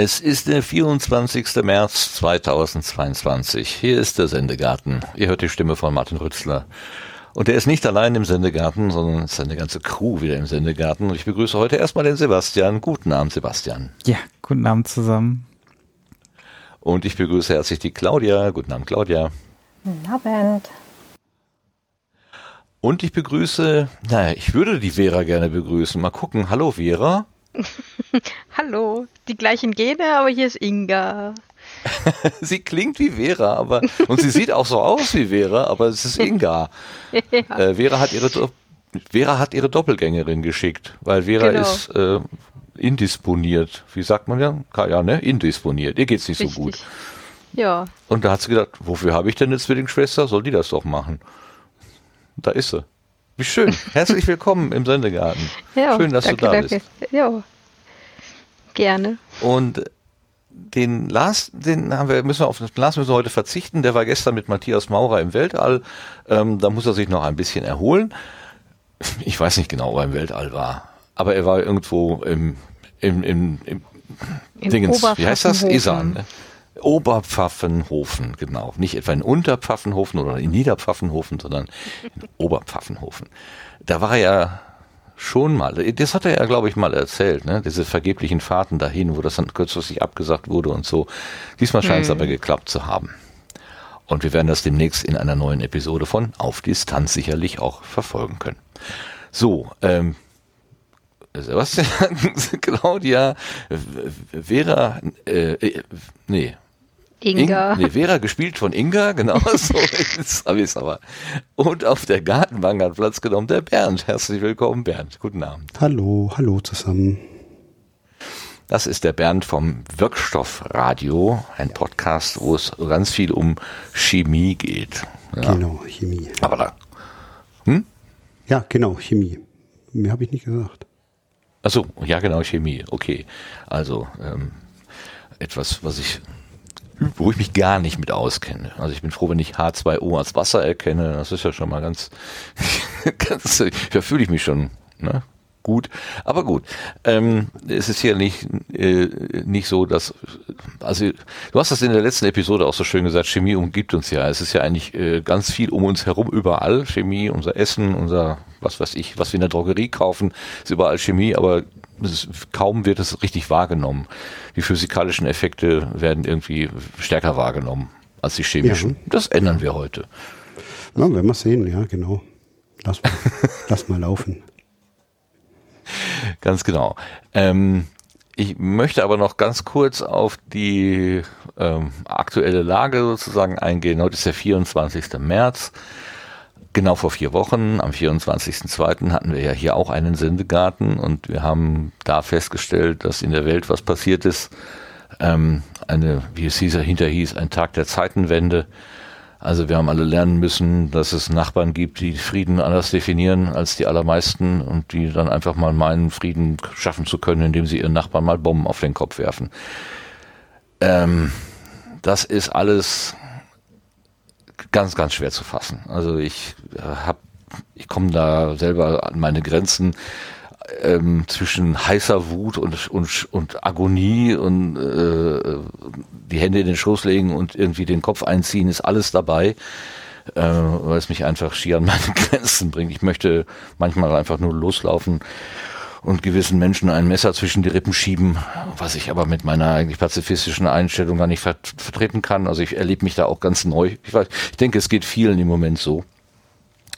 Es ist der 24. März 2022. Hier ist der Sendegarten. Ihr hört die Stimme von Martin Rützler. Und er ist nicht allein im Sendegarten, sondern es ist eine ganze Crew wieder im Sendegarten. Und ich begrüße heute erstmal den Sebastian. Guten Abend, Sebastian. Ja, guten Abend zusammen. Und ich begrüße herzlich die Claudia. Guten Abend, Claudia. Guten Abend. Und ich begrüße, naja, ich würde die Vera gerne begrüßen. Mal gucken. Hallo, Vera. Hallo, die gleichen Gene, aber hier ist Inga. sie klingt wie Vera, aber und sie sieht auch so aus wie Vera, aber es ist Inga. ja. äh, Vera hat ihre Vera hat ihre Doppelgängerin geschickt, weil Vera genau. ist äh, indisponiert. Wie sagt man ja? Ja, ne? Indisponiert. Ihr geht's nicht Richtig. so gut. Ja. Und da hat sie gedacht, wofür habe ich denn eine Zwillingsschwester? Soll die das doch machen? Da ist sie. Wie schön. Herzlich willkommen im Sendegarten. Ja, schön, dass danke, du da danke. bist. Ja. Gerne. Und den Lars, den haben wir, müssen wir auf den Lars müssen wir heute verzichten. Der war gestern mit Matthias Maurer im Weltall. Ähm, da muss er sich noch ein bisschen erholen. Ich weiß nicht genau, ob er im Weltall war. Aber er war irgendwo im, im, im, im, Im Dingens, wie heißt das? Isan. Ne? Oberpfaffenhofen, genau. Nicht etwa in Unterpfaffenhofen oder in Niederpfaffenhofen, sondern in Oberpfaffenhofen. Da war er ja schon mal, das hat er ja, glaube ich, mal erzählt, ne? diese vergeblichen Fahrten dahin, wo das dann kürzlich abgesagt wurde und so. Diesmal scheint es hm. aber geklappt zu haben. Und wir werden das demnächst in einer neuen Episode von Auf Distanz sicherlich auch verfolgen können. So, ähm, Sebastian, Claudia, Vera, äh, äh nee, Inga. In, nee, Vera gespielt von Inga, genau so habe ich es aber. Und auf der Gartenbank hat Platz genommen der Bernd. Herzlich willkommen, Bernd. Guten Abend. Hallo, hallo zusammen. Das ist der Bernd vom Wirkstoffradio, ein Podcast, wo es ganz viel um Chemie geht. Ja. Genau, Chemie. Aber da. Hm? Ja, genau, Chemie. Mehr habe ich nicht gesagt. Achso, ja, genau, Chemie. Okay. Also, ähm, etwas, was ich wo ich mich gar nicht mit auskenne. Also ich bin froh, wenn ich H2O als Wasser erkenne. Das ist ja schon mal ganz, ganz da fühle ich mich schon ne, gut. Aber gut, ähm, es ist hier nicht, äh, nicht so, dass, also du hast das in der letzten Episode auch so schön gesagt, Chemie umgibt uns ja. Es ist ja eigentlich äh, ganz viel um uns herum, überall. Chemie, unser Essen, unser, was weiß ich, was wir in der Drogerie kaufen, ist überall Chemie, aber ist, kaum wird es richtig wahrgenommen. Die physikalischen Effekte werden irgendwie stärker wahrgenommen als die chemischen. Ja. Das ändern wir heute. Na, werden wir sehen, ja, genau. Lass mal, lass mal laufen. Ganz genau. Ähm, ich möchte aber noch ganz kurz auf die ähm, aktuelle Lage sozusagen eingehen. Heute ist der 24. März. Genau vor vier Wochen, am 24.02. hatten wir ja hier auch einen Sendegarten und wir haben da festgestellt, dass in der Welt was passiert ist. Ähm, eine, wie es hieß, hinter hieß, ein Tag der Zeitenwende. Also wir haben alle lernen müssen, dass es Nachbarn gibt, die Frieden anders definieren als die allermeisten und die dann einfach mal meinen, Frieden schaffen zu können, indem sie ihren Nachbarn mal Bomben auf den Kopf werfen. Ähm, das ist alles ganz, ganz schwer zu fassen. Also ich äh, habe, ich komme da selber an meine Grenzen ähm, zwischen heißer Wut und, und, und Agonie und äh, die Hände in den Schoß legen und irgendwie den Kopf einziehen, ist alles dabei, äh, weil es mich einfach schier an meine Grenzen bringt. Ich möchte manchmal einfach nur loslaufen und gewissen Menschen ein Messer zwischen die Rippen schieben, was ich aber mit meiner eigentlich pazifistischen Einstellung gar nicht vertreten kann. Also ich erlebe mich da auch ganz neu. Ich, weiß, ich denke, es geht vielen im Moment so.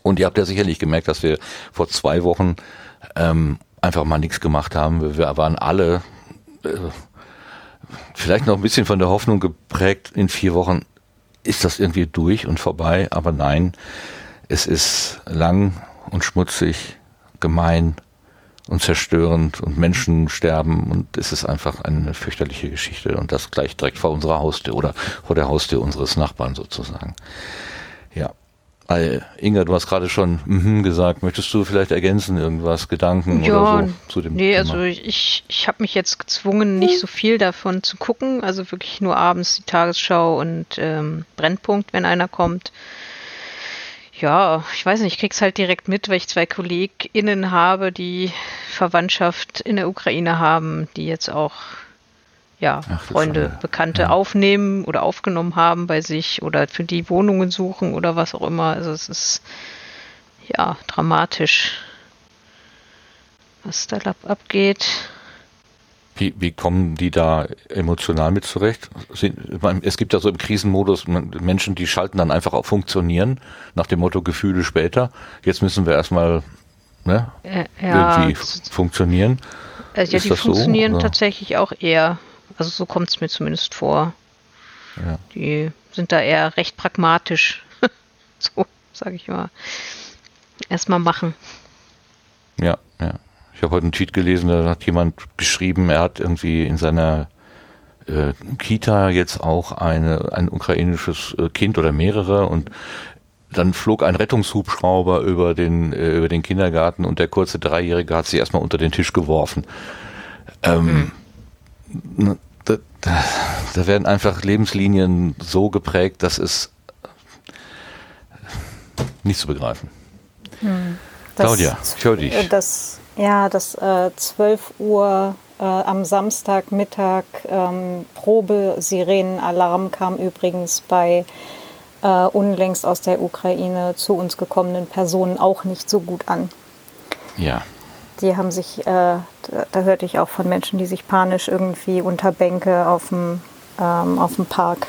Und ihr habt ja sicherlich gemerkt, dass wir vor zwei Wochen ähm, einfach mal nichts gemacht haben. Wir waren alle äh, vielleicht noch ein bisschen von der Hoffnung geprägt, in vier Wochen ist das irgendwie durch und vorbei. Aber nein, es ist lang und schmutzig, gemein und zerstörend und Menschen sterben und es ist einfach eine fürchterliche Geschichte und das gleich direkt vor unserer Haustür oder vor der Haustür unseres Nachbarn sozusagen. Ja. Inga, du hast gerade schon mm gesagt. Möchtest du vielleicht ergänzen irgendwas, Gedanken ja, oder so zu dem nee, Thema? Nee, also ich, ich habe mich jetzt gezwungen, nicht so viel davon zu gucken. Also wirklich nur abends die Tagesschau und ähm, Brennpunkt, wenn einer kommt. Ja, ich weiß nicht, ich krieg's halt direkt mit, weil ich zwei KollegInnen habe, die Verwandtschaft in der Ukraine haben, die jetzt auch ja, Ach, Freunde, Schande. Bekannte Ja. aufnehmen oder aufgenommen haben bei sich oder für die Wohnungen suchen oder was auch immer. Also es ist ja dramatisch, was da ab- abgeht. Wie, wie kommen die da emotional mit zurecht? Es gibt ja so im Krisenmodus Menschen, die schalten dann einfach auf Funktionieren, nach dem Motto Gefühle später. Jetzt müssen wir erstmal ne, Äh, ja, irgendwie funktionieren. Also ja, Ist die so, funktionieren oder? tatsächlich auch eher. Also so kommt es mir zumindest vor. Ja. Die sind da eher recht pragmatisch. so, sage ich mal. Erstmal machen. Ja, ja. Ich habe heute einen Tweet gelesen, da hat jemand geschrieben, er hat irgendwie in seiner äh, Kita jetzt auch eine, ein ukrainisches äh, Kind oder mehrere und dann flog ein Rettungshubschrauber über den, äh, über den Kindergarten und der kurze Dreijährige hat sie erstmal unter den Tisch geworfen. Ähm, ne, da, da, da werden einfach Lebenslinien so geprägt, dass es nicht zu begreifen. Das- Claudia, ich höre dich. äh, Das, ja, das äh, 12 Uhr äh, am Samstagmittag ähm, Probe-Sirenenalarm kam übrigens bei äh, unlängst aus der Ukraine zu uns gekommenen Personen auch nicht so gut an. Ja. Die haben sich, äh, da, da hörte ich auch von Menschen, die sich panisch irgendwie unter Bänke auf dem, ähm, auf dem Park,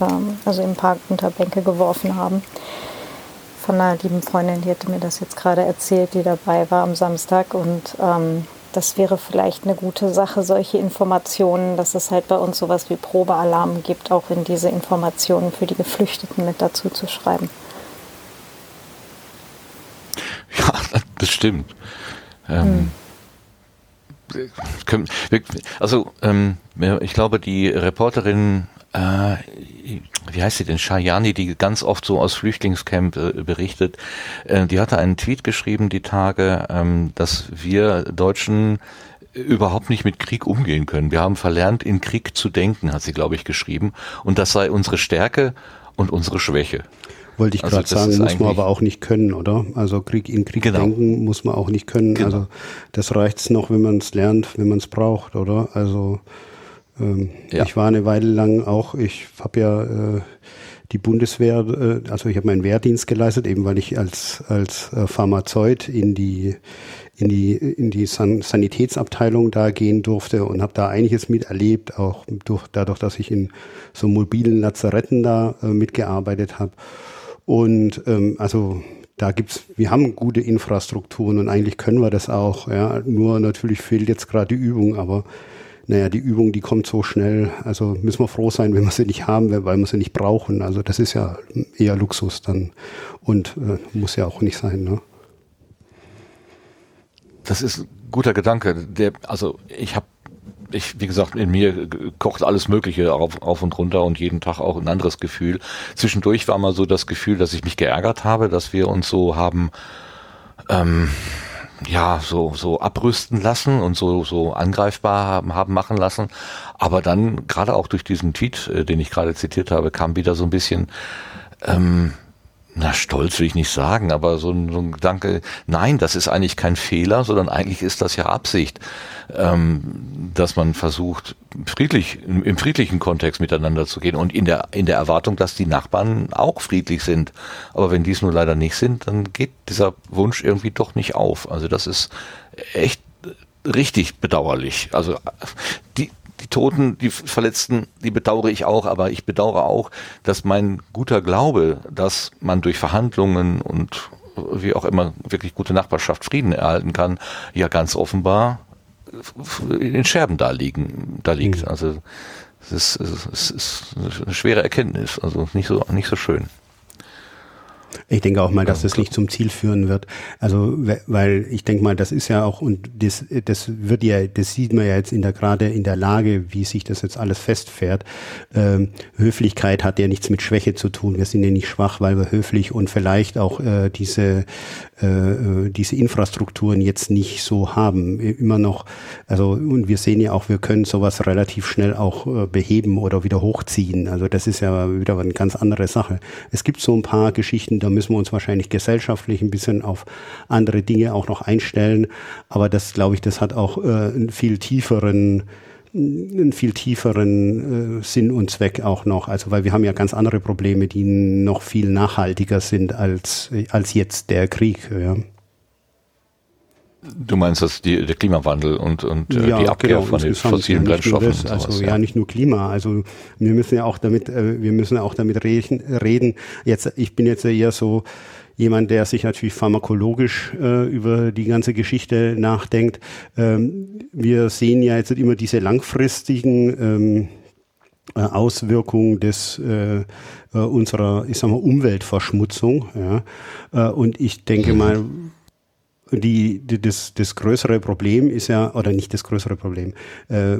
ähm, also im Park unter Bänke geworfen haben. Von einer lieben Freundin, die hatte mir das jetzt gerade erzählt, die dabei war am Samstag. Und ähm, das wäre vielleicht eine gute Sache, solche Informationen, dass es halt bei uns sowas wie Probealarm gibt, auch in diese Informationen für die Geflüchteten mit dazu zu schreiben. Ja, das stimmt. Ähm, Also, ähm, ich glaube, die Reporterin, äh, wie heißt sie denn, Shayani, die ganz oft so aus Flüchtlingscamp äh, berichtet, äh, die hatte einen Tweet geschrieben die Tage, ähm, dass wir Deutschen überhaupt nicht mit Krieg umgehen können. Wir haben verlernt, in Krieg zu denken, hat sie, glaube ich, geschrieben. Und das sei unsere Stärke und unsere Schwäche. Wollte ich Also gerade sagen, muss man aber auch nicht können, oder? Also Krieg in Krieg Genau. denken muss man auch nicht können. Genau. Also das reicht's noch, wenn man es lernt, wenn man es braucht, oder? Also ähm, Ja. ich war eine Weile lang auch, ich habe ja äh, die Bundeswehr, äh, also ich habe meinen Wehrdienst geleistet, eben weil ich als als äh, Pharmazeut in die in die in die San Sanitätsabteilung da gehen durfte und habe da einiges miterlebt, auch durch, dadurch, dass ich in so mobilen Lazaretten da äh, mitgearbeitet habe. Und ähm, also da gibt's, wir haben gute Infrastrukturen und eigentlich können wir das auch. Ja, nur natürlich fehlt jetzt gerade die Übung, aber naja, die Übung, die kommt so schnell. Also müssen wir froh sein, wenn wir sie nicht haben, weil wir sie nicht brauchen. Also das ist ja eher Luxus dann und äh, muss ja auch nicht sein. Ne? Das ist ein guter Gedanke. Der, also ich habe, ich, wie gesagt, in mir kocht alles Mögliche auf, auf und runter und jeden Tag auch ein anderes Gefühl. Zwischendurch war mal so das Gefühl, dass ich mich geärgert habe, dass wir uns so haben, ähm, ja, so, so abrüsten lassen und so, so angreifbar haben, haben machen lassen. Aber dann, gerade auch durch diesen Tweet, äh, den ich gerade zitiert habe, kam wieder so ein bisschen, ähm, na, stolz will ich nicht sagen, aber so ein, so ein Gedanke, nein, das ist eigentlich kein Fehler, sondern eigentlich ist das ja Absicht, ähm, dass man versucht, friedlich, im, friedlichen Kontext miteinander zu gehen und in der, in der Erwartung, dass die Nachbarn auch friedlich sind. Aber wenn dies nur leider nicht sind, dann geht dieser Wunsch irgendwie doch nicht auf. Also das ist echt richtig bedauerlich. Also die, die Toten, die Verletzten, die bedauere ich auch, aber ich bedauere auch, dass mein guter Glaube, dass man durch Verhandlungen und wie auch immer wirklich gute Nachbarschaft Frieden erhalten kann, ja ganz offenbar in den Scherben da liegen, da liegt. Also es ist, es ist eine schwere Erkenntnis, also nicht so nicht so schön. Ich denke auch mal, dass das nicht zum Ziel führen wird. Also, we- weil ich denke mal, das ist ja auch, und das, das wird ja, das sieht man ja jetzt in der, gerade in der Lage, wie sich das jetzt alles festfährt. Ähm, Höflichkeit hat ja nichts mit Schwäche zu tun. Wir sind ja nicht schwach, weil wir höflich und vielleicht auch äh, diese, äh, äh, diese Infrastrukturen jetzt nicht so haben. Immer noch, also, und wir sehen ja auch, wir können sowas relativ schnell auch äh, beheben oder wieder hochziehen. Also, das ist ja wieder eine ganz andere Sache. Es gibt so ein paar Geschichten, da müssen wir uns wahrscheinlich gesellschaftlich ein bisschen auf andere Dinge auch noch einstellen. Aber das, glaube ich, das hat auch äh, einen viel tieferen einen viel tieferen äh, Sinn und Zweck auch noch. Also weil wir haben ja ganz andere Probleme, die noch viel nachhaltiger sind als, als jetzt der Krieg. Ja. Du meinst, dass die, der Klimawandel und, und äh, ja, die Abkehr genau, von den fossilen Brennstoffen. Das, also sowas, ja. ja. nicht nur Klima. Also wir müssen ja auch damit, äh, wir müssen auch damit reden, reden. Jetzt, ich bin jetzt eher so jemand, der sich natürlich pharmakologisch äh, über die ganze Geschichte nachdenkt. Ähm, wir sehen ja jetzt immer diese langfristigen ähm, äh, Auswirkungen des äh, äh, unserer, ich sag mal, Umweltverschmutzung. Ja. Äh, und ich denke mal, die, die, das, das größere Problem ist ja, oder nicht das größere Problem, äh,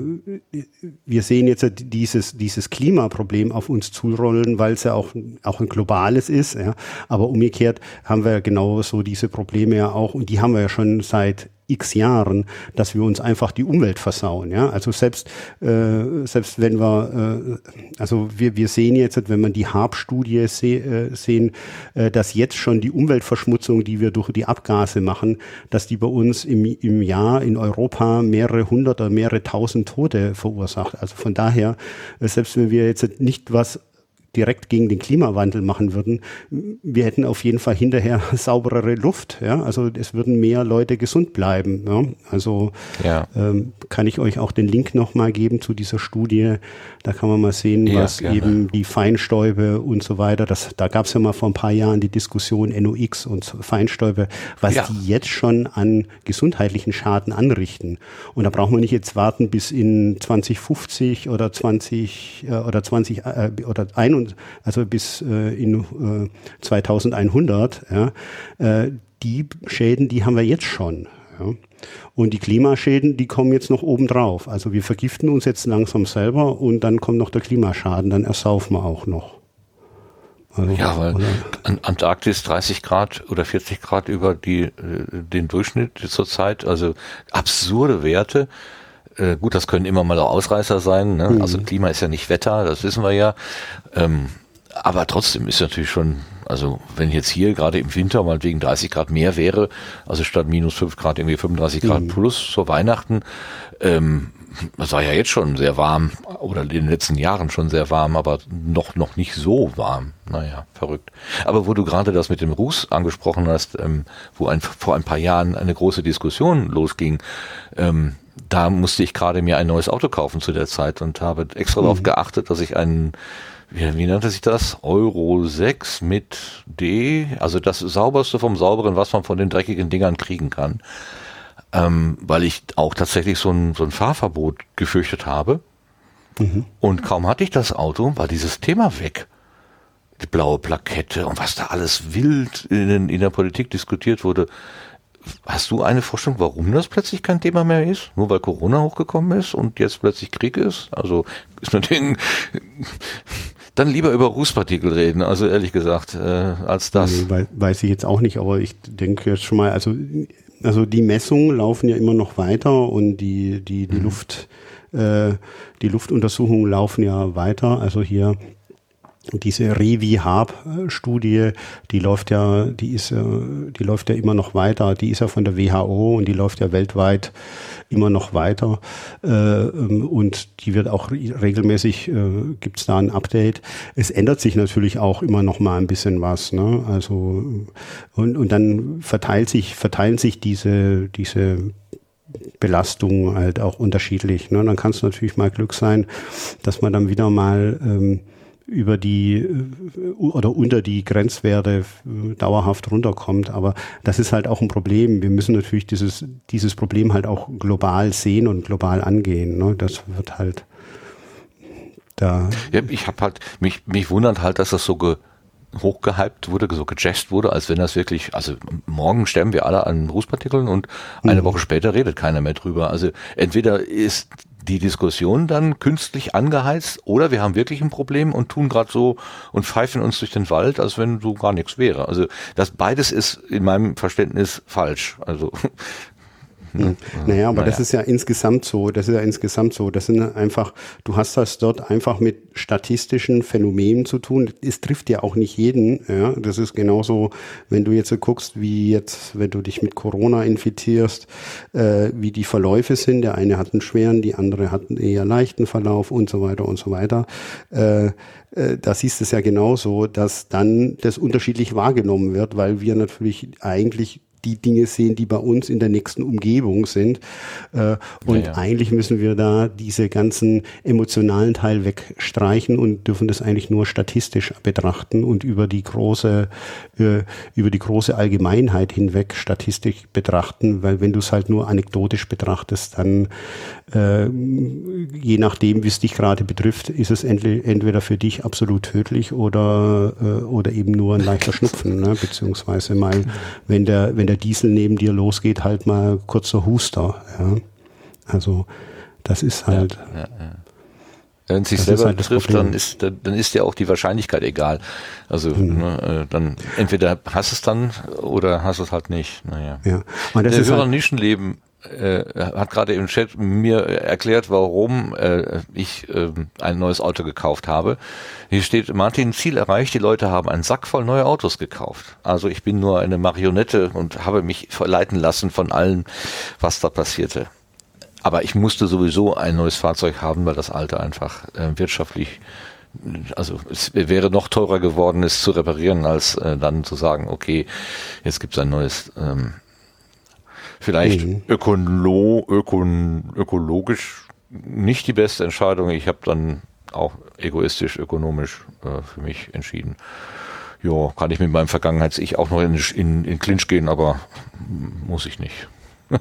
wir sehen jetzt dieses, dieses Klimaproblem auf uns zurollen, weil es ja auch, auch ein globales ist, ja. aber umgekehrt haben wir genau so diese Probleme ja auch und die haben wir ja schon seit x Jahren, dass wir uns einfach die Umwelt versauen. Ja? Also selbst, äh, selbst wenn wir, äh, also wir, wir sehen jetzt, wenn man die Harp-Studie se äh, sehen, äh, dass jetzt schon die Umweltverschmutzung, die wir durch die Abgase machen, dass die bei uns im, im Jahr in Europa mehrere hundert oder mehrere tausend Tote verursacht. Also von daher, äh, selbst wenn wir jetzt nicht was direkt gegen den Klimawandel machen würden, wir hätten auf jeden Fall hinterher sauberere Luft. Ja? Also es würden mehr Leute gesund bleiben. Ja? Also ja. Ähm, kann ich euch auch den Link nochmal geben zu dieser Studie. Da kann man mal sehen, ja, was gerne. eben die Feinstäube und so weiter, das, da gab es ja mal vor ein paar Jahren die Diskussion NOx und Feinstäube, was die jetzt schon an gesundheitlichen Schaden anrichten. Und da braucht man nicht jetzt warten bis in 2050 oder 20 äh, oder 20 äh, oder 21 und also bis äh, in äh, 2100, ja, äh, die Schäden, die haben wir jetzt schon. Ja. Und die Klimaschäden, die kommen jetzt noch obendrauf. Also wir vergiften uns jetzt langsam selber und dann kommt noch der Klimaschaden, dann ersaufen wir auch noch. Also, ja, weil oder? Antarktis 30 Grad oder 40 Grad über die, äh, den Durchschnitt zurzeit, also absurde Werte. Äh, gut, das können immer mal auch Ausreißer sein. Ne? Mhm. Also Klima ist ja nicht Wetter, das wissen wir ja. Ähm, aber trotzdem ist natürlich schon, also wenn jetzt hier gerade im Winter mal wegen 30 Grad mehr wäre, also statt minus 5 Grad irgendwie 35 Grad mhm. plus zur Weihnachten, ähm, das war ja jetzt schon sehr warm oder in den letzten Jahren schon sehr warm, aber noch, noch nicht so warm. Naja, verrückt. Aber wo du gerade das mit dem Ruß angesprochen hast, ähm, wo ein, vor ein paar Jahren eine große Diskussion losging, ähm, da musste ich gerade mir ein neues Auto kaufen zu der Zeit und habe extra mhm. darauf geachtet, dass ich einen, wie, wie nannte sich das? Euro 6 mit D, also das sauberste vom sauberen, was man von den dreckigen Dingern kriegen kann. Ähm, weil ich auch tatsächlich so ein, so ein Fahrverbot gefürchtet habe. Mhm. Und kaum hatte ich das Auto, war dieses Thema weg. Die blaue Plakette und was da alles wild in, in der Politik diskutiert wurde. Hast du eine Vorstellung, warum das plötzlich kein Thema mehr ist? Nur weil Corona hochgekommen ist und jetzt plötzlich Krieg ist? Also ist natürlich dann lieber über Rußpartikel reden, also ehrlich gesagt, äh, als das. Nee, weiß ich jetzt auch nicht, aber ich denke jetzt schon mal, also, also die Messungen laufen ja immer noch weiter und die, die, die mhm. Luft, äh, die Luftuntersuchungen laufen ja weiter. Also hier diese Revi-Harp-Studie, die läuft ja, die ist, die läuft ja immer noch weiter. Die ist ja von der WHO und die läuft ja weltweit immer noch weiter. Äh, ähm, und die wird auch regelmäßig, äh, gibt es da ein Update. Es ändert sich natürlich auch immer noch mal ein bisschen was. Ne? Also, und, und dann verteilt sich, verteilen sich diese, diese Belastungen halt auch unterschiedlich. Ne? Dann kann es natürlich mal Glück sein, dass man dann wieder mal ähm, über die äh, oder unter die Grenzwerte äh, dauerhaft runterkommt. Aber das ist halt auch ein Problem. Wir müssen natürlich dieses, dieses Problem halt auch global sehen und global angehen. Ne? Das wird halt da. Ja, ich habe halt, mich, mich wundert halt, dass das so ge hochgehypt wurde, so gejazzt wurde, als wenn das wirklich, also morgen sterben wir alle an Rußpartikeln und eine mhm. Woche später redet keiner mehr drüber. Also entweder ist die Diskussion dann künstlich angeheizt oder wir haben wirklich ein Problem und tun gerade so und pfeifen uns durch den Wald, als wenn so gar nichts wäre. Also das beides ist in meinem Verständnis falsch. Also Ne? Naja, aber naja. das ist ja insgesamt so, das ist ja insgesamt so. Das sind einfach, du hast das dort einfach mit statistischen Phänomenen zu tun. Es trifft ja auch nicht jeden. Ja, das ist genauso, wenn du jetzt so guckst, wie jetzt, wenn du dich mit Corona infizierst, äh, wie die Verläufe sind. Der eine hat einen schweren, die andere hat einen eher leichten Verlauf und so weiter und so weiter. Äh, äh, da siehst du es ja genauso, dass dann das unterschiedlich wahrgenommen wird, weil wir natürlich eigentlich die Dinge sehen, die bei uns in der nächsten Umgebung sind. Äh, und ja, ja. eigentlich müssen wir da diese ganzen emotionalen Teil wegstreichen und dürfen das eigentlich nur statistisch betrachten und über die große, äh, über die große Allgemeinheit hinweg statistisch betrachten, weil wenn du es halt nur anekdotisch betrachtest, dann äh, je nachdem, wie es dich gerade betrifft, ist es entweder für dich absolut tödlich oder, oder eben nur ein leichter Schnupfen, ne? beziehungsweise mal, wenn der, wenn der der Diesel neben dir losgeht, halt mal kurzer Huster. Ja. Also das ist halt. Ja, ja, wenn es sich selber halt betrifft, dann ist, dann, ist ja auch die Wahrscheinlichkeit egal. Also mhm. ne, äh, dann entweder hast es dann oder hast es halt nicht. Naja. Ja. Und das Der Hörer halt Nischenleben äh, hat gerade im Chat mir erklärt, warum äh, ich äh, ein neues Auto gekauft habe. Hier steht, Martin, Ziel erreicht, die Leute haben einen Sack voll neue Autos gekauft. Also ich bin nur eine Marionette und habe mich verleiten lassen von allem, was da passierte. Aber ich musste sowieso ein neues Fahrzeug haben, weil das alte einfach äh, wirtschaftlich also es wäre noch teurer geworden, es zu reparieren, als äh, dann zu sagen, okay, jetzt gibt es ein neues ähm, Vielleicht mhm. ökolo, ökon, ökologisch nicht die beste Entscheidung. Ich habe dann auch egoistisch, ökonomisch äh, für mich entschieden. Ja, kann ich mit meinem Vergangenheits-Ich auch noch in, in, in Clinch gehen, aber muss ich nicht.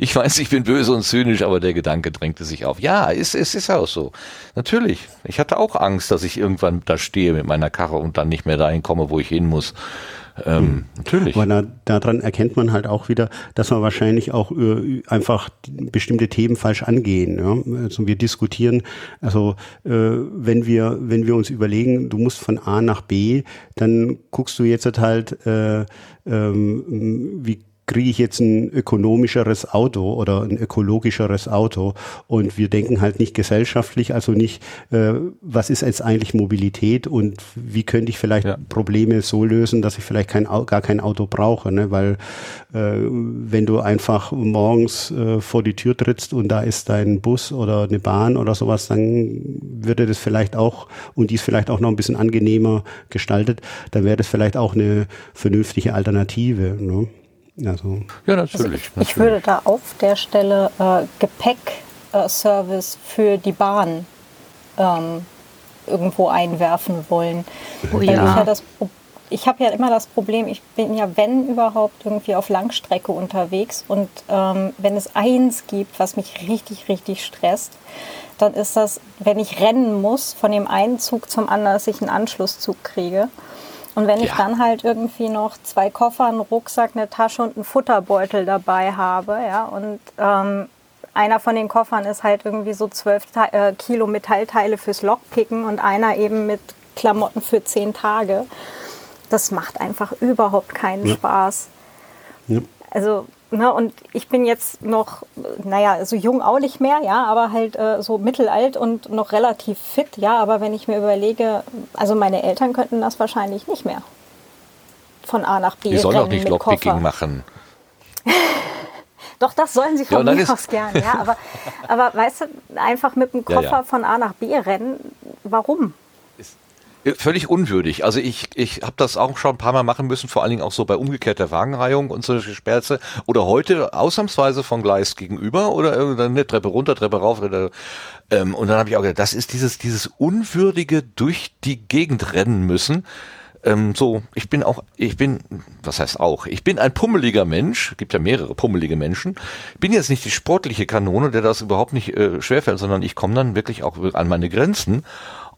Ich weiß, ich bin böse und zynisch, aber der Gedanke drängte sich auf. Ja, es, es ist auch so. Natürlich. Ich hatte auch Angst, dass ich irgendwann da stehe mit meiner Karre und dann nicht mehr dahin komme, wo ich hin muss. Ähm, hm. Natürlich. Aber da, daran erkennt man halt auch wieder, dass wir wahrscheinlich auch äh, einfach bestimmte Themen falsch angehen. Ja? Also wir diskutieren, also äh, wenn wir wenn wir uns überlegen, du musst von A nach B, dann guckst du jetzt halt äh, ähm, wie kriege ich jetzt ein ökonomischeres Auto oder ein ökologischeres Auto und wir denken halt nicht gesellschaftlich, also nicht, äh, was ist jetzt eigentlich Mobilität und wie könnte ich vielleicht ja. Probleme so lösen, dass ich vielleicht kein, gar kein Auto brauche, ne? weil äh, wenn du einfach morgens äh, vor die Tür trittst und da ist dein Bus oder eine Bahn oder sowas, dann würde das vielleicht auch und die ist vielleicht auch noch ein bisschen angenehmer gestaltet, dann wäre das vielleicht auch eine vernünftige Alternative. Ne? Also, ja, natürlich, also ich, ich, würde da auf der Stelle äh, Gepäckservice äh, für die Bahn ähm, irgendwo einwerfen wollen. Oh, ja. Ich, ja das, ich habe ja immer das Problem, ich bin ja, wenn überhaupt, irgendwie auf Langstrecke unterwegs. Und ähm, wenn es eins gibt, was mich richtig, richtig stresst, dann ist das, wenn ich rennen muss, von dem einen Zug zum anderen, dass ich einen Anschlusszug kriege. Und wenn ja. ich dann halt irgendwie noch zwei Koffer, einen Rucksack, eine Tasche und einen Futterbeutel dabei habe, ja, und ähm, einer von den Koffern ist halt irgendwie so zwölf äh, Kilo Metallteile fürs Lockpicken und einer eben mit Klamotten für zehn Tage. Das macht einfach überhaupt keinen ja. Spaß. Ja. Also Ne, und ich bin jetzt noch, naja, so jung auch nicht mehr, ja, aber halt äh, so mittelalt und noch relativ fit, ja. Aber wenn ich mir überlege, also meine Eltern könnten das wahrscheinlich nicht mehr. Von A nach B. Die sollen auch nicht Lockpicking machen. Doch, das sollen sie von ja, mir aus gern, ja. Aber, aber weißt du, einfach mit dem Koffer ja, ja. von A nach B rennen, warum? Völlig unwürdig. Also ich, ich habe das auch schon ein paar Mal machen müssen, vor allen Dingen auch so bei umgekehrter Wagenreihung und solche Sperze. Oder heute ausnahmsweise von Gleis gegenüber oder eine Treppe runter, Treppe rauf. Oder, ähm, und dann habe ich auch gedacht, das ist dieses, dieses unwürdige durch die Gegend rennen müssen. Ähm, so, ich bin auch, ich bin, was heißt auch, ich bin ein pummeliger Mensch, gibt ja mehrere pummelige Menschen, bin jetzt nicht die sportliche Kanone, der das überhaupt nicht äh, schwerfällt, sondern ich komme dann wirklich auch an meine Grenzen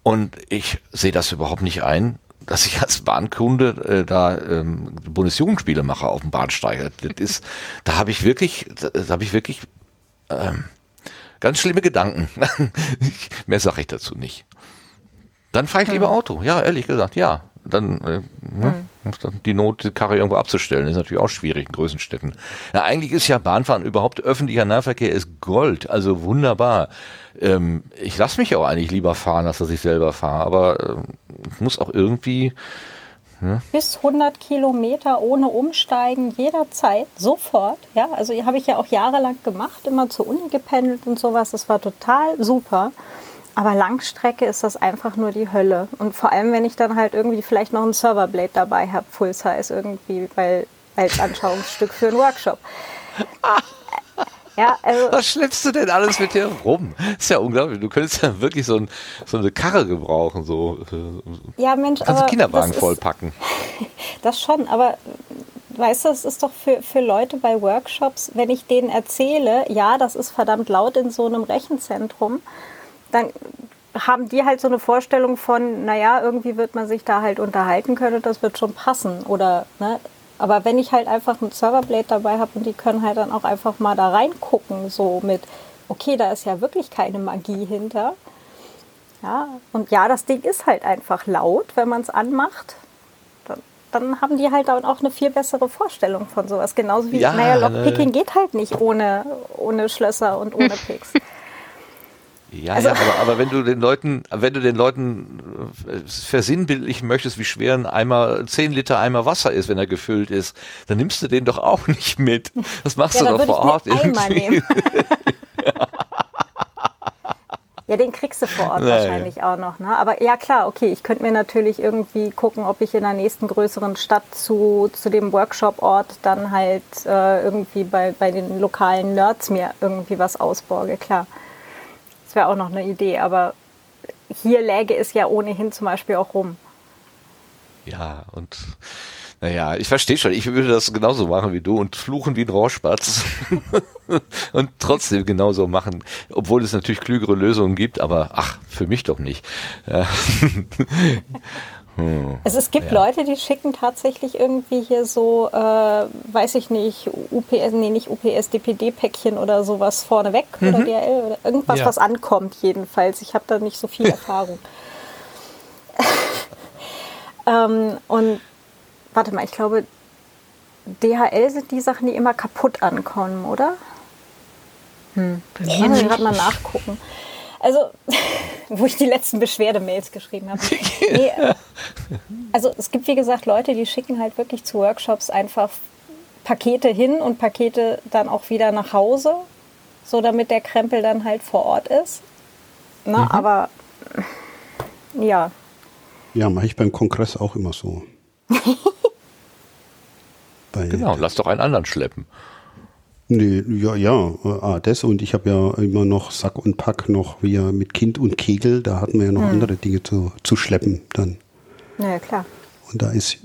und ich sehe das überhaupt nicht ein, dass ich als Bahnkunde äh, da ähm, Bundesjugendspiele mache auf dem Bahnsteig. Das ist, da habe ich wirklich, da, da habe ich wirklich ähm, ganz schlimme Gedanken. Mehr sage ich dazu nicht. Dann fahre ich lieber Auto. Ja, ehrlich gesagt, ja. Dann, äh, ne? hm. Die Not, die Karre irgendwo abzustellen, ist natürlich auch schwierig in größeren Städten. Ja, eigentlich ist ja Bahnfahren überhaupt öffentlicher Nahverkehr ist Gold, also wunderbar. Ähm, ich lasse mich auch eigentlich lieber fahren, als dass ich selber fahre, aber äh, muss auch irgendwie ja. Bis 100 Kilometer ohne Umsteigen jederzeit, sofort. Ja, also habe ich ja auch jahrelang gemacht, immer zur Uni gependelt und sowas. Das war total super. Aber Langstrecke ist das einfach nur die Hölle. Und vor allem, wenn ich dann halt irgendwie vielleicht noch ein Serverblade dabei habe, Full Size irgendwie, weil als Anschauungsstück für einen Workshop. Ja, also Was schleppst du denn alles mit dir rum? ist ja unglaublich. Du könntest ja wirklich so, ein, so eine Karre gebrauchen. So. Äh, ja, Mensch, Kannst aber Kinderwagen vollpacken. das schon, aber weißt du, es ist doch für, für Leute bei Workshops, wenn ich denen erzähle, ja, das ist verdammt laut in so einem Rechenzentrum, dann haben die halt so eine Vorstellung von, naja, irgendwie wird man sich da halt unterhalten können, das wird schon passen. Oder, ne? Aber wenn ich halt einfach ein Serverblade dabei habe und die können halt dann auch einfach mal da reingucken, so mit, okay, da ist ja wirklich keine Magie hinter. Ja, und ja, das Ding ist halt einfach laut, wenn man es anmacht. Dann, dann, haben die halt auch eine viel bessere Vorstellung von sowas. Genauso wie, ja, naja, Lockpicking ne. geht halt nicht ohne, ohne Schlösser und ohne Picks. Ja, also, ja aber, aber, wenn du den Leuten, wenn du den Leuten äh, versinnbildlichen möchtest, wie schwer ein Eimer, 10 Liter Eimer Wasser ist, wenn er gefüllt ist, dann nimmst du den doch auch nicht mit. Das machst ja, du doch vor Ort irgendwie. Ja, den kriegst du vor Ort naja. wahrscheinlich auch noch. Ne? Aber ja, klar, okay, ich könnte mir natürlich irgendwie gucken, ob ich in der nächsten größeren Stadt zu, zu dem Workshop-Ort dann halt äh, irgendwie bei, bei den lokalen Nerds mir irgendwie was ausborge, klar. Das wäre auch noch eine Idee, aber hier läge es ja ohnehin zum Beispiel auch rum. Ja, und naja, ich verstehe schon, ich würde das genauso machen wie du und fluchen wie ein Rohrspatz und trotzdem genauso machen, obwohl es natürlich klügere Lösungen gibt, aber ach, für mich doch nicht. Hm. Also es gibt ja. Leute, die schicken tatsächlich irgendwie hier so, äh, weiß ich nicht, UPS, nee, nicht UPS, DPD-Päckchen oder sowas vorneweg mhm. oder DRL oder irgendwas, ja. was ankommt jedenfalls. Ich habe da nicht so viel Erfahrung. ähm, und warte mal, ich glaube, DHL sind die Sachen, die immer kaputt ankommen, oder? Hm. Ich muss gerade mal nachgucken. Also, wo ich die letzten Beschwerdemails geschrieben habe. Nee, also es gibt, wie gesagt, Leute, die schicken halt wirklich zu Workshops einfach Pakete hin und Pakete dann auch wieder nach Hause, so damit der Krempel dann halt vor Ort ist. Na, mhm. Aber ja. Ja, mache ich beim Kongress auch immer so. genau, lass doch einen anderen schleppen. Nee, ja, ja, ah, das und ich habe ja immer noch Sack und Pack noch wie mit Kind und Kegel, da hatten wir ja noch hm. andere Dinge zu, zu schleppen dann. Ja, klar. Und da ist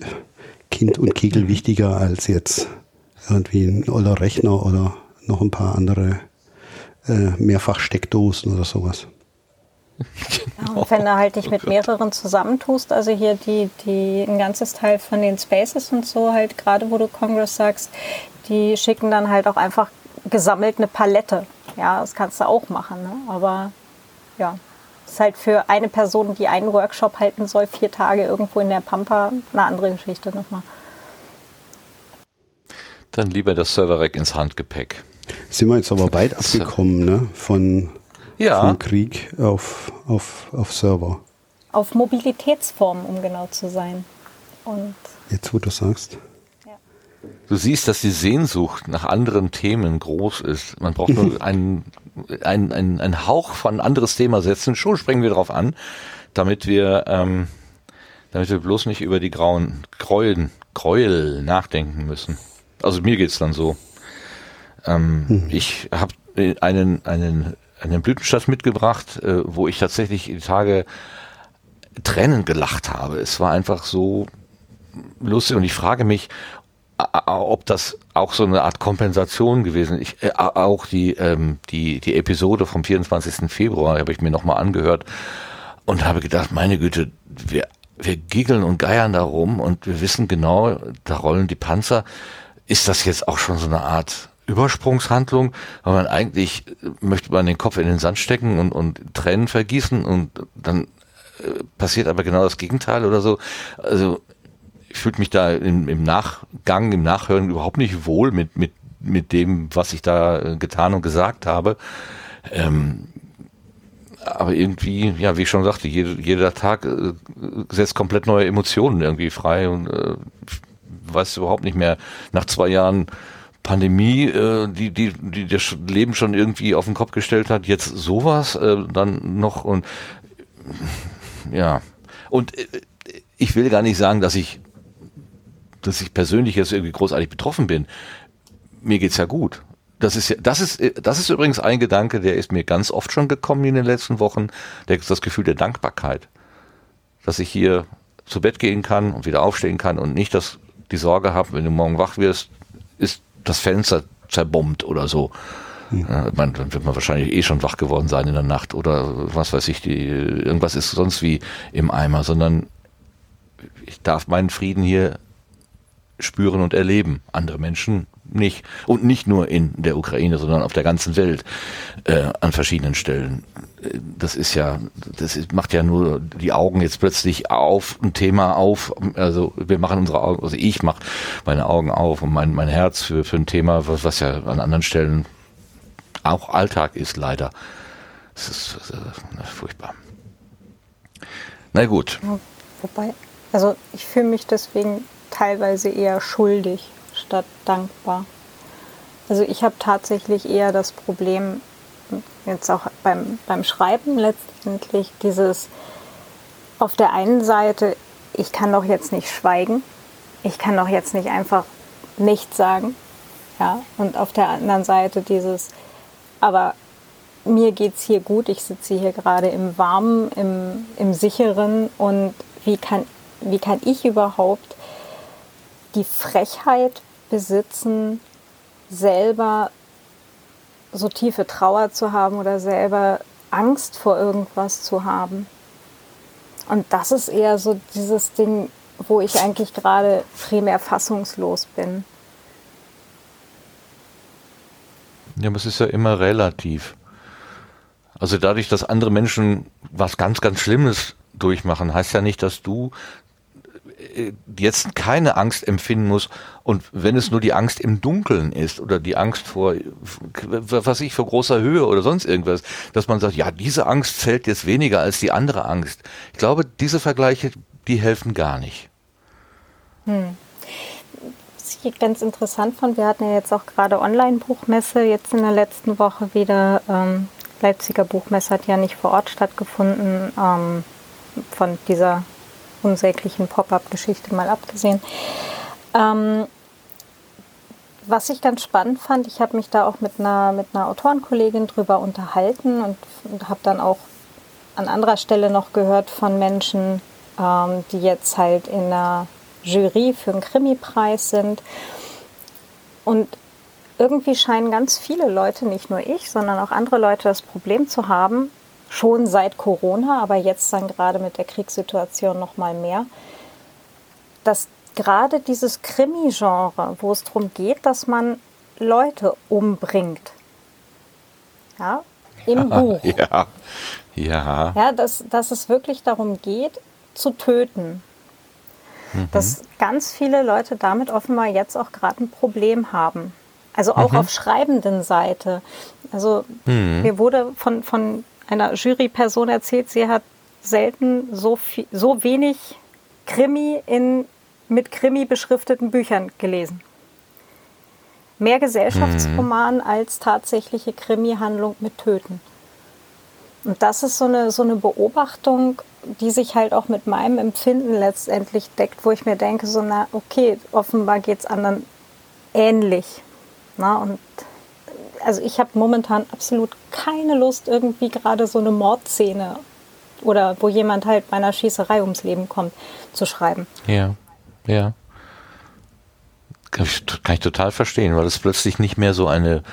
Kind und Kegel wichtiger als jetzt irgendwie ein oller Rechner oder noch ein paar andere äh, Mehrfachsteckdosen oder sowas. Genau. Und wenn du halt dich mit mehreren zusammentust, also hier die, die ein ganzes Teil von den Spaces und so, halt gerade wo du Congress sagst, die schicken dann halt auch einfach gesammelt eine Palette. Ja, das kannst du auch machen, ne? aber ja, ist halt für eine Person, die einen Workshop halten soll, vier Tage irgendwo in der Pampa, eine andere Geschichte nochmal. Dann lieber das Serverrack ins Handgepäck. Sind wir jetzt aber weit abgekommen, ne? Von, ja. vom Krieg auf, auf, auf Server. Auf Mobilitätsformen, um genau zu sein. Und jetzt, wo du sagst. Du siehst, dass die Sehnsucht nach anderen Themen groß ist. Man braucht nur einen, einen, einen, einen Hauch von anderes Thema setzen, schon springen wir drauf an, damit wir, ähm, damit wir bloß nicht über die grauen Gräueln, Gräuel nachdenken müssen. Also mir geht's dann so. Ähm, hm. Ich habe einen, einen, einen Blütenstadt mitgebracht, äh, wo ich tatsächlich die Tage Tränen gelacht habe. Es war einfach so lustig und ich frage mich, ob das auch so eine Art Kompensation gewesen ist. Äh, auch die, ähm, die, die Episode vom 24. Februar habe ich mir nochmal angehört und habe gedacht, meine Güte, wir, wir giggeln und geiern da rum und wir wissen genau, da rollen die Panzer. Ist das jetzt auch schon so eine Art Übersprungshandlung, weil man eigentlich äh, möchte man den Kopf in den Sand stecken und, und Tränen vergießen und dann äh, passiert aber genau das Gegenteil oder so. Also ich fühle mich da im, im Nachgang, im Nachhören überhaupt nicht wohl mit, mit, mit dem, was ich da äh, getan und gesagt habe. Ähm, aber irgendwie, ja, wie ich schon sagte, jede, jeder Tag äh, setzt komplett neue Emotionen irgendwie frei und äh, weiß überhaupt nicht mehr nach zwei Jahren Pandemie, äh, die, die, die das Leben schon irgendwie auf den Kopf gestellt hat, jetzt sowas äh, dann noch und ja. Und ich will gar nicht sagen, dass ich, dass ich persönlich jetzt irgendwie großartig betroffen bin. Mir geht's ja gut. Das ist ja, das ist, das ist übrigens ein Gedanke, der ist mir ganz oft schon gekommen in den letzten Wochen. Der, das Gefühl der Dankbarkeit. Dass ich hier zu Bett gehen kann und wieder aufstehen kann und nicht das, die Sorge habe, wenn du morgen wach wirst, ist das Fenster zerbombt oder so. Mhm. Ja, man, dann wird man wahrscheinlich eh schon wach geworden sein in der Nacht oder was weiß ich, die, irgendwas ist sonst wie im Eimer, sondern ich darf meinen Frieden hier spüren und erleben. Andere Menschen nicht. Und nicht nur in der Ukraine, sondern auf der ganzen Welt äh, an verschiedenen Stellen. Das ist ja, das ist, macht ja nur die Augen jetzt plötzlich auf, ein Thema auf. Also wir machen unsere Augen, also ich mache meine Augen auf und mein, mein Herz für, für ein Thema, was, was ja an anderen Stellen auch Alltag ist, leider. Das ist, das ist furchtbar. Na gut. Wobei, also ich fühle mich deswegen teilweise eher schuldig statt dankbar. Also ich habe tatsächlich eher das Problem, jetzt auch beim, beim Schreiben letztendlich, dieses auf der einen Seite, ich kann doch jetzt nicht schweigen, ich kann doch jetzt nicht einfach nichts sagen. Ja, und auf der anderen Seite dieses, aber mir geht es hier gut, ich sitze hier gerade im Warmen, im, im Sicheren und wie kann, wie kann ich überhaupt die Frechheit besitzen, selber so tiefe Trauer zu haben oder selber Angst vor irgendwas zu haben. Und das ist eher so dieses Ding, wo ich eigentlich gerade primär fassungslos bin. Ja, aber es ist ja immer relativ. Also dadurch, dass andere Menschen was ganz, ganz Schlimmes durchmachen, heißt ja nicht, dass du jetzt keine Angst empfinden muss und wenn es nur die Angst im Dunkeln ist oder die Angst vor, was ich, vor großer Höhe oder sonst irgendwas, dass man sagt, ja, diese Angst zählt jetzt weniger als die andere Angst. Ich glaube, diese Vergleiche, die helfen gar nicht. Hm. Was ich ganz interessant fand, wir hatten ja jetzt auch gerade Online-Buchmesse jetzt in der letzten Woche wieder. Ähm, Leipziger Buchmesse hat ja nicht vor Ort stattgefunden, ähm, von dieser unsäglichen Pop-up-Geschichte mal abgesehen. Ähm, was ich ganz spannend fand, ich habe mich da auch mit einer, mit einer Autorenkollegin drüber unterhalten und, und habe dann auch an anderer Stelle noch gehört von Menschen, ähm, die jetzt halt in einer Jury für einen Krimi-Preis sind. Und irgendwie scheinen ganz viele Leute, nicht nur ich, sondern auch andere Leute das Problem zu haben, schon seit Corona, aber jetzt dann gerade mit der Kriegssituation noch mal mehr, dass gerade dieses Krimi-Genre, wo es darum geht, dass man Leute umbringt, ja, im ja, Buch. Ja, ja. Ja, dass, dass es wirklich darum geht, zu töten. Mhm. Dass ganz viele Leute damit offenbar jetzt auch gerade ein Problem haben. Also auch mhm. auf schreibenden Seite. Also mhm. mir wurde von, von einer Juryperson erzählt, sie hat selten so, viel, so wenig Krimi in mit Krimi beschrifteten Büchern gelesen. Mehr Gesellschaftsroman mhm. als tatsächliche Krimi-Handlung mit Töten. Und das ist so eine, so eine Beobachtung, die sich halt auch mit meinem Empfinden letztendlich deckt, wo ich mir denke, so, na, okay, offenbar geht es anderen ähnlich. Na, und also ich habe momentan absolut keine Lust, irgendwie gerade so eine Mordszene oder wo jemand halt bei einer Schießerei ums Leben kommt, zu schreiben. Ja, ja. Kann ich, kann ich total verstehen, weil es plötzlich nicht mehr so eine,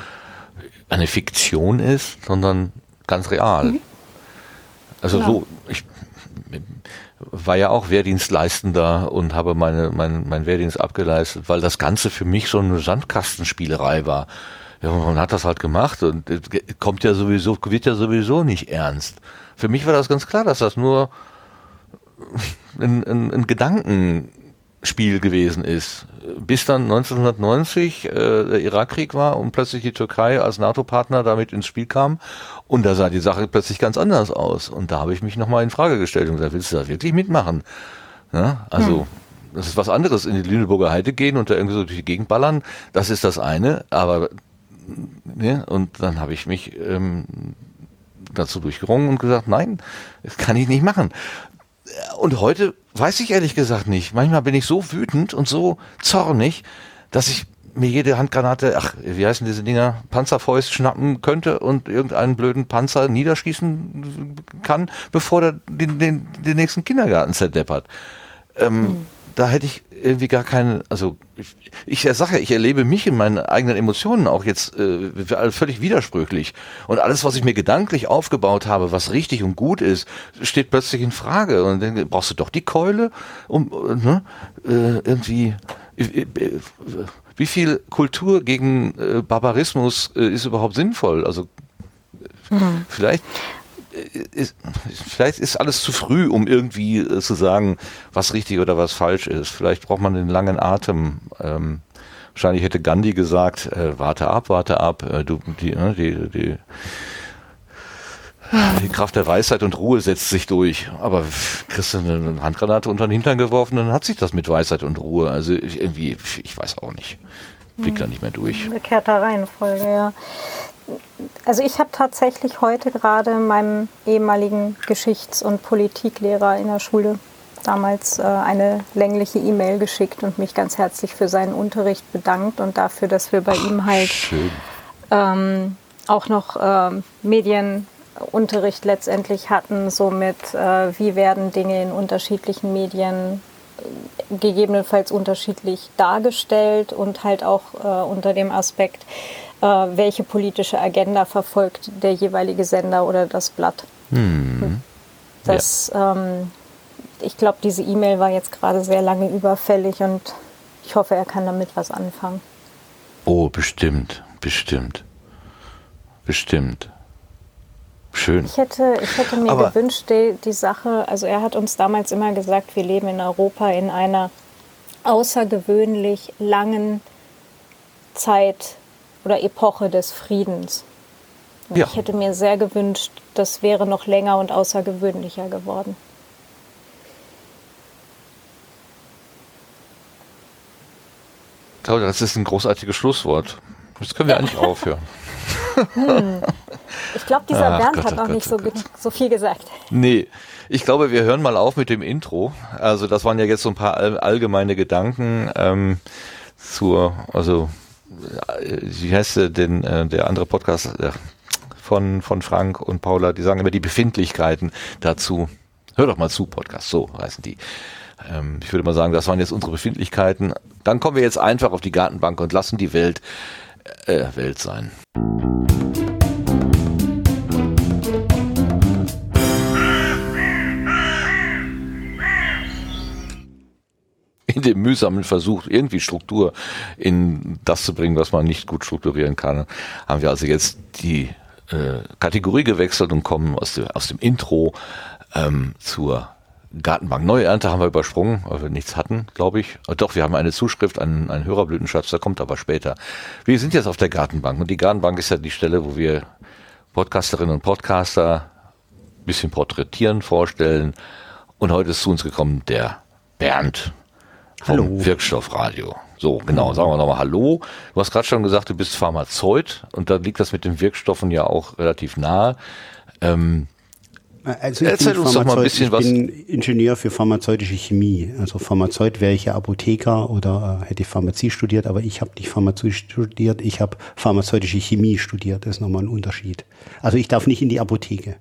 eine Fiktion ist, sondern ganz real. Mhm. Also genau. so, ich war ja auch Wehrdienstleistender und habe meine, mein, mein Wehrdienst abgeleistet, weil das Ganze für mich so eine Sandkastenspielerei war. Ja, man hat das halt gemacht und kommt ja sowieso, wird ja sowieso nicht ernst. Für mich war das ganz klar, dass das nur ein, ein, ein Gedanken Spiel gewesen ist. Bis dann 1990 äh, der Irakkrieg war und plötzlich die Türkei als NATO-Partner damit ins Spiel kam und da sah die Sache plötzlich ganz anders aus. Und da habe ich mich nochmal in Frage gestellt und gesagt, willst du da wirklich mitmachen? Ja, also hm. das ist was anderes, in die Lüneburger Heide gehen und da irgendwie so durch die Gegend ballern, das ist das eine, aber ne, und dann habe ich mich ähm, dazu durchgerungen und gesagt, nein, das kann ich nicht machen. Und heute weiß ich ehrlich gesagt nicht. Manchmal bin ich so wütend und so zornig, dass ich mir jede Handgranate, ach, wie heißen diese Dinger, Panzerfäust schnappen könnte und irgendeinen blöden Panzer niederschießen kann, bevor der den, den, den nächsten Kindergarten zerdeppert. Ähm, mhm da hätte ich irgendwie gar keine, also ich, ich sage ich erlebe mich in meinen eigenen Emotionen auch jetzt äh, völlig widersprüchlich. Und alles, was ich mir gedanklich aufgebaut habe, was richtig und gut ist, steht plötzlich in Frage. Und dann brauchst du doch die Keule, um ne, äh, irgendwie äh, äh, wie viel Kultur gegen äh, Barbarismus äh, ist überhaupt sinnvoll? Also mhm. vielleicht ist, vielleicht ist alles zu früh, um irgendwie äh, zu sagen, was richtig oder was falsch ist. Vielleicht braucht man den langen Atem. Ähm, wahrscheinlich hätte Gandhi gesagt, äh, warte ab, warte ab, äh, du, die, ne, die, die, die Kraft der Weisheit und Ruhe setzt sich durch. Aber kriegst du eine Handgranate unter den Hintern geworfen, dann hat sich das mit Weisheit und Ruhe. Also irgendwie, ich weiß auch nicht. Blick da nicht mehr durch. Bekehrter Reihenfolge, ja. Also ich habe tatsächlich heute gerade meinem ehemaligen Geschichts- und Politiklehrer in der Schule damals äh, eine längliche E-Mail geschickt und mich ganz herzlich für seinen Unterricht bedankt und dafür, dass wir bei Ach, ihm halt ähm, auch noch äh, Medienunterricht letztendlich hatten, somit äh, wie werden Dinge in unterschiedlichen Medien äh, gegebenenfalls unterschiedlich dargestellt und halt auch äh, unter dem Aspekt, welche politische Agenda verfolgt der jeweilige Sender oder das Blatt. Hm. Das, ja. ähm, ich glaube, diese E-Mail war jetzt gerade sehr lange überfällig und ich hoffe, er kann damit was anfangen. Oh, bestimmt, bestimmt, bestimmt. Schön. Ich hätte, ich hätte mir Aber gewünscht, die, die Sache, also er hat uns damals immer gesagt, wir leben in Europa in einer außergewöhnlich langen Zeit oder Epoche des Friedens. Ja. Ich hätte mir sehr gewünscht, das wäre noch länger und außergewöhnlicher geworden. Ich glaube, das ist ein großartiges Schlusswort. Jetzt können wir eigentlich aufhören. Hm. Ich glaube, dieser Ach, Bernd Gott, hat noch Gott, nicht so, so, viel gesagt. Nee, ich glaube, wir hören mal auf mit dem Intro. Also das waren ja jetzt so ein paar allgemeine Gedanken ähm, zur, also wie heißt denn, äh, der andere Podcast äh, von, von Frank und Paula, die sagen immer die Befindlichkeiten dazu. Hör doch mal zu, Podcast, so heißen die. Ähm, ich würde mal sagen, das waren jetzt unsere Befindlichkeiten. Dann kommen wir jetzt einfach auf die Gartenbank und lassen die Welt äh, Welt sein. In dem mühsamen Versuch, irgendwie Struktur in das zu bringen, was man nicht gut strukturieren kann, haben wir also jetzt die äh, Kategorie gewechselt und kommen aus, dem, aus dem Intro ähm, zur Gartenbank. Neue Ernte haben wir übersprungen, weil wir nichts hatten, glaube ich. Doch, wir haben eine Zuschrift an einen Hörerblütenschatz, der kommt aber später. Wir sind jetzt auf der Gartenbank und die Gartenbank ist ja die Stelle, wo wir Podcasterinnen und Podcaster ein bisschen porträtieren, vorstellen. Und heute ist zu uns gekommen der Bernd Hallo. vom Wirkstoffradio. So, genau, sagen wir nochmal Hallo. Du hast gerade schon gesagt, du bist Pharmazeut und da liegt das mit den Wirkstoffen ja auch relativ nahe. Ähm, also Erzähl uns doch mal ein bisschen was. Ich bin Ingenieur für pharmazeutische Chemie. Also Pharmazeut wäre ich ja Apotheker oder äh, hätte ich Pharmazie studiert, aber ich habe nicht Pharmazie studiert, ich habe pharmazeutische Chemie studiert. Das ist nochmal ein Unterschied. Also ich darf nicht in die Apotheke.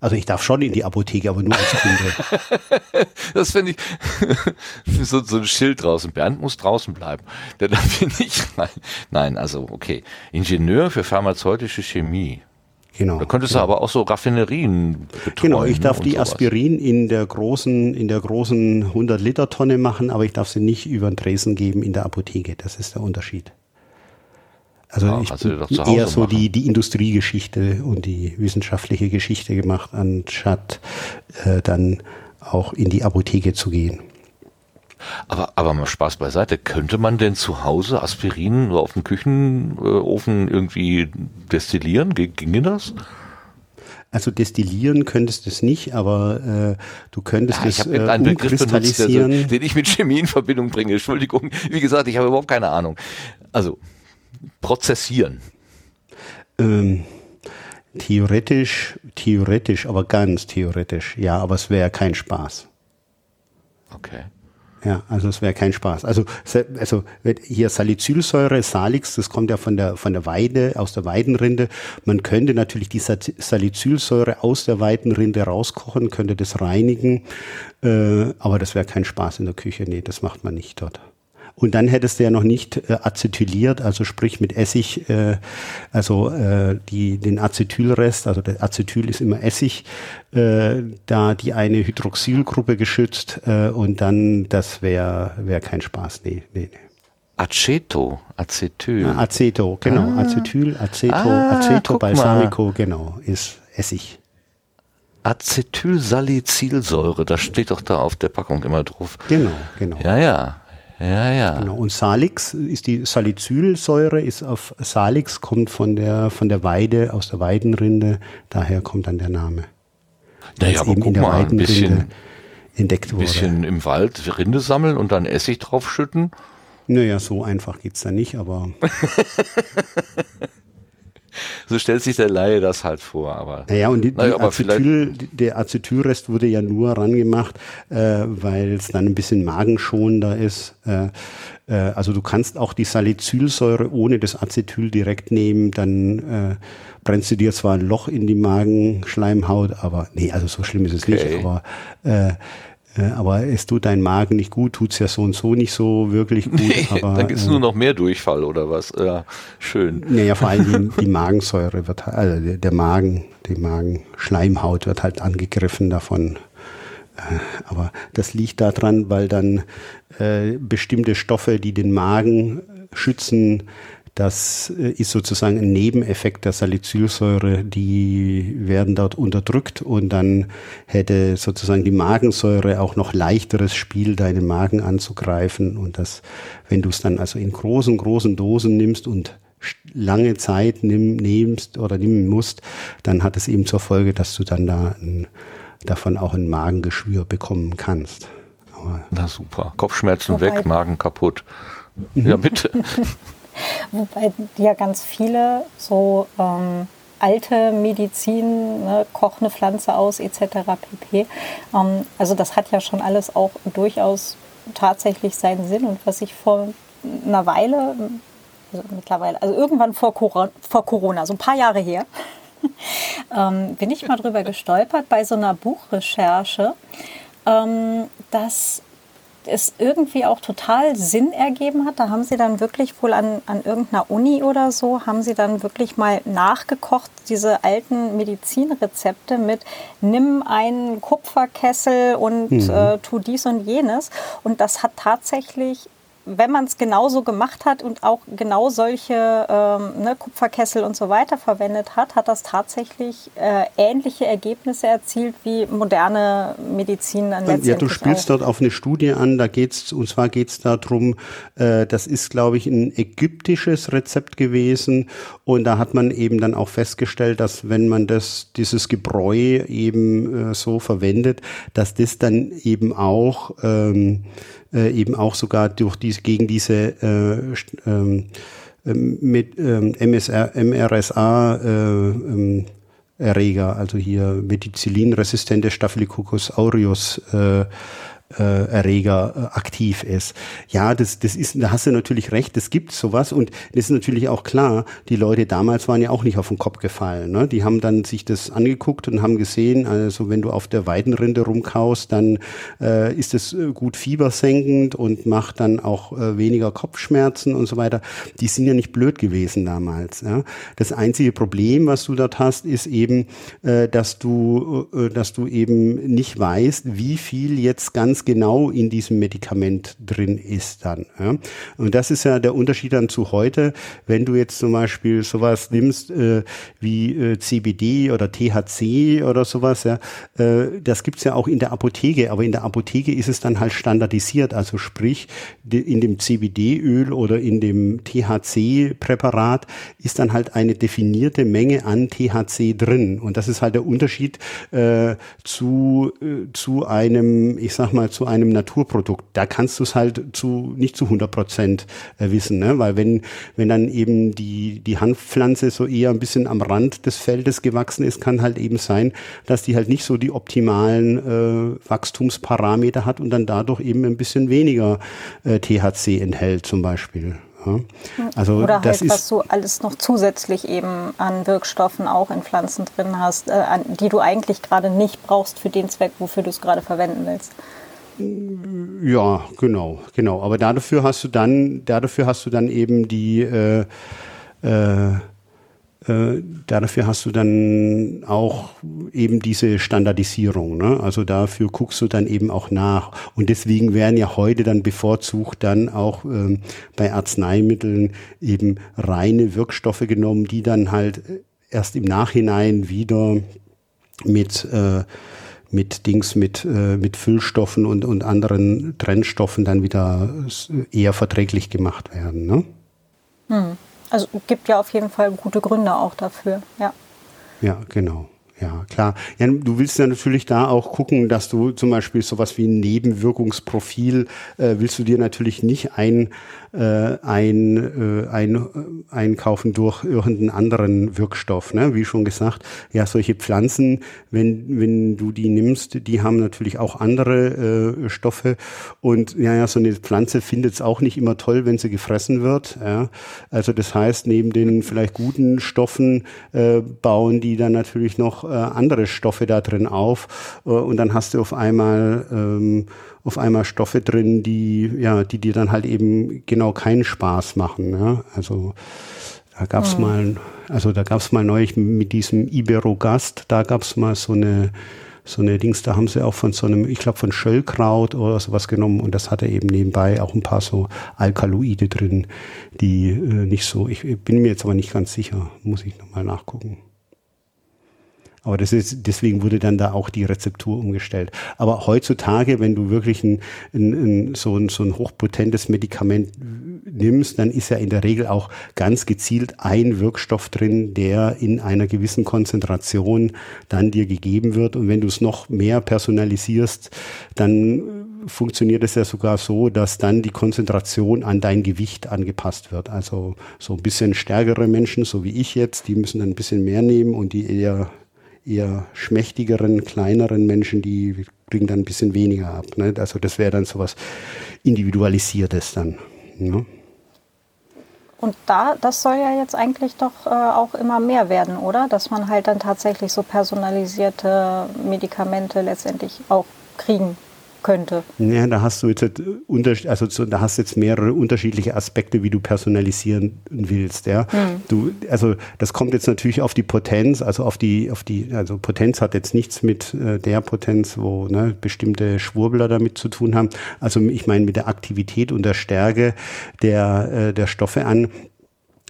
Also ich darf schon in die Apotheke, aber nur als Kunde. das finde ich so, so ein Schild draußen. Bernd muss draußen bleiben. Der darf hier nicht rein. Nein, also okay. Ingenieur für pharmazeutische Chemie. Genau. Da könntest du aber auch so Raffinerien betreuen. Genau, ich darf die sowas. Aspirin in der großen, in der großen 100 Liter Tonne machen, aber ich darf sie nicht über den Tresen geben in der Apotheke. Das ist der Unterschied. Also ja, ich habe eher so die, die Industriegeschichte und die wissenschaftliche Geschichte gemacht, anstatt äh, dann auch in die Apotheke zu gehen. Aber, aber mal Spaß beiseite. Könnte man denn zu Hause Aspirin auf dem Küchenofen irgendwie destillieren? Ginge das? Also destillieren könntest du es nicht, aber äh, du könntest ja, es ich äh, einen Begriff benutzt, umkristallisieren. also, den ich mit Chemie in Verbindung bringe. Entschuldigung. Wie gesagt, ich habe überhaupt keine Ahnung. Also prozessieren. Ähm, theoretisch, theoretisch, aber ganz theoretisch, ja, aber es wäre kein Spaß. Okay. Ja, also es wäre kein Spaß. Also, also hier Salicylsäure, Salix, das kommt ja von der von der Weide, aus der Weidenrinde. Man könnte natürlich die Sa- Salicylsäure aus der Weidenrinde rauskochen, könnte das reinigen, äh, aber das wäre kein Spaß in der Küche. Nee, das macht man nicht dort. Und dann hättest du ja noch nicht äh, acetyliert, also sprich mit Essig, äh, also äh, die, den Acetylrest, also der Acetyl ist immer Essig, äh, da die eine Hydroxylgruppe geschützt äh, und dann, das wäre wär kein Spaß. Nee, nee, nee. Aceto, Acetyl. Ah, Aceto, genau. Acetyl, Aceto, Ah, Aceto, guck mal. Balsamico, genau, ist Essig. Acetylsalicylsäure, das steht doch da auf der Packung immer drauf. Genau, genau. Ja, ja. Ja, ja. Genau. Und Salix ist die Salicylsäure, ist auf Salix, kommt von der, von der Weide, aus der Weidenrinde, daher kommt dann der Name. Naja, aber guck mal, ein bisschen, entdeckt wurde. bisschen im Wald Rinde sammeln und dann Essig draufschütten. Naja, so einfach geht's da nicht, aber So stellt sich der Laie das halt vor, aber. naja, und die, die Naja, vielleicht- Acetyl, der Acetylrest wurde ja nur rangemacht, äh, weil es dann ein bisschen magenschonender ist. Äh, äh, also du kannst auch die Salicylsäure ohne das Acetyl direkt nehmen, dann äh, brennst du dir zwar ein Loch in die Magenschleimhaut, aber nee, also so schlimm ist es Okay. nicht, aber äh, aber es tut deinem Magen nicht gut, tut's ja so und so nicht so wirklich gut. Nee, aber, dann gibt's äh, nur noch mehr Durchfall oder was. Ja, schön. Naja, vor allem die, die Magensäure wird, halt- also der, der Magen, die Magenschleimhaut wird halt angegriffen davon. Äh, Aber das liegt daran, weil dann äh, bestimmte Stoffe, die den Magen schützen, das äh, ist sozusagen ein Nebeneffekt der Salicylsäure, die werden dort unterdrückt und dann hätte sozusagen die Magensäure auch noch leichteres Spiel, deinen Magen anzugreifen und das, wenn du es dann also in großen, großen Dosen nimmst und lange Zeit nimm, nimmst oder nehmen musst, dann hat es eben zur Folge, dass du dann da ein, davon auch ein Magengeschwür bekommen kannst. Aber Na super. Kopfschmerzen weg, Magen kaputt. Ja, bitte. Wobei ja ganz viele so ähm, alte Medizin, ne, koch eine Pflanze aus etc. pp. Ähm, also das hat ja schon alles auch durchaus tatsächlich seinen Sinn. Und was ich vor einer Weile, also mittlerweile, also irgendwann vor Corona, vor Corona so ein paar Jahre her, ähm, bin ich mal drüber gestolpert bei so einer Buchrecherche, ähm, dass es irgendwie auch total Sinn ergeben hat. Da haben sie dann wirklich wohl an, an irgendeiner Uni oder so, haben sie dann wirklich mal nachgekocht, diese alten Medizinrezepte mit nimm einen Kupferkessel und äh, tu dies und jenes. Und das hat tatsächlich wenn man es genauso gemacht hat und auch genau solche ähm, ne, Kupferkessel und so weiter verwendet hat, hat das tatsächlich äh, ähnliche Ergebnisse erzielt wie moderne Medizin dann Ja, du spielst auch. dort auf eine Studie an, da geht's, und zwar geht's darum, äh, das ist, glaube ich, ein ägyptisches Rezept gewesen und da hat man eben dann auch festgestellt, dass wenn man das, dieses Gebräu eben äh, so verwendet, dass das dann eben auch, ähm, äh, eben auch sogar durch diese, gegen diese äh, ähm, ähm, mit ähm, MSR, MRSA äh, ähm, Erreger, also hier Methicillin-resistente Staphylococcus aureus äh, Erreger äh, aktiv ist. Ja, das, das ist, da hast du natürlich recht, es gibt sowas und das ist natürlich auch klar, die Leute damals waren ja auch nicht auf den Kopf gefallen. Ne? Die haben dann sich das angeguckt und haben gesehen, also wenn du auf der Weidenrinde rumkaust, dann äh, ist es äh, gut fiebersenkend und macht dann auch äh, weniger Kopfschmerzen und so weiter. Die sind ja nicht blöd gewesen damals. Ja? Das einzige Problem, was du dort hast, ist eben, äh, dass du, äh, dass du eben nicht weißt, wie viel jetzt ganz ganz genau in diesem Medikament drin ist dann. Ja. Und das ist ja der Unterschied dann zu heute, wenn du jetzt zum Beispiel sowas nimmst äh, wie äh, CBD oder THC oder sowas, ja, äh, das gibt's ja auch in der Apotheke, aber in der Apotheke ist es dann halt standardisiert, also sprich in dem CBD-Öl oder in dem THC-Präparat ist dann halt eine definierte Menge an THC drin und das ist halt der Unterschied äh, zu, äh, zu einem, ich sag mal, zu einem Naturprodukt. Da kannst du es halt zu nicht zu 100 Prozent äh, wissen, ne? weil wenn, wenn dann eben die, die Hanfpflanze so eher ein bisschen am Rand des Feldes gewachsen ist, kann halt eben sein, dass die halt nicht so die optimalen äh, Wachstumsparameter hat und dann dadurch eben ein bisschen weniger äh, THC enthält zum Beispiel. Ja. Also Oder halt, was du alles noch zusätzlich eben an Wirkstoffen auch in Pflanzen drin hast, äh, an, die du eigentlich gerade nicht brauchst für den Zweck, wofür du es gerade verwenden willst. Ja, genau, genau. Aber dafür hast du dann, dafür hast du dann eben die äh, äh, äh, dafür hast du dann auch eben diese Standardisierung. Ne? Also dafür guckst du dann eben auch nach. Und deswegen werden ja heute dann bevorzugt dann auch ähm, bei Arzneimitteln eben reine Wirkstoffe genommen, die dann halt erst im Nachhinein wieder mit äh, mit Dings, mit, äh, mit Füllstoffen und, und anderen Trennstoffen dann wieder eher verträglich gemacht werden. Ne? Hm. Also gibt ja auf jeden Fall gute Gründe auch dafür, ja. Ja, genau. Ja, klar. Ja, du willst ja natürlich da auch gucken, dass du zum Beispiel sowas wie ein Nebenwirkungsprofil äh, willst du dir natürlich nicht ein, äh, ein, äh, ein, äh, einkaufen durch irgendeinen anderen Wirkstoff. Ne? Wie schon gesagt, ja, solche Pflanzen, wenn, wenn du die nimmst, die haben natürlich auch andere äh, Stoffe. Und ja, ja, so eine Pflanze findet es auch nicht immer toll, wenn sie gefressen wird. Ja? Also das heißt, neben den vielleicht guten Stoffen äh, bauen die dann natürlich noch äh, andere Stoffe da drin auf. Äh, und dann hast du auf einmal ähm, auf einmal Stoffe drin, die, ja, die dir dann halt eben genau keinen Spaß machen. Ja? Also da gab's mhm. mal, also da gab's mal neulich mit diesem Iberogast, da gab's mal so eine so eine Dings, da haben sie auch von so einem, ich glaube von Schöllkraut oder sowas genommen und das hatte eben nebenbei auch ein paar so Alkaloide drin, die äh, nicht so, ich bin mir jetzt aber nicht ganz sicher, muss ich nochmal nachgucken. Aber das ist, deswegen wurde dann da auch die Rezeptur umgestellt. Aber heutzutage, wenn du wirklich ein, ein, ein, so, ein, so ein hochpotentes Medikament nimmst, dann ist ja in der Regel auch ganz gezielt ein Wirkstoff drin, der in einer gewissen Konzentration dann dir gegeben wird. Und wenn du es noch mehr personalisierst, dann funktioniert es ja sogar so, dass dann die Konzentration an dein Gewicht angepasst wird. Also so ein bisschen stärkere Menschen, so wie ich jetzt, die müssen dann ein bisschen mehr nehmen und die eher eher schmächtigeren, kleineren Menschen, die kriegen dann ein bisschen weniger ab. Ne? Also das wäre dann so was Individualisiertes dann. Ne? Und da, das soll ja jetzt eigentlich doch äh, auch immer mehr werden, oder? Dass man halt dann tatsächlich so personalisierte Medikamente letztendlich auch kriegen könnte. Ja, da hast du jetzt äh, also da hast jetzt mehrere unterschiedliche Aspekte, wie du personalisieren willst. Ja, hm. du, also das kommt jetzt natürlich auf die Potenz, also auf die, auf die, also Potenz hat jetzt nichts mit äh, der Potenz, wo ne, bestimmte Schwurbler damit zu tun haben. Also ich meine mit der Aktivität und der Stärke der äh, der Stoffe an.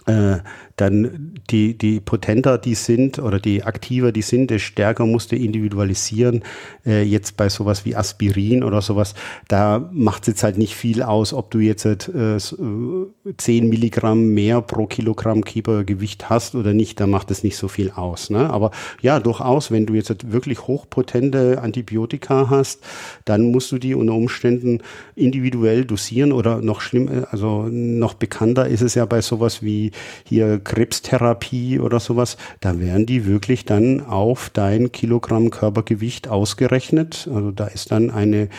Äh, dann die, die potenter die sind oder die aktiver die sind, desto stärker musst du individualisieren. Äh, jetzt bei sowas wie Aspirin oder sowas, da macht es jetzt halt nicht viel aus, ob du jetzt äh, 10 äh, Milligramm mehr pro Kilogramm Kiefergewicht hast oder nicht, da macht es nicht so viel aus. Ne? Aber ja, durchaus, wenn du jetzt wirklich hochpotente Antibiotika hast, dann musst du die unter Umständen individuell dosieren oder noch schlimm, also noch bekannter ist es ja bei sowas wie hier Krebstherapie oder sowas, da werden die wirklich dann auf dein Kilogramm Körpergewicht ausgerechnet. Also da ist dann eine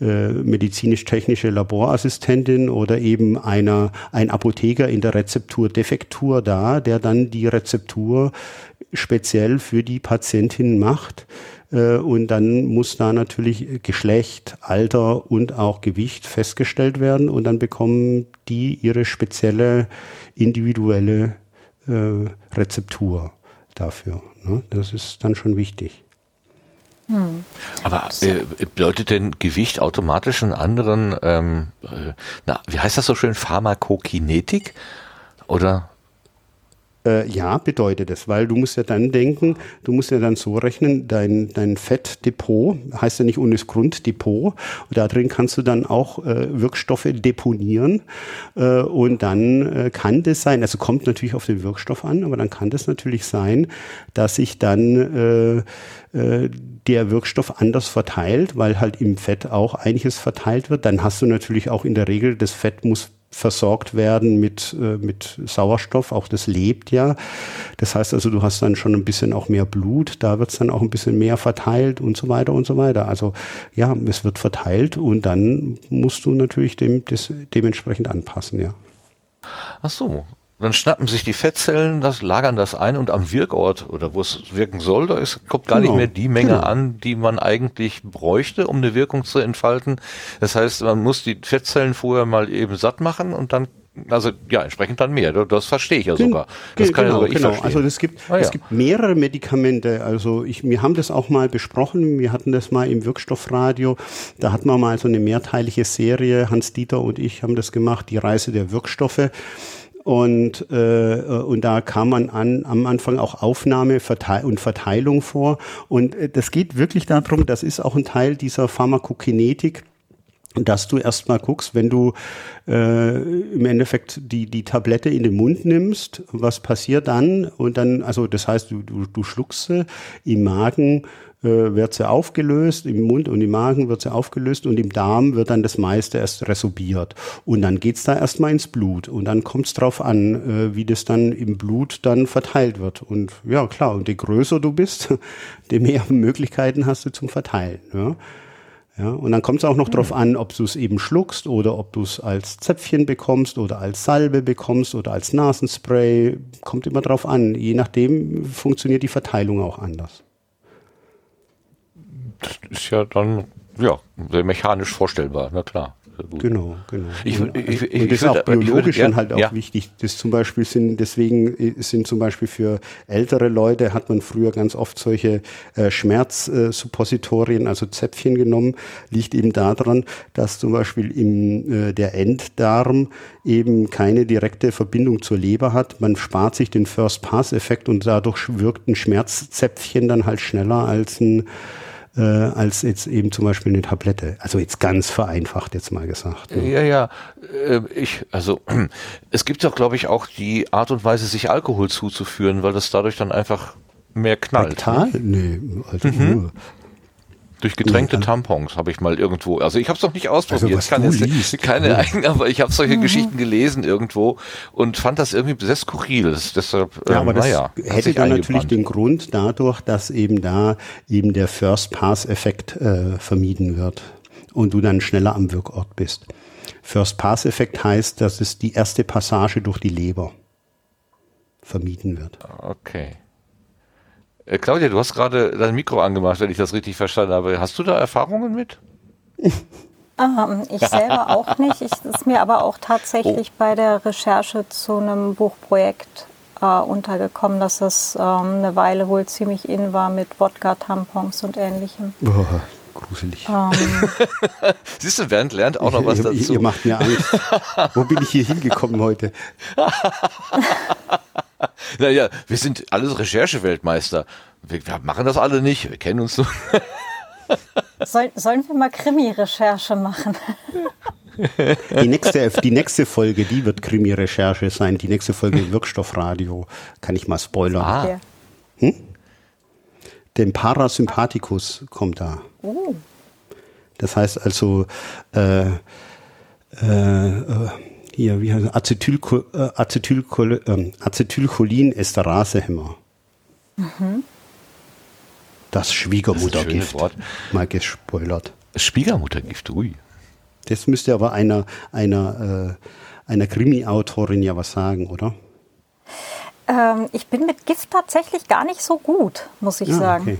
äh, medizinisch-technische Laborassistentin oder eben einer, ein Apotheker in der Rezeptur-Defektur da, der dann die Rezeptur speziell für die Patientin macht. Äh, und dann muss da natürlich Geschlecht, Alter und auch Gewicht festgestellt werden. Und dann bekommen die ihre spezielle individuelle Rezeptur dafür. Ne? Das ist dann schon wichtig. Hm. Aber äh, bedeutet denn Gewicht automatisch einen anderen, ähm, äh, na, wie heißt das so schön, Pharmakokinetik? Oder äh, ja, bedeutet es, weil du musst ja dann denken, du musst ja dann so rechnen, dein, dein Fettdepot heißt ja nicht ohne Grunddepot und da drin kannst du dann auch äh, Wirkstoffe deponieren äh, und dann äh, kann das sein, also kommt natürlich auf den Wirkstoff an, aber dann kann das natürlich sein, dass sich dann äh, äh, der Wirkstoff anders verteilt, weil halt im Fett auch einiges verteilt wird. Dann hast du natürlich auch in der Regel, das Fett muss versorgt werden mit, äh, mit Sauerstoff, auch das lebt ja. Das heißt also, du hast dann schon ein bisschen auch mehr Blut, da wird es dann auch ein bisschen mehr verteilt und so weiter und so weiter. Also ja, es wird verteilt und dann musst du natürlich dem, das dementsprechend anpassen, ja. Ach so, dann schnappen sich die Fettzellen, das lagern das ein und am Wirkort oder wo es wirken soll, da ist, kommt gar genau. nicht mehr die Menge genau. an, die man eigentlich bräuchte, um eine Wirkung zu entfalten. Das heißt, man muss die Fettzellen vorher mal eben satt machen und dann also ja, entsprechend dann mehr. Das verstehe ich ja sogar. Das kann genau, ja sogar ich genau. Verstehen. Also es gibt, ah, ja. es gibt mehrere Medikamente. Also ich, wir haben das auch mal besprochen. Wir hatten das mal im Wirkstoffradio. Da hatten wir mal so eine mehrteilige Serie. Hans Dieter und ich haben das gemacht, die Reise der Wirkstoffe. Und, äh, und da kam man an, am Anfang auch Aufnahme und Verteilung vor. Und äh, das geht wirklich darum, das ist auch ein Teil dieser Pharmakokinetik, dass du erstmal guckst, wenn du äh, im Endeffekt die, die Tablette in den Mund nimmst, was passiert dann? Und dann, also das heißt, du, du, du schluckst sie im Magen äh, wird sie aufgelöst, im Mund und im Magen wird sie aufgelöst und im Darm wird dann das meiste erst resorbiert. Und dann geht's da erstmal ins Blut und dann kommt's drauf an, äh, wie das dann im Blut dann verteilt wird. Und ja, klar, und je größer du bist, je mehr Möglichkeiten hast du zum Verteilen. Ja. Ja, und dann kommt es auch noch mhm. darauf an, ob du es eben schluckst oder ob du es als Zäpfchen bekommst oder als Salbe bekommst oder als Nasenspray. Kommt immer drauf an. Je nachdem funktioniert die Verteilung auch anders das ist ja dann ja sehr mechanisch vorstellbar, na klar. Genau, genau. Ich, ich, ich, und das ist auch biologisch dann halt auch ja. wichtig. Das zum Beispiel sind, deswegen sind zum Beispiel für ältere Leute hat man früher ganz oft solche äh, Schmerzsuppositorien, also Zäpfchen genommen. Liegt eben daran, dass zum Beispiel im, äh, der Enddarm eben keine direkte Verbindung zur Leber hat. Man spart sich den First-Pass-Effekt und dadurch wirkt ein Schmerzzäpfchen dann halt schneller als ein äh, als jetzt eben zum Beispiel eine Tablette. Also jetzt ganz vereinfacht jetzt mal gesagt. Ne? Ja, ja. Äh, ich, also es gibt doch, glaube ich, auch die Art und Weise, sich Alkohol zuzuführen, weil das dadurch dann einfach mehr knallt. Total? Ne? Nee, also mhm. Durch getränkte nee, Tampons habe ich mal irgendwo. Also ich habe es noch nicht ausprobiert. Also was du liest, keine eigene, aber ich habe solche mhm. Geschichten gelesen irgendwo und fand das irgendwie sehr skurril. Deshalb, ja, ähm, aber das naja, hätte dann natürlich den Grund dadurch, dass eben da eben der First-Pass-Effekt äh, vermieden wird und du dann schneller am Wirkort bist. First-Pass-Effekt heißt, dass es die erste Passage durch die Leber vermieden wird. Okay. Äh, Claudia, du hast gerade dein Mikro angemacht, wenn ich das richtig verstanden habe. Hast du da Erfahrungen mit? Ähm, ich selber auch nicht. Ich, ist mir aber auch tatsächlich oh. bei der Recherche zu einem Buchprojekt äh, untergekommen, dass es ähm, eine Weile wohl ziemlich in war mit Wodka-Tampons und ähnlichem. Boah, gruselig. Ähm. Siehst du, Bernd lernt auch noch was dazu. Ihr, ihr macht mir Angst. Wo bin ich hier hingekommen heute? naja, wir sind alles Rechercheweltmeister. Wir, wir machen das alle nicht, wir kennen uns nur. Soll, sollen wir mal Krimi-Recherche machen? Die nächste, die nächste Folge, die wird Krimi-Recherche sein. Die nächste Folge Wirkstoffradio. Kann ich mal spoilern. Ah. Hm? Den Parasympathikus kommt da. Oh. Das heißt also, äh, äh, äh hier, wie heißt Acetylcho äh, Acetylchol äh, Acetylcholinesterasehemmer. Mhm. Das Schwiegermuttergift. Das mal gespoilert. Schwiegermuttergift, ui. Das müsste aber einer, einer, äh, einer Krimi-Autorin ja was sagen, oder? Ähm, ich bin mit Gift tatsächlich gar nicht so gut, muss ich ah, sagen. Okay.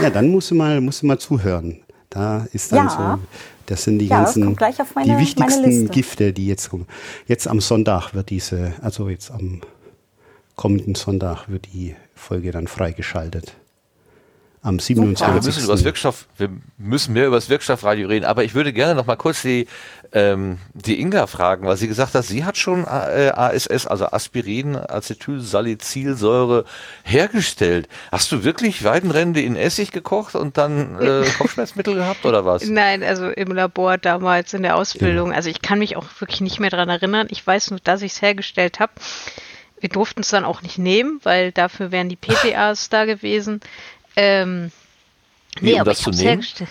Ja, dann musst du mal, musst du mal zuhören. Da ist dann ja. so das sind die ja, ganzen, meine, die wichtigsten Gifte, die jetzt kommen. Jetzt am Sonntag wird diese, also jetzt am kommenden Sonntag wird die Folge dann freigeschaltet. Am 27. wir müssen, über das Wirkstoff, wir müssen mehr über das Wirkstoffradio reden, aber ich würde gerne noch mal kurz die, ähm, die Inga fragen, weil sie gesagt hat, sie hat schon äh, ASS, also Aspirin, Acetylsalicylsäure hergestellt. Hast du wirklich Weidenrinde in Essig gekocht und dann äh, Kopfschmerzmittel gehabt oder was? Nein, also im Labor damals in der Ausbildung. Also ich kann mich auch wirklich nicht mehr dran erinnern. Ich weiß nur, dass ich es hergestellt habe. Wir durften es dann auch nicht nehmen, weil dafür wären die PTAs da gewesen. Ähm, Wie, um aber das ich zu nehmen? hergestellt.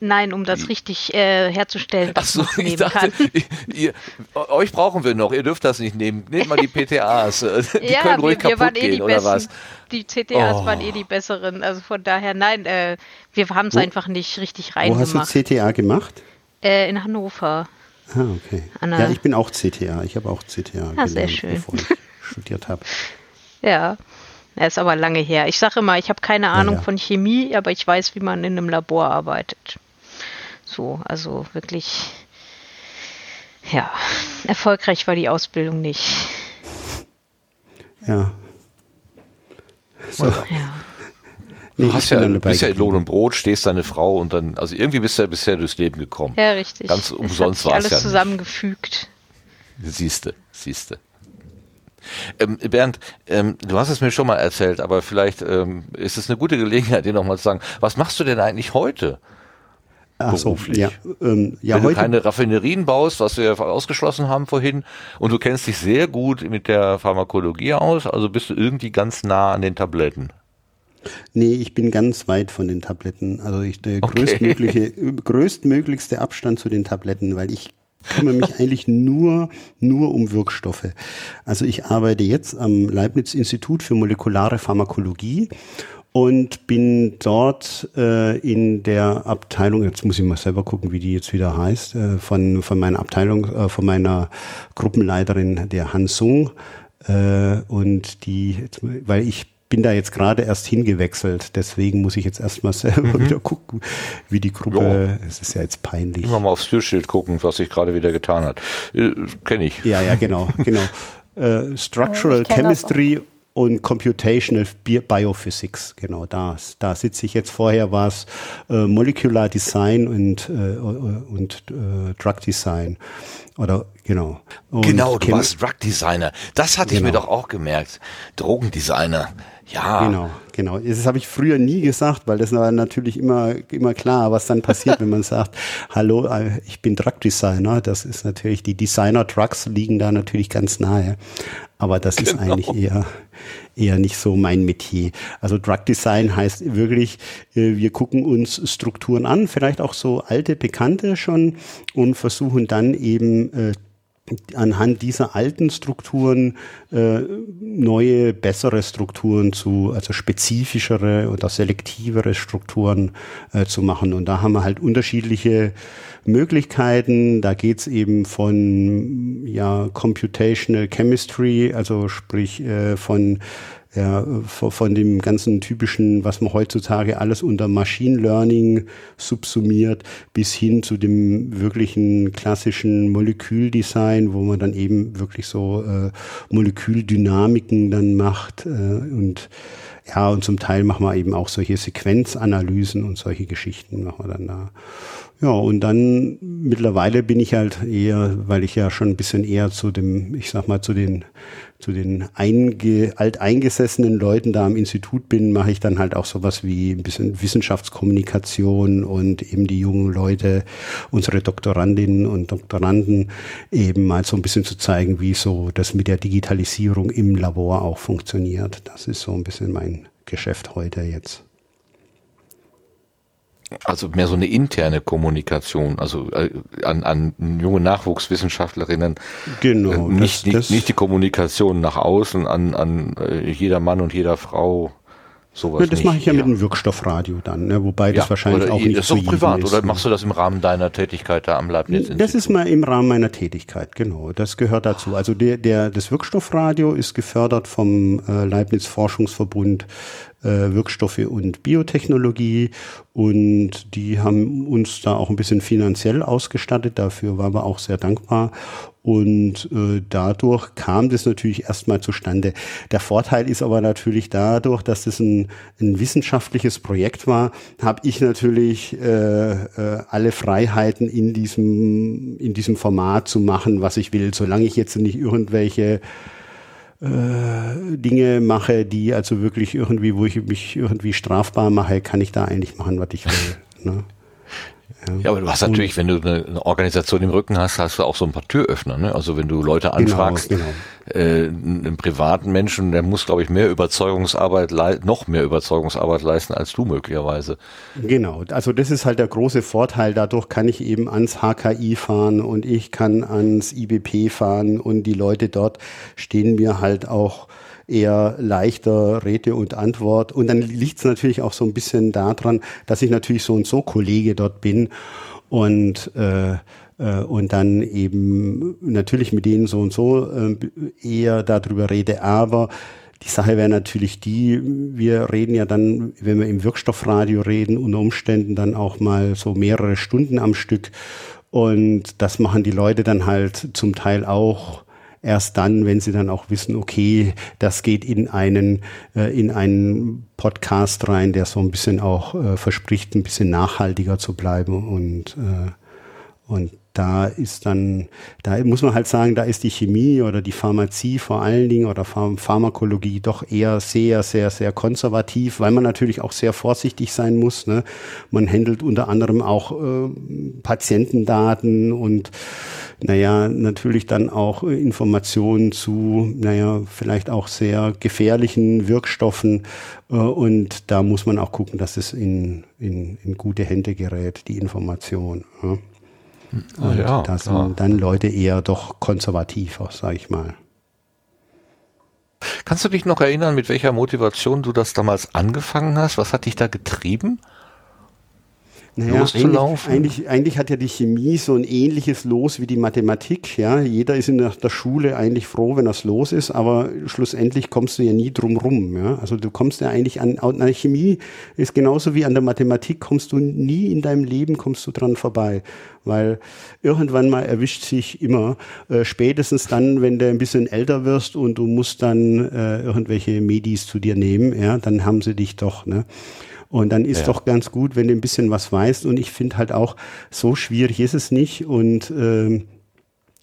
Nein, um das richtig äh, herzustellen, Ach dass so, man es ich nehmen dachte, kann. ihr, euch brauchen wir noch, ihr dürft das nicht nehmen. Nehmt mal die PTAs, die ja, können ruhig wir, wir waren kaputt eh die gehen, oder besten. was? Die CTAs Oh. waren eh die besseren. Also von daher, nein, äh, wir haben es einfach nicht richtig Wo hast du reingemacht. CTA gemacht? Äh, in Hannover. Ah, okay. Anna. Ja, ich bin auch CTA. Ich habe auch CTA Ah, sehr schön. bevor ich studiert habe. Ja. Ja, ist aber lange her. Ich sage immer, ich habe keine Ahnung ja. von Chemie, aber ich weiß, wie man in einem Labor arbeitet. So, also wirklich, ja, erfolgreich war die Ausbildung nicht. Ja. So. Ja. Nee, Du hast ja, bist ja in Lohn und Brot, stehst deine Frau und dann, also irgendwie bist du ja bisher durchs Leben gekommen. Ja, richtig. Ganz Es umsonst hat sich war's alles ja nicht. zusammengefügt. Siehste, siehste. Ähm, Bernd, ähm, du hast es mir schon mal erzählt, aber vielleicht ähm, ist es eine gute Gelegenheit, dir nochmal zu sagen, was machst du denn eigentlich heute? Ach so, ja, ähm, ja Wenn du heute keine Raffinerien baust, was wir ausgeschlossen haben vorhin, und du kennst dich sehr gut mit der Pharmakologie aus, also bist du irgendwie ganz nah an den Tabletten. Nee, ich bin ganz weit von den Tabletten. Also ich, der Okay. größtmögliche, größtmöglichste Abstand zu den Tabletten, weil ich kümmere mich eigentlich nur, nur um Wirkstoffe. Also ich arbeite jetzt am Leibniz-Institut für molekulare Pharmakologie und bin dort äh, in der Abteilung, jetzt muss ich mal selber gucken, wie die jetzt wieder heißt, äh, von, von meiner Abteilung, äh, von meiner Gruppenleiterin, der Han Sung. Äh, und die, jetzt, weil ich bin da jetzt gerade erst hingewechselt, deswegen muss ich jetzt erstmal selber wieder gucken, wie die Gruppe, es ist ja jetzt peinlich. Immer mal aufs Türschild gucken, was sich gerade wieder getan hat. Äh, Kenne ich. Ja, ja, genau, genau. Äh, Structural das Chemistry und Computational Bi- Biophysics, genau da, da sitze ich jetzt. Vorher war es äh, Molecular Design und, äh, und äh, Drug Design. Oder genau. Und genau, du Chem- warst Drug Designer. Das hatte ich mir Genau. doch auch gemerkt. Drogendesigner. Ja. Genau, genau. Das habe ich früher nie gesagt, weil das war natürlich immer, immer klar, was dann passiert, wenn man sagt, hallo, äh, ich bin Drug Designer. Das ist natürlich, die Designer Drugs liegen da natürlich ganz nahe. Aber das ist Genau. eigentlich eher, eher nicht so mein Metier. Also Drug Design heißt wirklich, äh, wir gucken uns Strukturen an, vielleicht auch so alte, bekannte schon und versuchen dann eben äh, anhand dieser alten Strukturen äh, neue, bessere Strukturen zu, also spezifischere oder selektivere Strukturen äh, zu machen. Und da haben wir halt unterschiedliche Möglichkeiten. Da geht's eben von ja, Computational Chemistry, also sprich äh, von ja, von, dem ganzen typischen, was man heutzutage alles unter Machine Learning subsumiert, bis hin zu dem wirklichen klassischen Moleküldesign, wo man dann eben wirklich so äh, Moleküldynamiken dann macht äh, und ja, und zum Teil machen wir eben auch solche Sequenzanalysen und solche Geschichten machen wir dann da. Ja, und dann mittlerweile bin ich halt eher, weil ich ja schon ein bisschen eher zu dem, ich sag mal, zu den, zu den einge, alteingesessenen Leuten da am Institut bin, mache ich dann halt auch sowas wie ein bisschen Wissenschaftskommunikation und eben die jungen Leute, unsere Doktorandinnen und Doktoranden eben mal so ein bisschen zu zeigen, wie so das mit der Digitalisierung im Labor auch funktioniert. Das ist so ein bisschen mein Geschäft heute jetzt. Also mehr so eine interne Kommunikation, also äh, an, an junge Nachwuchswissenschaftlerinnen. Genau. Äh, nicht, das- das- nicht die Kommunikation nach außen an, an äh, jeder Mann und jeder Frau. Sowas Ja, das mache ich ja mit dem Wirkstoffradio dann, ne? wobei das Ja, wahrscheinlich oder auch nicht das ist doch privat, ist, oder ne? machst du das im Rahmen deiner Tätigkeit da am Leibniz? Das ist mal im Rahmen meiner Tätigkeit, genau. Das gehört dazu. Also der, der, das Wirkstoffradio ist gefördert vom äh, Leibniz Forschungsverbund äh, Wirkstoffe und Biotechnologie und die haben uns da auch ein bisschen finanziell ausgestattet. Dafür waren wir auch sehr dankbar. Und äh, dadurch kam das natürlich erstmal zustande. Der Vorteil ist aber natürlich dadurch, dass das ein, ein wissenschaftliches Projekt war, habe ich natürlich äh, äh, alle Freiheiten in diesem, in diesem Format zu machen, was ich will, solange ich jetzt nicht irgendwelche äh, Dinge mache, die also wirklich irgendwie, wo ich mich irgendwie strafbar mache, kann ich da eigentlich machen, was ich will. Ne? Ja, aber du hast natürlich, wenn du eine, Organisation im Rücken hast, hast du auch so ein paar Türöffner. Ne? Also wenn du Leute genau, anfragst, genau, genau. Äh, einen privaten Menschen, der muss, glaube ich, mehr Überzeugungsarbeit, noch mehr Überzeugungsarbeit leisten als du möglicherweise. Genau, also das ist halt der große Vorteil. Dadurch kann ich eben ans HKI fahren und ich kann ans IBP fahren und die Leute dort stehen mir halt auch eher leichter Rede und Antwort. Und dann liegt es natürlich auch so ein bisschen daran, dass ich natürlich so und so Kollege dort bin und äh, äh, und dann eben natürlich mit denen so und so äh, eher darüber rede. Aber die Sache wäre natürlich die, wir reden ja dann, wenn wir im Wirkstoffradio reden, unter Umständen dann auch mal so mehrere Stunden am Stück. Und das machen die Leute dann halt zum Teil auch erst dann, wenn sie dann auch wissen, okay, das geht in einen, äh, in einen Podcast rein, der so ein bisschen auch äh, verspricht, ein bisschen nachhaltiger zu bleiben und, äh, und da ist dann, da muss man halt sagen, da ist die Chemie oder die Pharmazie vor allen Dingen oder Pharmakologie doch eher sehr, sehr, sehr konservativ, weil man natürlich auch sehr vorsichtig sein muss. Ne? Man handelt unter anderem auch äh, Patientendaten und naja, natürlich dann auch Informationen zu, naja, vielleicht auch sehr gefährlichen Wirkstoffen. Äh, und da muss man auch gucken, dass es in, in, in gute Hände gerät, die Information. Ja. Und ja, da sind dann Leute eher doch konservativer, sag ich mal. Kannst du dich noch erinnern, mit welcher Motivation du das damals angefangen hast? Was hat dich da getrieben? Naja, loszulaufen? Eigentlich, eigentlich, eigentlich, hat ja die Chemie so ein ähnliches Los wie die Mathematik. Ja, jeder ist in der, Schule eigentlich froh, wenn das los ist, aber schlussendlich kommst du ja nie drum rum. Ja, also du kommst ja eigentlich an, an der Chemie ist genauso wie an der Mathematik kommst du nie in deinem Leben kommst du dran vorbei, weil irgendwann mal erwischt sich immer äh, spätestens dann, wenn du ein bisschen älter wirst und du musst dann äh, irgendwelche Medis zu dir nehmen, ja, dann haben sie dich doch. Ne? Und dann ist ja. doch ganz gut, wenn du ein bisschen was weißt. Und ich finde halt auch, so schwierig ist es nicht. Und ähm,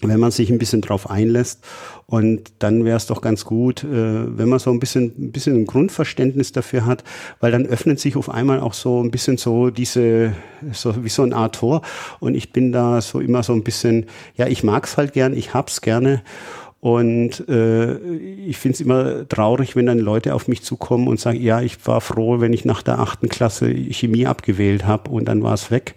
wenn man sich ein bisschen drauf einlässt. Und dann wäre es doch ganz gut, äh, wenn man so ein bisschen, ein bisschen ein Grundverständnis dafür hat, weil dann öffnet sich auf einmal auch so ein bisschen so diese, so wie so ein Art Tor. Und ich bin da so immer so ein bisschen, ja, ich mag's halt gern, ich hab's gerne. Und äh, ich finde es immer traurig, wenn dann Leute auf mich zukommen und sagen, ja, ich war froh, wenn ich nach der achten Klasse Chemie abgewählt habe und dann war es weg.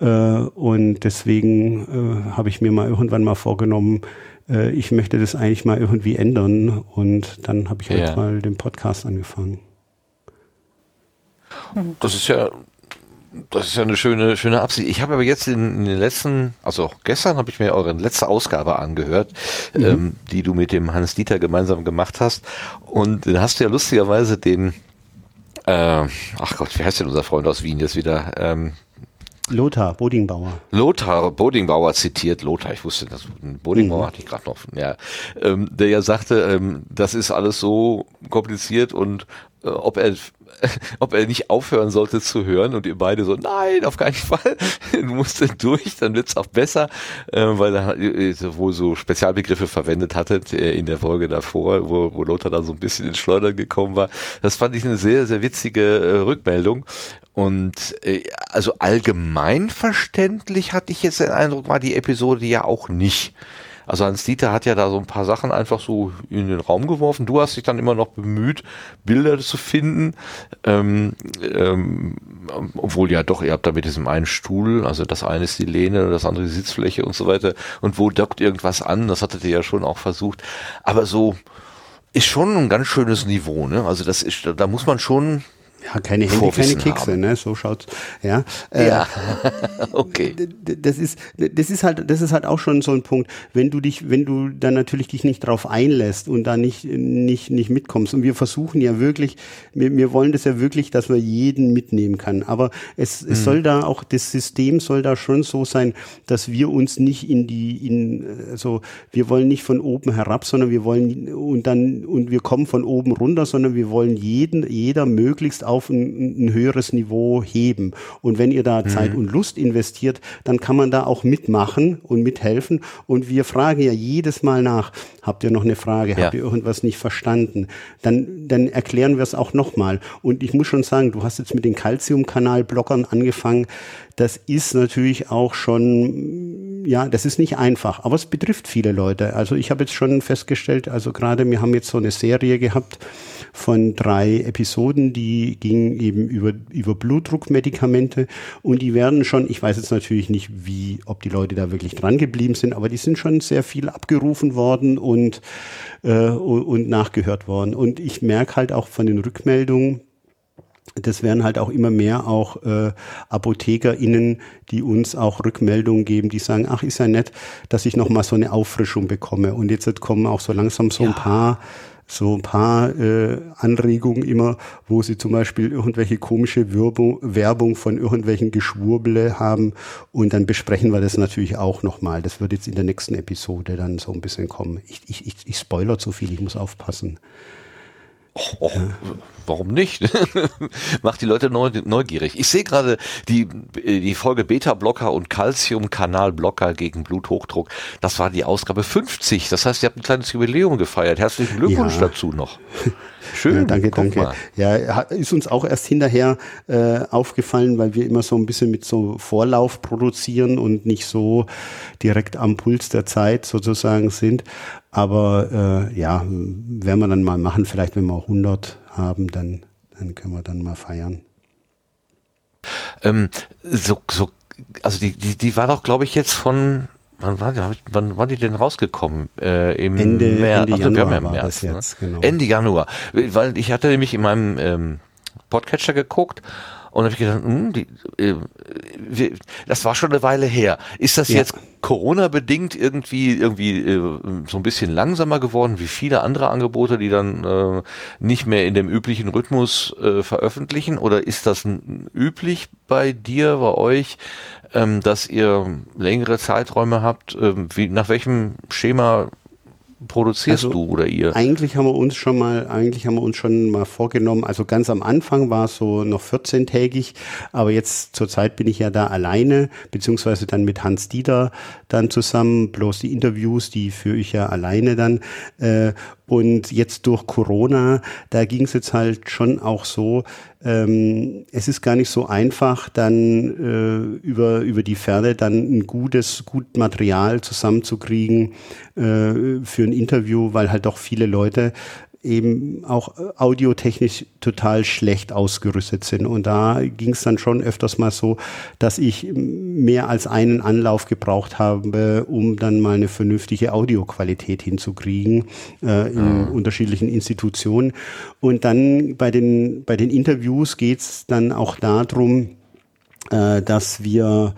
Äh, und deswegen äh, habe ich mir mal irgendwann mal vorgenommen, äh, ich möchte das eigentlich mal irgendwie ändern. Und dann habe ich halt ja. halt mal den Podcast angefangen. Das ist ja das ist ja eine schöne, schöne Absicht. Ich habe aber jetzt in, in, den letzten, also gestern habe ich mir eure letzte Ausgabe angehört, mhm. ähm, die du mit dem Hans Dieter gemeinsam gemacht hast. Und dann hast du ja lustigerweise den, äh, ach Gott, wie heißt denn unser Freund aus Wien jetzt wieder? Ähm, Lothar Bodingbauer. Lothar Bodingbauer zitiert, Lothar, ich wusste, das Bodingbauer mhm. hatte ich gerade noch, ja, ähm, der ja sagte, ähm, das ist alles so kompliziert und äh, ob er ob er nicht aufhören sollte zu hören und ihr beide so, nein, auf keinen Fall, du musst durch, dann wird's auch besser, äh, weil er äh, wohl so Spezialbegriffe verwendet hatte äh, in der Folge davor, wo, wo Lothar da so ein bisschen ins Schleudern gekommen war. Das fand ich eine sehr, sehr witzige äh, Rückmeldung. Und äh, also allgemein verständlich hatte ich jetzt den Eindruck, war die Episode ja auch nicht. Also Hans-Dieter hat ja da so ein paar Sachen einfach so in den Raum geworfen. Du hast dich dann immer noch bemüht, Bilder zu finden. Ähm, ähm, obwohl ja doch, ihr habt da mit diesem einen Stuhl, also das eine ist die Lehne, das andere die Sitzfläche und so weiter. Und wo dockt irgendwas an? Das hattet ihr ja schon auch versucht. Aber so ist schon ein ganz schönes Niveau, ne? Also das ist, da muss man schon ja, keine Hände, keine Kekse, haben. ne? So schaut's. Ja, äh, ja. okay. Das ist, das ist halt, das ist halt auch schon so ein Punkt. Wenn du dich, wenn du dann natürlich dich nicht drauf einlässt und da nicht, nicht, nicht mitkommst. Und wir versuchen ja wirklich, wir, wir wollen das ja wirklich, dass man jeden mitnehmen kann. Aber es, es mhm. soll da auch, das System soll da schon so sein, dass wir uns nicht in die, in, also wir wollen nicht von oben herab, sondern wir wollen und dann und wir kommen von oben runter, sondern wir wollen jeden, jeder möglichst auf ein, ein höheres Niveau heben. Und wenn ihr da mhm. Zeit und Lust investiert, dann kann man da auch mitmachen und mithelfen. Und wir fragen ja jedes Mal nach, habt ihr noch eine Frage, ja. habt ihr irgendwas nicht verstanden? Dann, dann erklären wir es auch nochmal. Und ich muss schon sagen, du hast jetzt mit den Calcium-Kanal-Blockern angefangen. Das ist natürlich auch schon, ja, das ist nicht einfach, aber es betrifft viele Leute. Also ich habe jetzt schon festgestellt, also gerade wir haben jetzt so eine Serie gehabt von drei Episoden, die gingen eben über, über Blutdruckmedikamente und die werden schon, ich weiß jetzt natürlich nicht, wie, ob die Leute da wirklich dran geblieben sind, aber die sind schon sehr viel abgerufen worden und, äh, und nachgehört worden. Und ich merke halt auch von den Rückmeldungen, das werden halt auch immer mehr auch äh, ApothekerInnen, die uns auch Rückmeldungen geben, die sagen, ach, ist ja nett, dass ich nochmal so eine Auffrischung bekomme. Und jetzt kommen auch so langsam so ja. ein paar so ein paar äh, Anregungen immer, wo sie zum Beispiel irgendwelche komische Werbung, Werbung von irgendwelchen Geschwurbele haben und dann besprechen wir das natürlich auch nochmal. Das wird jetzt in der nächsten Episode dann so ein bisschen kommen. Ich, ich, ich, ich spoiler zu viel, ich muss aufpassen. Och, och, warum nicht? Macht die Leute neugierig. Ich sehe gerade die, die Folge Beta-Blocker und Calcium-Kanal-Blocker gegen Bluthochdruck. Das war die Ausgabe 50. Das heißt, ihr habt ein kleines Jubiläum gefeiert. Herzlichen Glückwunsch ja. dazu noch. Schön. Ja, danke, danke. Mal. Ja, ist uns auch erst hinterher äh, aufgefallen, weil wir immer so ein bisschen mit so Vorlauf produzieren und nicht so direkt am Puls der Zeit sozusagen sind. Aber äh, ja, werden wir dann mal machen. Vielleicht, wenn wir 100 haben, dann, dann können wir dann mal feiern. Ähm, so, so, also die, die, die war doch, glaube ich, jetzt von Wann war, die, wann war die denn rausgekommen? Äh, Im Ende, März, Ende Januar ja März, ne? jetzt, genau. Ende Januar. Weil ich hatte nämlich in meinem ähm, Podcatcher geguckt und habe ich gedacht, hm, die, äh, das war schon eine Weile her. Ist das ja. jetzt Corona-bedingt irgendwie irgendwie äh, so ein bisschen langsamer geworden wie viele andere Angebote, die dann äh, nicht mehr in dem üblichen Rhythmus äh, veröffentlichen? Oder ist das üblich bei dir, bei euch, ähm, dass ihr längere Zeiträume habt? Ähm, wie, nach welchem Schema produzierst also, du oder ihr? Eigentlich haben wir uns schon mal, eigentlich haben wir uns schon mal vorgenommen, also ganz am Anfang war es so noch 14-tägig, aber jetzt zurzeit bin ich ja da alleine, beziehungsweise dann mit Hans Dieter dann zusammen, bloß die Interviews, die führe ich ja alleine dann. Äh, und jetzt durch Corona, da ging es jetzt halt schon auch so, ähm, es ist gar nicht so einfach, dann äh, über, über die Ferne dann ein gutes, gut Material zusammenzukriegen äh, für ein Interview, weil halt doch viele Leute eben auch äh, audiotechnisch total schlecht ausgerüstet sind. Und da ging es dann schon öfters mal so, dass ich mehr als einen Anlauf gebraucht habe, um dann mal eine vernünftige Audioqualität hinzukriegen äh, in mhm. unterschiedlichen Institutionen. Und dann bei den, bei den Interviews geht es dann auch darum, äh, dass wir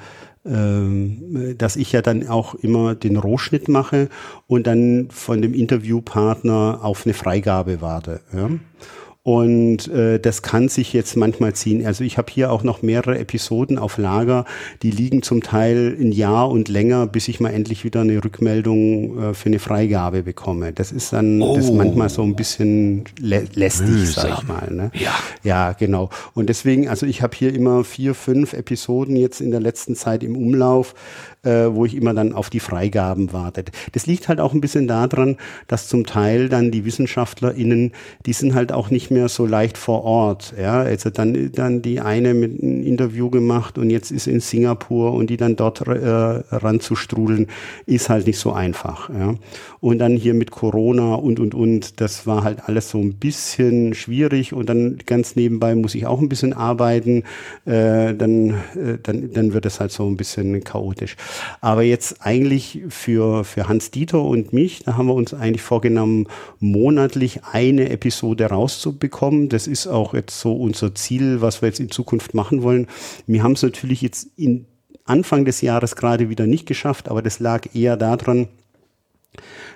dass ich ja dann auch immer den Rohschnitt mache und dann von dem Interviewpartner auf eine Freigabe warte. Ja. Und äh, das kann sich jetzt manchmal ziehen. Also ich habe hier auch noch mehrere Episoden auf Lager, die liegen zum Teil ein Jahr und länger, bis ich mal endlich wieder eine Rückmeldung äh, für eine Freigabe bekomme. Das ist dann oh. das manchmal so ein bisschen lä lästig, Mühsam. sag ich mal. Ne? Ja. ja, genau. Und deswegen, also ich habe hier immer vier, fünf Episoden jetzt in der letzten Zeit im Umlauf äh, wo ich immer dann auf die Freigaben warte. Das liegt halt auch ein bisschen daran, dass zum Teil dann die WissenschaftlerInnen, die sind halt auch nicht mehr so leicht vor Ort. Ja, also dann, dann die eine mit einem Interview gemacht und jetzt ist in Singapur und die dann dort äh, ranzustrudeln, ist halt nicht so einfach. Ja. Und dann hier mit Corona und, und, und, das war halt alles so ein bisschen schwierig und dann ganz nebenbei muss ich auch ein bisschen arbeiten, äh, dann, äh, dann, dann wird es halt so ein bisschen chaotisch. Aber jetzt eigentlich für, für Hans Dieter und mich, da haben wir uns eigentlich vorgenommen, monatlich eine Episode rauszubringen bekommen. Das ist auch jetzt so unser Ziel, was wir jetzt in Zukunft machen wollen. Wir haben es natürlich jetzt in Anfang des Jahres gerade wieder nicht geschafft, aber das lag eher daran,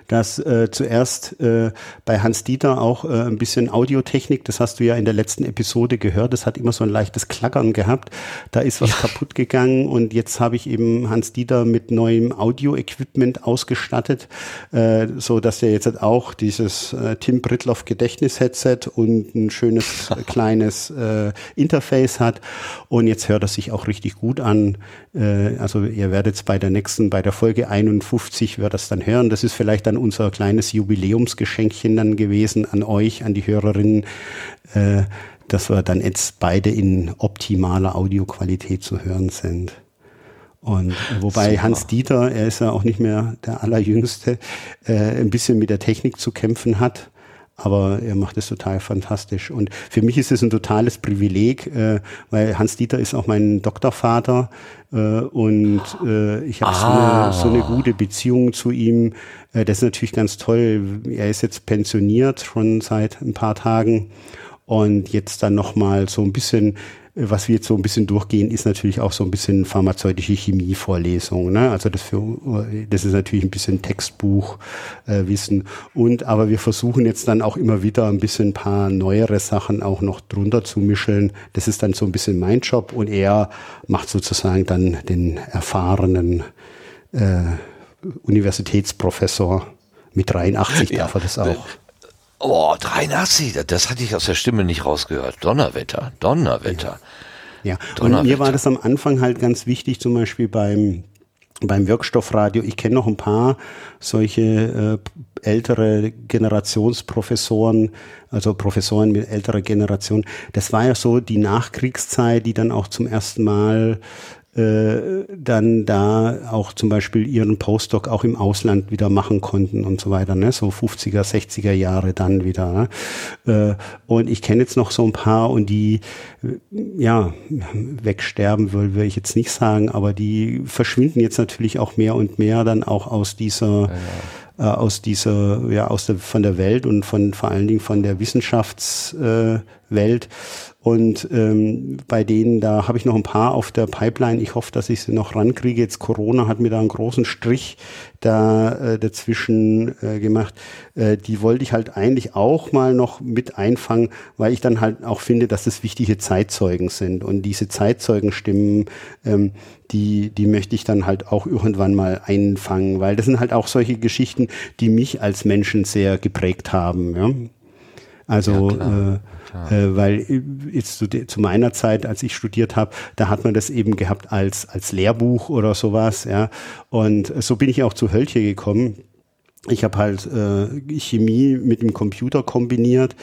dass äh, zuerst äh, bei Hans Dieter auch äh, ein bisschen Audiotechnik, das hast du ja in der letzten Episode gehört, das hat immer so ein leichtes Klackern gehabt. Da ist was ja. kaputt gegangen und jetzt habe ich eben Hans Dieter mit neuem Audio-Equipment ausgestattet, äh, so dass er jetzt auch dieses äh, Tim Britloff Gedächtnis-Headset und ein schönes kleines äh, Interface hat. Und jetzt hört er sich auch richtig gut an. Äh, also ihr werdet bei der nächsten, bei der Folge 51 wird das dann hören. Das ist vielleicht dann unser kleines Jubiläumsgeschenkchen dann gewesen an euch, an die Hörerinnen, äh, dass wir dann jetzt beide in optimaler Audioqualität zu hören sind. Und wobei Super. Hans Dieter, er ist ja auch nicht mehr der Allerjüngste, äh, ein bisschen mit der Technik zu kämpfen hat aber er macht es total fantastisch. Und für mich ist es ein totales Privileg, äh, weil Hans-Dieter ist auch mein Doktorvater äh, und äh, ich habe ah. so, eine, so eine gute Beziehung zu ihm. Äh, das ist natürlich ganz toll. Er ist jetzt pensioniert schon seit ein paar Tagen und jetzt dann nochmal so ein bisschen was wir jetzt so ein bisschen durchgehen, ist natürlich auch so ein bisschen pharmazeutische Chemievorlesung. Ne? Also das, für, das ist natürlich ein bisschen Textbuchwissen. Äh, und aber wir versuchen jetzt dann auch immer wieder ein bisschen ein paar neuere Sachen auch noch drunter zu mischen. Das ist dann so ein bisschen mein Job und er macht sozusagen dann den erfahrenen äh, Universitätsprofessor. Mit 83 ja, darf er das auch. Oh, 83, das hatte ich aus der Stimme nicht rausgehört. Donnerwetter, Donnerwetter. Ja, Donnerwetter. und mir war das am Anfang halt ganz wichtig, zum Beispiel beim beim Wirkstoffradio, ich kenne noch ein paar solche äh, ältere Generationsprofessoren, also Professoren mit älterer Generation. Das war ja so die Nachkriegszeit, die dann auch zum ersten Mal äh, dann da auch zum Beispiel ihren Postdoc auch im Ausland wieder machen konnten und so weiter, ne? so 50er, 60er Jahre dann wieder. Ne? Äh, und ich kenne jetzt noch so ein paar und die, äh, ja, wegsterben will, will ich jetzt nicht sagen, aber die verschwinden jetzt natürlich auch mehr und mehr dann auch aus dieser ja, ja. Äh, aus dieser, ja, aus der, von der Welt und von vor allen Dingen von der Wissenschaftswelt. Äh, und ähm, bei denen, da habe ich noch ein paar auf der Pipeline. Ich hoffe, dass ich sie noch rankriege. Jetzt Corona hat mir da einen großen Strich da äh, dazwischen äh, gemacht. Äh, die wollte ich halt eigentlich auch mal noch mit einfangen, weil ich dann halt auch finde, dass das wichtige Zeitzeugen sind. Und diese Zeitzeugenstimmen, ähm, die, die möchte ich dann halt auch irgendwann mal einfangen, weil das sind halt auch solche Geschichten, die mich als Menschen sehr geprägt haben. Ja? Also ja, äh, weil jetzt zu, zu, meiner Zeit, als ich studiert habe, da hat man das eben gehabt als, als Lehrbuch oder sowas, ja. Und so bin ich auch zu Hölche gekommen. Ich habe halt äh, Chemie mit dem Computer kombiniert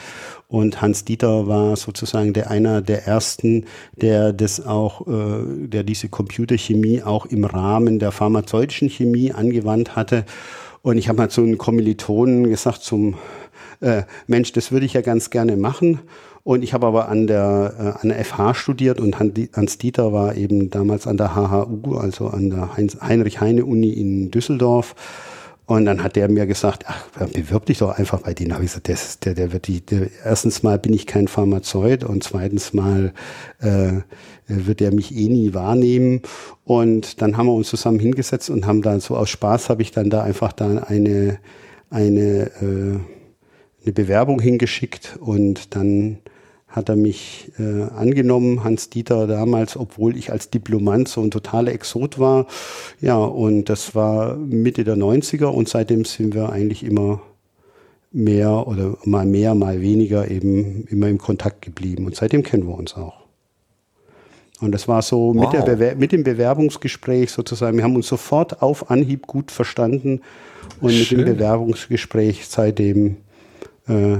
und Hans Dieter war sozusagen der einer der ersten, der das auch, äh, der diese Computerchemie auch im Rahmen der pharmazeutischen Chemie angewandt hatte. Und ich habe mal zu einem Kommilitonen gesagt, zum äh, Mensch, das würde ich ja ganz gerne machen. Und ich habe aber an der, äh, an der FH studiert und Hans Dieter war eben damals an der HHU, also an der Heinrich-Heine-Uni in Düsseldorf. Und dann hat der mir gesagt, ach, bewirb dich doch einfach bei denen. Habe ich gesagt, das, der, der wird die, der, erstens mal bin ich kein Pharmazeut und zweitens mal äh, wird er mich eh nie wahrnehmen. Und dann haben wir uns zusammen hingesetzt und haben dann so aus Spaß habe ich dann da einfach da eine, eine äh, eine Bewerbung hingeschickt und dann hat er mich äh, angenommen, Hans Dieter damals, obwohl ich als Diplomant so ein totaler Exot war. Ja, und das war Mitte der 90er und seitdem sind wir eigentlich immer mehr oder mal mehr, mal weniger eben immer im Kontakt geblieben und seitdem kennen wir uns auch. Und das war so wow. mit, der mit dem Bewerbungsgespräch sozusagen. Wir haben uns sofort auf Anhieb gut verstanden und Schön. mit dem Bewerbungsgespräch seitdem äh,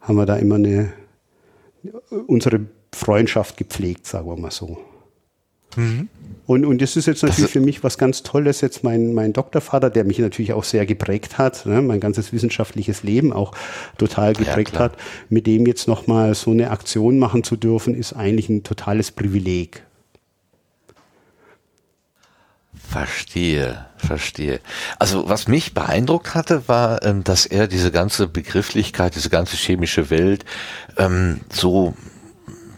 haben wir da immer eine, unsere Freundschaft gepflegt, sagen wir mal so. Mhm. Und, und das ist jetzt natürlich für mich was ganz Tolles, jetzt mein, mein Doktorvater, der mich natürlich auch sehr geprägt hat, ne, mein ganzes wissenschaftliches Leben auch total geprägt ja, hat, mit dem jetzt nochmal so eine Aktion machen zu dürfen, ist eigentlich ein totales Privileg. Verstehe, verstehe. Also was mich beeindruckt hatte, war, ähm, dass er diese ganze Begrifflichkeit, diese ganze chemische Welt ähm, so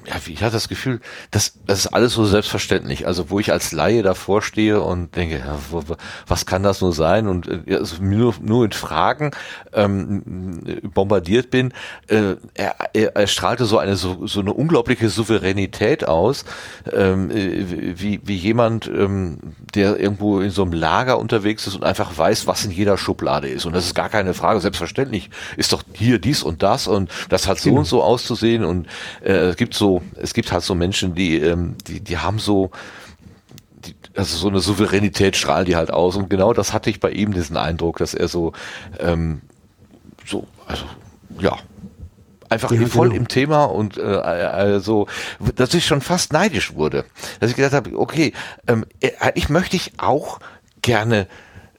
ja, ich hatte das Gefühl, das, das ist alles so selbstverständlich. Also wo ich als Laie davor stehe und denke, ja, wo, was kann das nur sein? Und äh, also nur, nur mit Fragen ähm, bombardiert bin. Äh, er, er, er strahlte so eine so, so eine unglaubliche Souveränität aus, ähm, wie, wie jemand, ähm, der irgendwo in so einem Lager unterwegs ist und einfach weiß, was in jeder Schublade ist. Und das ist gar keine Frage. Selbstverständlich ist doch hier dies und das und das hat so genau. und so auszusehen und äh, es gibt so es gibt halt so Menschen, die, ähm, die, die haben so, die, also so eine Souveränität strahlen die halt aus. Und genau das hatte ich bei ihm, diesen Eindruck, dass er so, ähm, so, also, ja, einfach ja, voll genau. im Thema und äh, also, dass ich schon fast neidisch wurde. Dass ich gedacht habe, okay, ähm, äh, ich möchte ich auch gerne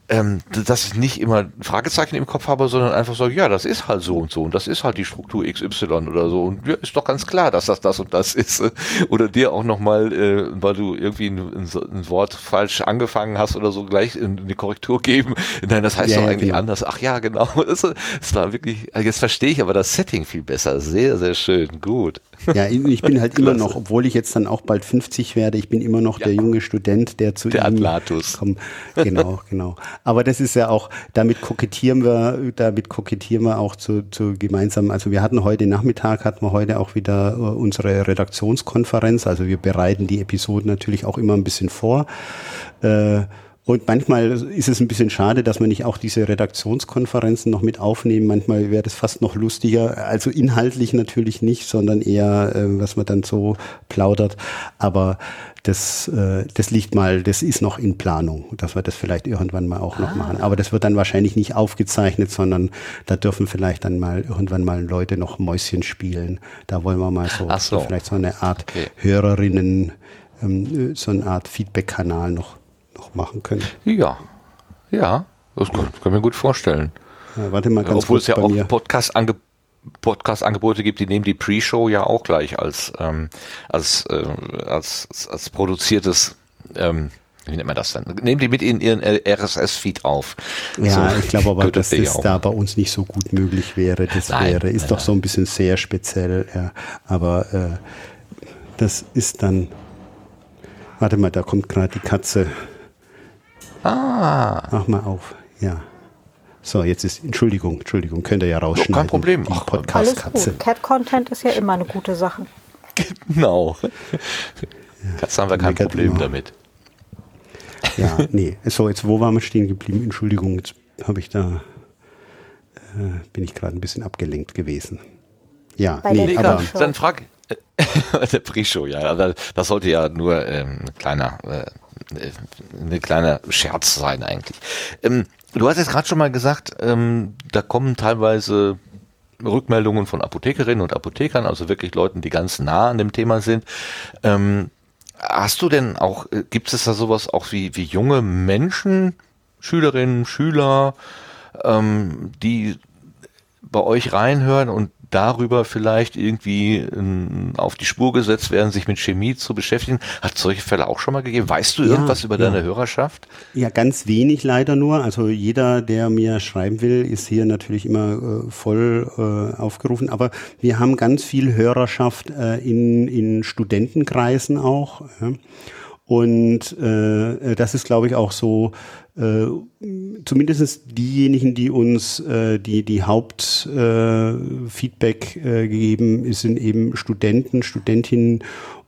ähm, dass ich nicht immer Fragezeichen im Kopf habe, sondern einfach so, ja, das ist halt so und so und das ist halt die Struktur XY oder so und ja, ist doch ganz klar, dass das das und das ist. Oder dir auch nochmal, äh, weil du irgendwie ein, ein, Wort falsch angefangen hast oder so, gleich in, in die Korrektur geben. Nein, das heißt ja, doch eigentlich genau. anders. Ach ja, genau. Das, das war wirklich, jetzt verstehe ich aber das Setting viel besser. Sehr, sehr schön. Gut. Ja, ich bin halt immer noch, obwohl ich jetzt dann auch bald 50 werde, ich bin immer noch ja. der junge Student, der zu der ihm Atlatus. Kommt. Genau, genau. Aber das ist ja auch, damit kokettieren wir, damit kokettieren wir auch zu, zu gemeinsam. Also wir hatten heute Nachmittag, hatten wir heute auch wieder äh, unsere Redaktionskonferenz. Also wir bereiten die Episoden natürlich auch immer ein bisschen vor. Äh, und manchmal ist es ein bisschen schade, dass man nicht auch diese Redaktionskonferenzen noch mit aufnehmen. Manchmal wäre das fast noch lustiger. Also inhaltlich natürlich nicht, sondern eher, äh, was man dann so plaudert. Aber das, äh, das liegt mal, das ist noch in Planung, dass wir das vielleicht irgendwann mal auch ah. noch machen. Aber das wird dann wahrscheinlich nicht aufgezeichnet, sondern da dürfen vielleicht dann mal irgendwann mal Leute noch Mäuschen spielen. Da wollen wir mal so, so. vielleicht so eine Art okay. Hörerinnen, ähm, so eine Art Feedback-Kanal noch noch machen können. Ja, ja, das kann, kann mir gut vorstellen. Ja, warte mal ganz Obwohl es ja auch Podcast-Angebote Podcast-Angebote gibt, die nehmen die Pre-Show ja auch gleich als ähm, als, äh, als als produziertes ähm, wie nennt man das dann? Nehmen die mit in ihren RSS-Feed auf. Ja, so, ich glaube aber, dass das da bei uns nicht so gut möglich wäre. Das nein, wäre, ist nein, doch nein. so ein bisschen sehr speziell, ja. Aber äh, das ist dann. Warte mal, da kommt gerade die Katze. Ah. Mach mal auf. Ja. So, jetzt ist, Entschuldigung, Entschuldigung, könnt ihr ja rausschneiden. kein Problem. Die Podcast-Katze. Cat-Content ist ja immer eine gute Sache. Genau. Katzen haben wir kein Problem immer. damit. Ja, nee. So, jetzt, wo waren wir stehen geblieben? Entschuldigung, jetzt habe ich da, äh, bin ich gerade ein bisschen abgelenkt gewesen. Ja, Bei nee, aber. Dann frag, der Pre-Show, ja. Das sollte ja nur ähm, ein kleiner, äh, eine kleine Scherz sein eigentlich. Ähm, du hast jetzt gerade schon mal gesagt, ähm, da kommen teilweise Rückmeldungen von Apothekerinnen und Apothekern, also wirklich Leuten, die ganz nah an dem Thema sind. Ähm, hast du denn auch, äh, gibt es da sowas auch wie, wie junge Menschen, Schülerinnen, Schüler, ähm, die bei euch reinhören und darüber vielleicht irgendwie ähm, auf die Spur gesetzt werden, sich mit Chemie zu beschäftigen. Hat solche Fälle auch schon mal gegeben? Weißt du ja, irgendwas über ja. deine Hörerschaft? Ja, ganz wenig leider nur. Also jeder, der mir schreiben will, ist hier natürlich immer äh, voll äh, aufgerufen. Aber wir haben ganz viel Hörerschaft äh, in, in Studentenkreisen auch. Ja. Und äh, das ist, glaube ich, auch so äh, zumindest diejenigen, die uns äh, die, die Hauptfeedback äh, äh, geben, sind eben Studenten, Studentinnen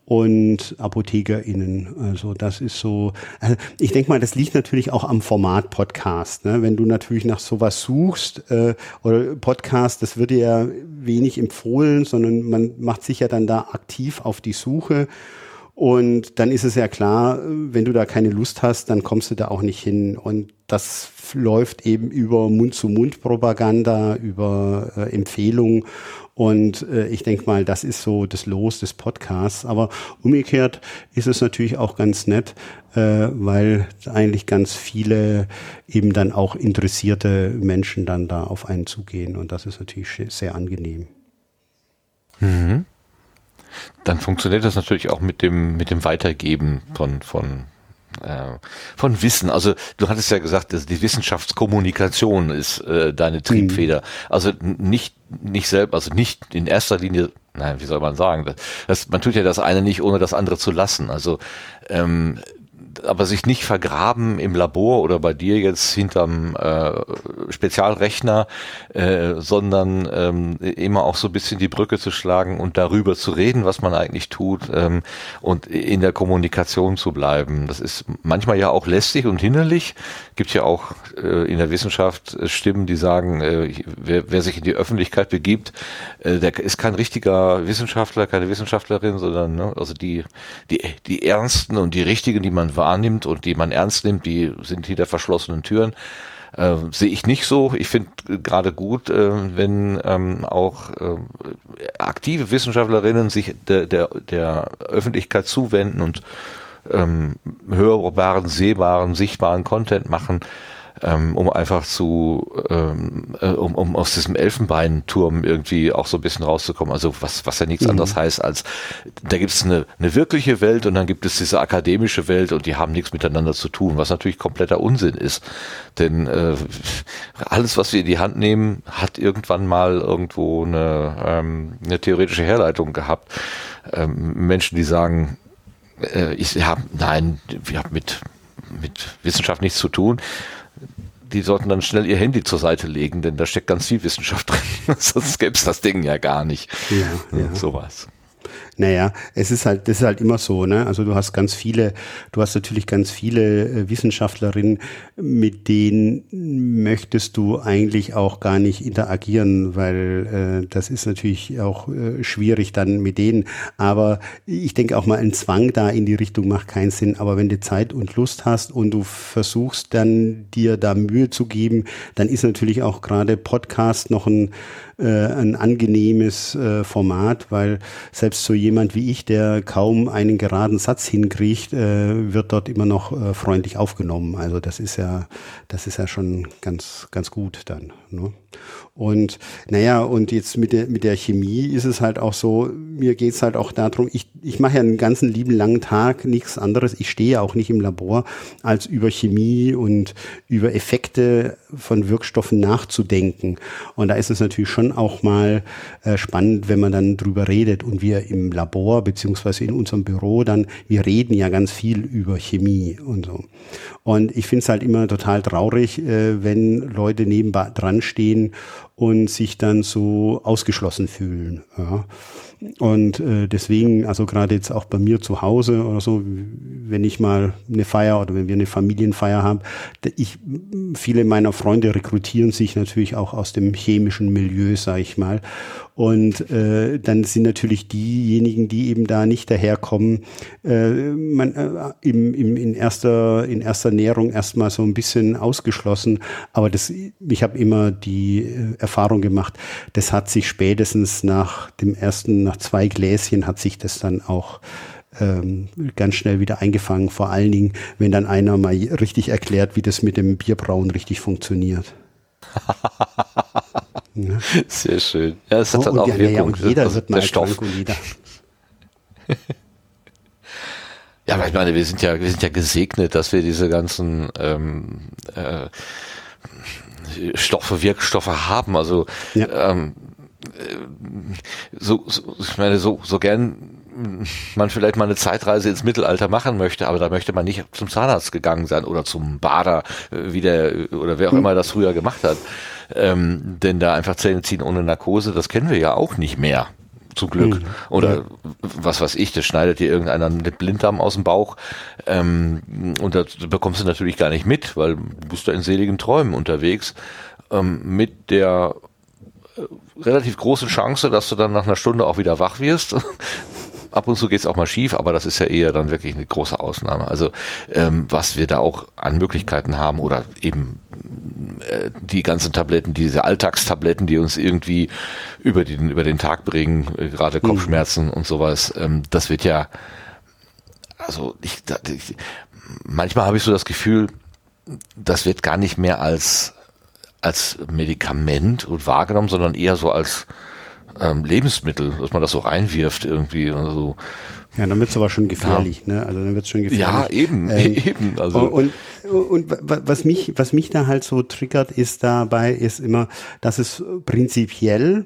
und ApothekerInnen. Also das ist so, also ich denke mal, das liegt natürlich auch am Format Podcast. Ne? Wenn du natürlich nach sowas suchst äh, oder Podcast, das wird dir ja wenig empfohlen, sondern man macht sich ja dann da aktiv auf die Suche. Und dann ist es ja klar, wenn du da keine Lust hast, dann kommst du da auch nicht hin. Und das läuft eben über Mund-zu-Mund-Propaganda, über äh, Empfehlungen. Und äh, ich denke mal, das ist so das Los des Podcasts. Aber umgekehrt ist es natürlich auch ganz nett, äh, weil eigentlich ganz viele eben dann auch interessierte Menschen dann da auf einen zugehen. Und das ist natürlich sehr angenehm. Mhm dann funktioniert das natürlich auch mit dem, mit dem Weitergeben von, von äh, von Wissen. Also du hattest ja gesagt, dass die Wissenschaftskommunikation ist äh, deine Triebfeder. Mhm. Also nicht nicht selbst, also nicht in erster Linie. Nein, wie soll man sagen? Das, das, man tut ja das eine nicht, ohne das andere zu lassen. Also ähm, aber sich nicht vergraben im Labor oder bei dir jetzt hinterm äh, Spezialrechner, äh, sondern ähm, immer auch so ein bisschen die Brücke zu schlagen und darüber zu reden, was man eigentlich tut ähm, und in der Kommunikation zu bleiben. Das ist manchmal ja auch lästig und hinderlich. Gibt ja auch äh, in der Wissenschaft äh, Stimmen, die sagen, äh, wer, wer sich in die Öffentlichkeit begibt, äh, der ist kein richtiger Wissenschaftler, keine Wissenschaftlerin, sondern ne, also die, die, die Ernsten und die Richtigen, die man wahrnimmt und die man ernst nimmt, die sind hinter verschlossenen Türen. Äh, sehe ich nicht so. Ich finde gerade gut, äh, wenn ähm, auch äh, aktive Wissenschaftlerinnen sich der, der, der Öffentlichkeit zuwenden und ähm, hörbaren, sehbaren, sichtbaren Content machen ähm, um einfach zu, ähm, äh, um, um aus diesem Elfenbeinturm irgendwie auch so ein bisschen rauszukommen. Also was, was ja nichts mhm. anderes heißt als, da gibt es eine, eine wirkliche Welt und dann gibt es diese akademische Welt und die haben nichts miteinander zu tun, was natürlich kompletter Unsinn ist. Denn äh, alles, was wir in die Hand nehmen, hat irgendwann mal irgendwo eine, ähm, eine theoretische Herleitung gehabt. Ähm, Menschen, die sagen, äh, ich habe, nein, wir haben mit mit Wissenschaft nichts zu tun die sollten dann schnell ihr Handy zur Seite legen, denn da steckt ganz viel Wissenschaft drin. Sonst gäbe es das Ding ja gar nicht. Ja, ja. Sowas. Naja, es ist halt, das ist halt immer so, ne? Also du hast ganz viele, du hast natürlich ganz viele äh, Wissenschaftlerinnen, mit denen möchtest du eigentlich auch gar nicht interagieren, weil äh, das ist natürlich auch äh, schwierig dann mit denen. Aber ich denke auch mal, ein Zwang da in die Richtung macht keinen Sinn. Aber wenn du Zeit und Lust hast und du versuchst dann dir da Mühe zu geben, dann ist natürlich auch gerade Podcast noch ein äh, ein angenehmes äh, Format, weil selbst so jemand wie ich, der kaum einen geraden Satz hinkriegt, äh, wird dort immer noch äh, freundlich aufgenommen. Also das ist ja, das ist ja schon ganz, ganz gut dann. Ne? Und naja, und jetzt mit der, mit der Chemie ist es halt auch so, mir geht's halt auch darum, ich, ich mache ja einen ganzen lieben langen Tag nichts anderes. Ich stehe ja auch nicht im Labor, als über Chemie und über Effekte von Wirkstoffen nachzudenken. Und da ist es natürlich schon auch mal äh, spannend, wenn man dann drüber redet. Und wir im Labor, beziehungsweise in unserem Büro dann, wir reden ja ganz viel über Chemie und so. Und ich finde es halt immer total traurig, äh, wenn Leute nebenbei dran stehen und sich dann so ausgeschlossen fühlen. Ja. Und äh, deswegen, also gerade jetzt auch bei mir zu Hause oder so, wenn ich mal eine Feier oder wenn wir eine Familienfeier haben, ich, viele meiner Freunde rekrutieren sich natürlich auch aus dem chemischen Milieu, sag ich mal. Und äh, dann sind natürlich diejenigen, die eben da nicht daherkommen, äh, man, äh, im, im, in, erster, in erster Näherung erstmal so ein bisschen ausgeschlossen. Aber das, ich habe immer die äh, Erfahrung gemacht, das hat sich spätestens nach dem ersten, nach zwei Gläschen hat sich das dann auch ähm, ganz schnell wieder eingefangen. Vor allen Dingen, wenn dann einer mal richtig erklärt, wie das mit dem Bierbrauen richtig funktioniert. Ja. Sehr schön. Ja, es hat oh, dann auch ja, Wirkung. Ja, und jeder also wird mal Stoff. Und jeder. ja, aber ich meine, wir sind ja, wir sind ja gesegnet, dass wir diese ganzen ähm, äh, Stoffe, Wirkstoffe haben. Also ja. ähm, äh, so, so, ich meine, so, so gern man vielleicht mal eine Zeitreise ins Mittelalter machen möchte, aber da möchte man nicht zum Zahnarzt gegangen sein oder zum Bader, äh, wie der, oder wer auch hm. immer das früher gemacht hat. Ähm, denn da einfach Zähne ziehen ohne Narkose, das kennen wir ja auch nicht mehr. Zum Glück. Oder was weiß ich, das schneidet dir irgendeiner einen Blinddarm aus dem Bauch. Ähm, und das bekommst du natürlich gar nicht mit, weil du bist da in seligen Träumen unterwegs. Ähm, mit der äh, relativ großen Chance, dass du dann nach einer Stunde auch wieder wach wirst, ab und zu geht es auch mal schief, aber das ist ja eher dann wirklich eine große Ausnahme. Also ähm, was wir da auch an Möglichkeiten haben oder eben äh, die ganzen Tabletten, diese Alltagstabletten, die uns irgendwie über den, über den Tag bringen, äh, gerade mhm. Kopfschmerzen mhm. und sowas, ähm, das wird ja, also ich, ich manchmal habe ich so das Gefühl, das wird gar nicht mehr als als Medikament und wahrgenommen, sondern eher so als ähm, Lebensmittel, dass man das so reinwirft irgendwie oder so. Ja, dann wird's aber schon gefährlich, ja. ne? Also dann wird's schon gefährlich. Ja, eben, ähm, eben. Also. Und, und, und was mich, was mich da halt so triggert, ist dabei, ist immer, dass es prinzipiell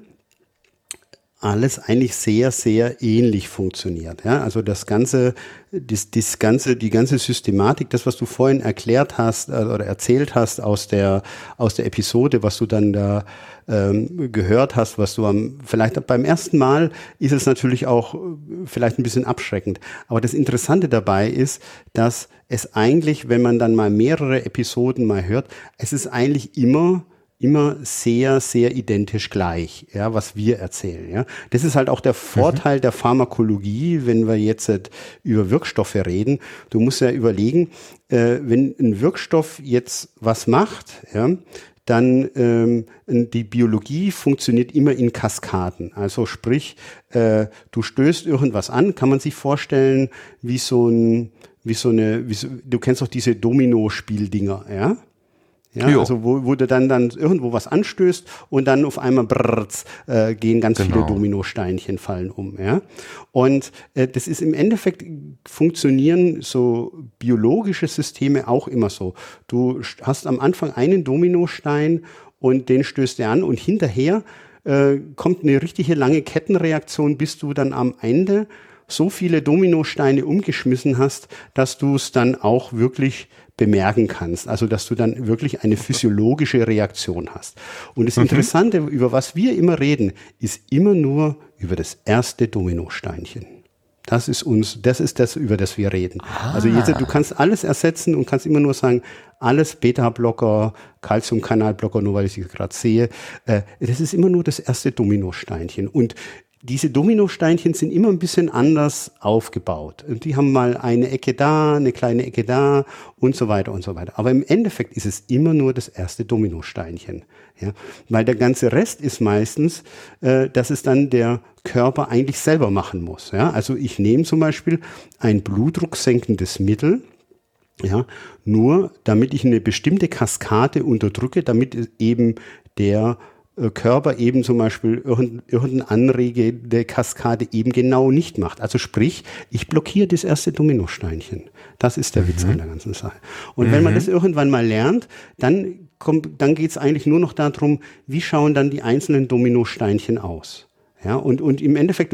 alles eigentlich sehr, sehr ähnlich funktioniert. Ja, also das ganze, das, das ganze, die ganze Systematik, das, was du vorhin erklärt hast äh, oder erzählt hast aus der, aus der Episode, was du dann da ähm, gehört hast, was du am, vielleicht beim ersten Mal ist es natürlich auch äh, vielleicht ein bisschen abschreckend. Aber das Interessante dabei ist, dass es eigentlich, wenn man dann mal mehrere Episoden mal hört, es ist eigentlich immer immer sehr, sehr identisch gleich, ja, was wir erzählen. Ja. Das ist halt auch der Vorteil mhm. der Pharmakologie, wenn wir jetzt halt über Wirkstoffe reden. Du musst ja überlegen, äh, wenn ein Wirkstoff jetzt was macht, ja, dann ähm, die Biologie funktioniert immer in Kaskaden. Also sprich, äh, du stößt irgendwas an, kann man sich vorstellen, wie so ein, wie so eine, wie so, du kennst doch diese Domino-Spieldinger, ja? Ja, jo. also wo, wo du dann, dann irgendwo was anstößt und dann auf einmal brrrz, äh, gehen ganz genau. viele Dominosteinchen fallen um. Ja? Und äh, das ist im Endeffekt funktionieren so biologische Systeme auch immer so. Du hast am Anfang einen Dominostein und den stößt er an und hinterher äh, kommt eine richtige lange Kettenreaktion, bis du dann am Ende so viele Dominosteine umgeschmissen hast, dass du es dann auch wirklich bemerken kannst. Also, dass du dann wirklich eine physiologische Reaktion hast. Und das mhm. Interessante, über was wir immer reden, ist immer nur über das erste Dominosteinchen. Das ist uns, das ist das, über das wir reden. Ah. Also jetzt, du kannst alles ersetzen und kannst immer nur sagen, alles Beta-Blocker, Calcium-Kanalblocker, nur weil ich sie gerade sehe. Äh, das ist immer nur das erste Dominosteinchen. Und diese Dominosteinchen sind immer ein bisschen anders aufgebaut. Und die haben mal eine Ecke da, eine kleine Ecke da und so weiter und so weiter. Aber im Endeffekt ist es immer nur das erste Dominosteinchen. Ja? Weil der ganze Rest ist meistens, äh, dass es dann der Körper eigentlich selber machen muss. Ja? Also ich nehme zum Beispiel ein blutdrucksenkendes Mittel, ja, nur damit ich eine bestimmte Kaskade unterdrücke, damit eben der Körper eben zum Beispiel irgendeine anregende Kaskade eben genau nicht macht. Also sprich, ich blockiere das erste Dominosteinchen. Das ist der mhm. Witz an der ganzen Sache. Und mhm. wenn man mhm. das irgendwann mal lernt, dann kommt, dann geht es eigentlich nur noch darum, wie schauen dann die einzelnen Dominosteinchen aus. Ja, und, und im Endeffekt,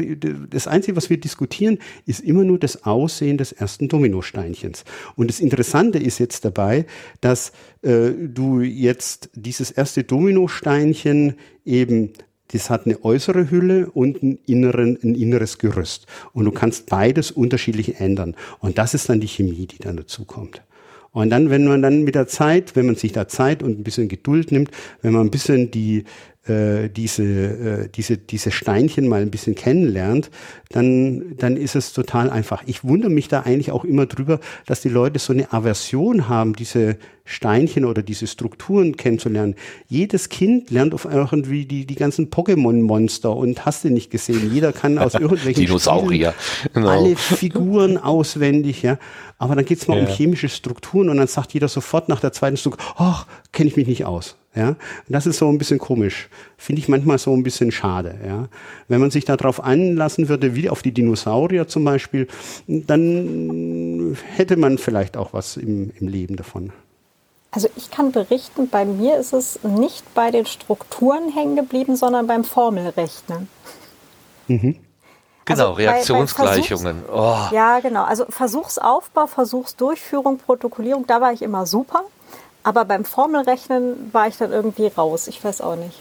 das Einzige, was wir diskutieren, ist immer nur das Aussehen des ersten Dominosteinchens. Und das Interessante ist jetzt dabei, dass äh, du jetzt dieses erste Dominosteinchen eben das hat eine äußere Hülle und ein, inneren, ein inneres Gerüst. Und du kannst beides unterschiedlich ändern. Und das ist dann die Chemie, die dann dazu kommt. Und dann, wenn man dann mit der Zeit, wenn man sich da Zeit und ein bisschen Geduld nimmt, wenn man ein bisschen die, äh, diese, äh, diese, diese Steinchen mal ein bisschen kennenlernt, dann, dann ist es total einfach. Ich wundere mich da eigentlich auch immer drüber, dass die Leute so eine Aversion haben, diese Steinchen oder diese Strukturen kennenzulernen. Jedes Kind lernt auf irgendwie die, die ganzen Pokémon-Monster und hast du nicht gesehen. Jeder kann aus irgendwelchen Dinosaurier. Genau. alle Figuren auswendig, ja. Aber dann geht's mal ja. um chemische Strukturen und dann sagt jeder sofort nach der zweiten Struktur, ach, kenne ich mich nicht aus. Ja, das ist so ein bisschen komisch. Finde ich manchmal so ein bisschen schade. Ja, wenn man sich darauf einlassen würde, wie auf die Dinosaurier zum Beispiel, dann hätte man vielleicht auch was im, im Leben davon. Also ich kann berichten, bei mir ist es nicht bei den Strukturen hängen geblieben, sondern beim Formelrechnen. Mhm. Genau, also Reaktionsgleichungen. Bei, bei oh. Ja, genau. Also Versuchsaufbau, Versuchsdurchführung, Protokollierung, da war ich immer super. Aber beim Formelrechnen war ich dann irgendwie raus. Ich weiß auch nicht.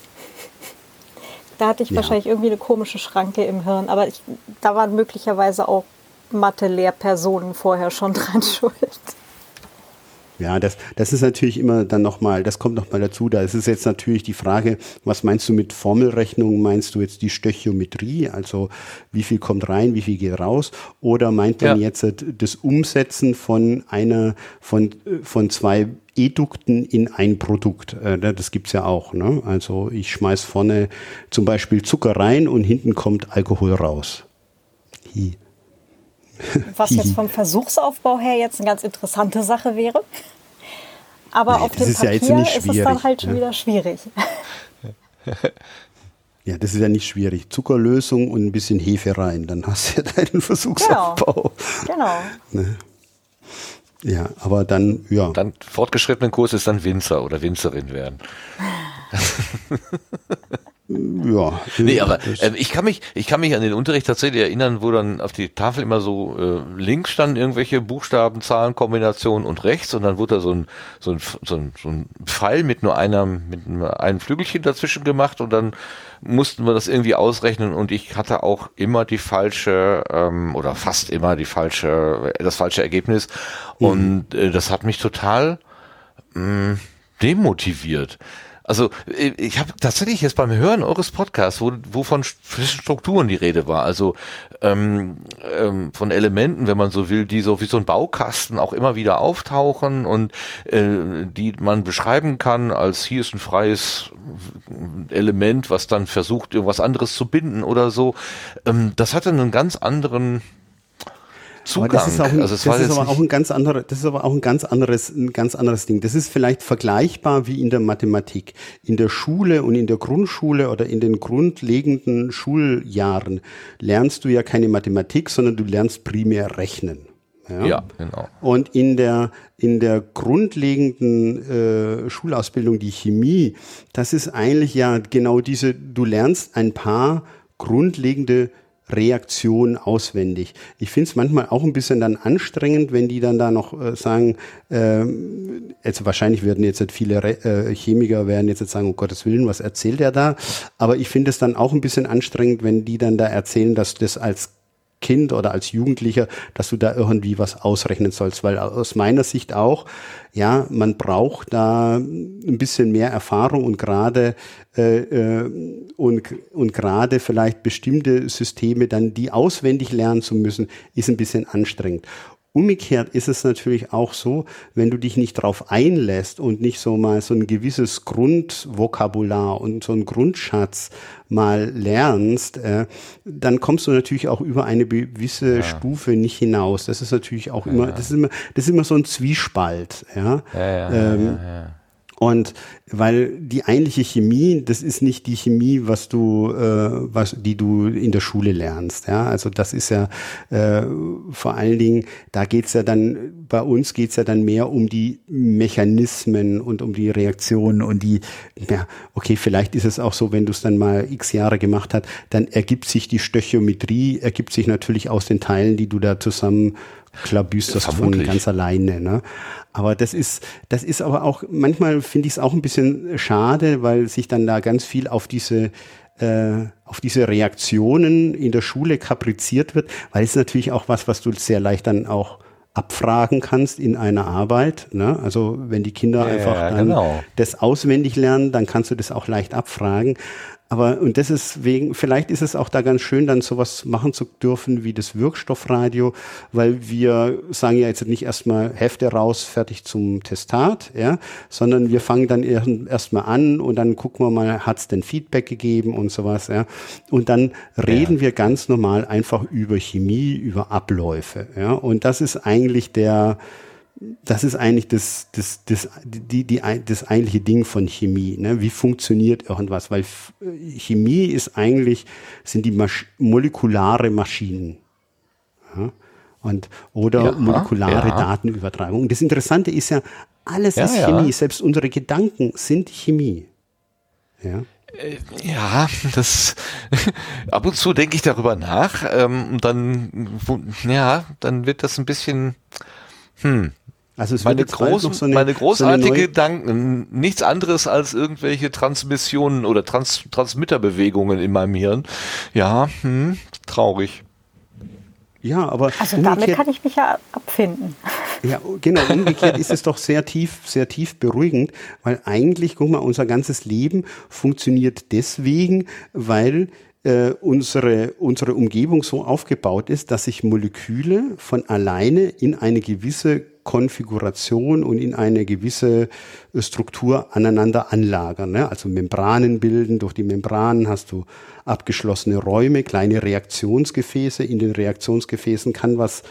Da hatte ich ja. wahrscheinlich irgendwie eine komische Schranke im Hirn. Aber ich, da waren möglicherweise auch Mathe-Lehrpersonen vorher schon dran schuld. Ja, das, das ist natürlich immer dann nochmal, das kommt nochmal dazu. Da ist es jetzt natürlich die Frage, was meinst du mit Formelrechnung? Meinst du jetzt die Stöchiometrie? Also wie viel kommt rein, wie viel geht raus? Oder meint man ja. jetzt das Umsetzen von einer, von, von zwei Edukten in ein Produkt. Äh, das gibt's ja auch. Ne? Also ich schmeiß vorne zum Beispiel Zucker rein und hinten kommt Alkohol raus. Hi. Was jetzt vom Versuchsaufbau her jetzt eine ganz interessante Sache wäre. Aber nee, auf dem Papier ja ist es dann halt schon ja. wieder schwierig. Ja, das ist ja nicht schwierig. Zuckerlösung und ein bisschen Hefe rein, dann hast du ja deinen Versuchsaufbau. Genau. Ne? Ja, aber dann, ja. Dann fortgeschrittenen Kurs ist dann Winzer oder Winzerin werden. Ja. Nee, aber äh, ich kann mich, ich kann mich an den Unterricht tatsächlich erinnern, wo dann auf die Tafel immer so äh, links standen irgendwelche Buchstaben, Zahlen, Kombinationen und rechts und dann wurde da so ein, so ein, so ein, so ein Pfeil mit nur einer, mit einem Flügelchen dazwischen gemacht und dann mussten wir das irgendwie ausrechnen und ich hatte auch immer die falsche ähm, oder fast immer die falsche, das falsche Ergebnis mhm. und äh, das hat mich total mh, mm, demotiviert. Also äh, ich habe tatsächlich jetzt beim Hören eures Podcasts, wo, wo von Strukturen die Rede war, also ähm, ähm, von Elementen, wenn man so will, die so wie so ein Baukasten auch immer wieder auftauchen und äh, die man beschreiben kann als hier ist ein freies Element, was dann versucht, irgendwas anderes zu binden oder so. Ähm, das hatte einen ganz anderen Zugang. Aber das ist, auch ein, also das ist aber auch ein ganz anderer, das ist aber auch ein ganz anderes, ein ganz anderes Ding. Das ist vielleicht vergleichbar wie in der Mathematik. In der Schule und in der Grundschule oder in den grundlegenden Schuljahren lernst du ja keine Mathematik, sondern du lernst primär rechnen. Ja, ja genau. Und in der, in der grundlegenden äh, Schulausbildung, die Chemie, das ist eigentlich ja genau diese, du lernst ein paar grundlegende Reaktion auswendig. Ich finde es manchmal auch ein bisschen dann anstrengend, wenn die dann da noch äh, sagen, äh, also wahrscheinlich werden jetzt viele Re äh, Chemiker werden jetzt sagen, um Gottes Willen, was erzählt er da? Aber ich finde es dann auch ein bisschen anstrengend, wenn die dann da erzählen, dass das als Kind oder als Jugendlicher, dass du da irgendwie was ausrechnen sollst, weil aus meiner Sicht auch, ja, man braucht da ein bisschen mehr Erfahrung und gerade äh, äh, und, und gerade vielleicht bestimmte Systeme dann die auswendig lernen zu müssen, ist ein bisschen anstrengend. Umgekehrt ist es natürlich auch so, wenn du dich nicht darauf einlässt und nicht so mal so ein gewisses Grundvokabular und so ein Grundschatz mal lernst, äh, dann kommst du natürlich auch über eine gewisse ja. Stufe nicht hinaus. Das ist natürlich auch ja. immer, das ist immer, das ist immer so ein Zwiespalt. Ja, ja, ähm, und weil die eigentliche Chemie, das ist nicht die Chemie, was du, äh, was, die du in der Schule lernst. Ja, also das ist ja äh, vor allen Dingen, da geht's ja dann, bei uns geht's ja dann mehr um die Mechanismen und um die Reaktionen und die, ja, okay, vielleicht ist es auch so, wenn du es dann mal x Jahre gemacht hast, dann ergibt sich die Stöchiometrie, ergibt sich natürlich aus den Teilen, die du da zusammen klabüsterst von ganz alleine. Ne? Aber das ist, das ist aber auch, manchmal finde ich es auch ein bisschen schade, weil sich dann da ganz viel auf diese äh, auf diese Reaktionen in der Schule kapriziert wird, weil es natürlich auch was, was du sehr leicht dann auch abfragen kannst in einer Arbeit. Ne? Also wenn die Kinder ja, einfach dann genau. das auswendig lernen, dann kannst du das auch leicht abfragen. Aber und das ist wegen, vielleicht ist es auch da ganz schön, dann sowas machen zu dürfen wie das Wirkstoffradio, weil wir sagen ja jetzt nicht erstmal Hefte raus, fertig zum Testat, ja, sondern wir fangen dann erstmal an und dann gucken wir mal, hat's denn Feedback gegeben und sowas, ja. Und dann reden ja. wir ganz normal einfach über Chemie, über Abläufe, ja. Und das ist eigentlich der, das ist eigentlich das, das, das, die, die, das eigentliche Ding von Chemie. Ne? Wie funktioniert irgendwas? Weil Chemie ist eigentlich, sind die Masch molekulare Maschinen. Ja? Und, oder ja, molekulare ja. Datenübertragung. Das Interessante ist ja, alles ist Chemie. Selbst unsere Gedanken sind Chemie. Ja. Äh, ja, das ab und zu denke ich darüber nach. Ähm, dann, ja, dann wird das ein bisschen, hm, also es meine, großen, so eine, meine großartige so Gedanken, nichts anderes als irgendwelche Transmissionen oder Trans Transmitterbewegungen in meinem Hirn. Ja, hm, traurig. Ja, aber also damit kann ich mich ja abfinden. Ja, genau. Umgekehrt ist es doch sehr tief, sehr tief beruhigend, weil eigentlich, guck mal, unser ganzes Leben funktioniert deswegen, weil äh, unsere, unsere Umgebung so aufgebaut ist, dass sich Moleküle von alleine in eine gewisse Konfiguration und in eine gewisse äh, Struktur aneinander anlagern. Ne? Also Membranen bilden. Durch die Membranen hast du abgeschlossene Räume, kleine Reaktionsgefäße. In den Reaktionsgefäßen kann was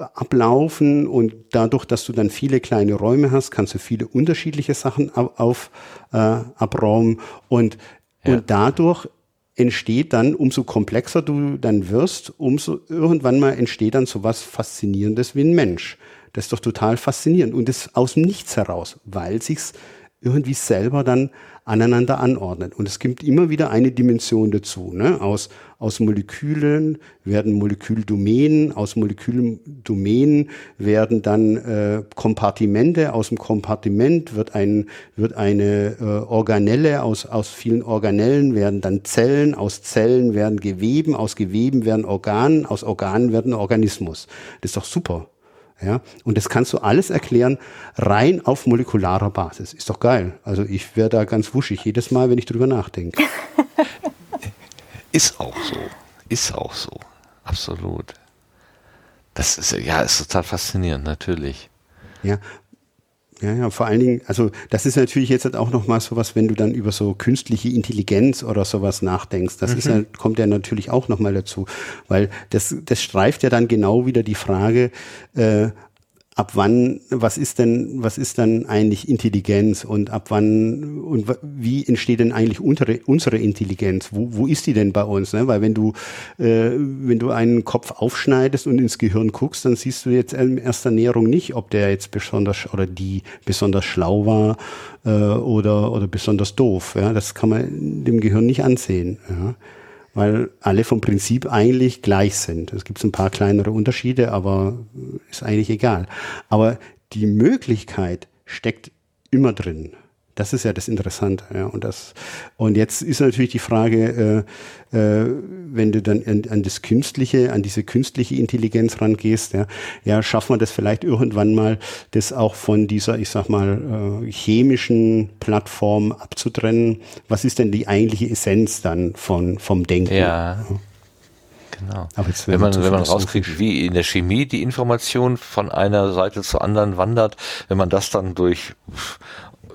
äh, ablaufen und dadurch, dass du dann viele kleine Räume hast, kannst du viele unterschiedliche Sachen auf, äh, abraumen und, ja. und dadurch entsteht dann, umso komplexer du dann wirst, umso irgendwann mal entsteht dann sowas Faszinierendes wie ein Mensch. Das ist doch total faszinierend und das aus dem Nichts heraus, weil sich's irgendwie selber dann aneinander anordnet. Und es gibt immer wieder eine Dimension dazu. Ne? Aus, aus Molekülen werden Moleküldomänen, aus Moleküldomänen werden dann äh, Kompartimente, aus dem Kompartiment wird, ein, wird eine äh, Organelle, aus, aus vielen Organellen werden dann Zellen, aus Zellen werden Geweben, aus Geweben werden Organen, aus Organen werden Organismus. Das ist doch super. Ja, und das kannst du alles erklären rein auf molekularer Basis. Ist doch geil. Also ich wäre da ganz wuschig jedes Mal, wenn ich drüber nachdenke. ist auch so. Ist auch so. Absolut. Das ist ja, ist total faszinierend, natürlich. Ja, ja, ja, vor allen Dingen, also das ist natürlich jetzt halt auch nochmal sowas, wenn du dann über so künstliche Intelligenz oder sowas nachdenkst. Das mhm. ist ja, kommt ja natürlich auch nochmal dazu, weil das, das streift ja dann genau wieder die Frage, äh, ab wann, was ist denn, was ist dann eigentlich Intelligenz und ab wann und wie entsteht denn eigentlich unsere, unsere Intelligenz? Wo, wo ist die denn bei uns? Ne? Weil wenn du, äh, wenn du einen Kopf aufschneidest und ins Gehirn guckst, dann siehst du jetzt in erster Näherung nicht, ob der jetzt besonders oder die besonders schlau war äh, oder, oder besonders doof. Ja? Das kann man dem Gehirn nicht ansehen. Ja? Weil alle vom Prinzip eigentlich gleich sind. Es gibt ein paar kleinere Unterschiede, aber ist eigentlich egal. Aber die Möglichkeit steckt immer drin. Das ist ja das Interessante. Ja. Und, das, und jetzt ist natürlich die Frage, äh, äh, wenn du dann an, an das Künstliche, an diese künstliche Intelligenz rangehst, ja, ja, schaffen wir das vielleicht irgendwann mal, das auch von dieser, ich sag mal, äh, chemischen Plattform abzutrennen. Was ist denn die eigentliche Essenz dann von, vom Denken? Ja. Genau. Wenn man, wenn man rauskriegt, wie in der Chemie die Information von einer Seite zur anderen wandert, wenn man das dann durch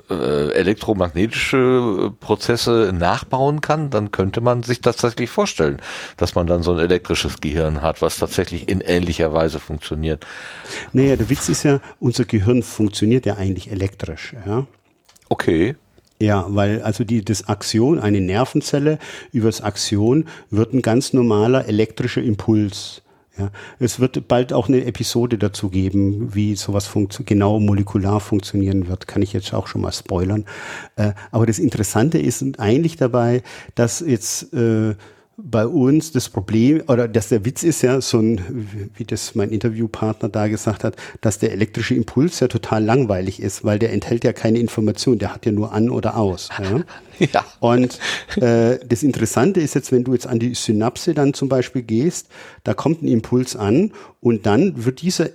äh, elektromagnetische Prozesse nachbauen kann, dann könnte man sich das tatsächlich vorstellen, dass man dann so ein elektrisches Gehirn hat, was tatsächlich in ähnlicher Weise funktioniert. Naja, der Witz ist ja, unser Gehirn funktioniert ja eigentlich elektrisch. Ja? Okay. Ja, weil also die, das Axion, eine Nervenzelle, über das Axion wird ein ganz normaler elektrischer Impuls ja, es wird bald auch eine Episode dazu geben, wie sowas genau molekular funktionieren wird. Kann ich jetzt auch schon mal spoilern. Äh, aber das Interessante ist eigentlich dabei, dass jetzt äh, bei uns das Problem oder dass der Witz ist ja so ein, wie das mein Interviewpartner da gesagt hat, dass der elektrische Impuls ja total langweilig ist, weil der enthält ja keine Information, der hat ja nur an oder aus. Ja. ja. Und äh, das Interessante ist jetzt, wenn du jetzt an die Synapse dann zum Beispiel gehst, da kommt ein Impuls an und dann wird dieser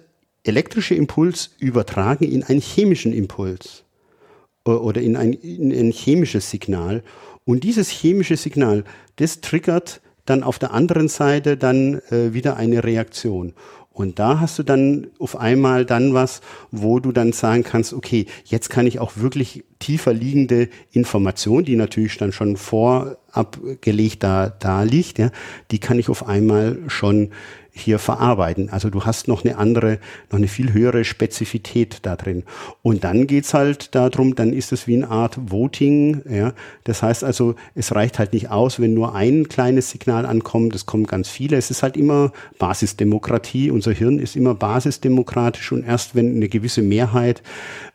elektrische Impuls übertragen in einen chemischen Impuls oder in ein, in ein chemisches Signal. Und dieses chemische Signal, das triggert dann auf der anderen Seite dann äh, wieder eine Reaktion. Und da hast du dann auf einmal dann was, wo du dann sagen kannst, okay, jetzt kann ich auch wirklich tiefer liegende Information, die natürlich dann schon vorab gelegt da, da liegt, ja, die kann ich auf einmal schon hier verarbeiten. Also du hast noch eine andere, noch eine viel höhere Spezifität da drin. Und dann geht's halt darum, dann ist es wie eine Art Voting. Ja. Das heißt also, es reicht halt nicht aus, wenn nur ein kleines Signal ankommt, es kommen ganz viele. Es ist halt immer Basisdemokratie. Unser Hirn ist immer basisdemokratisch und erst wenn eine gewisse Mehrheit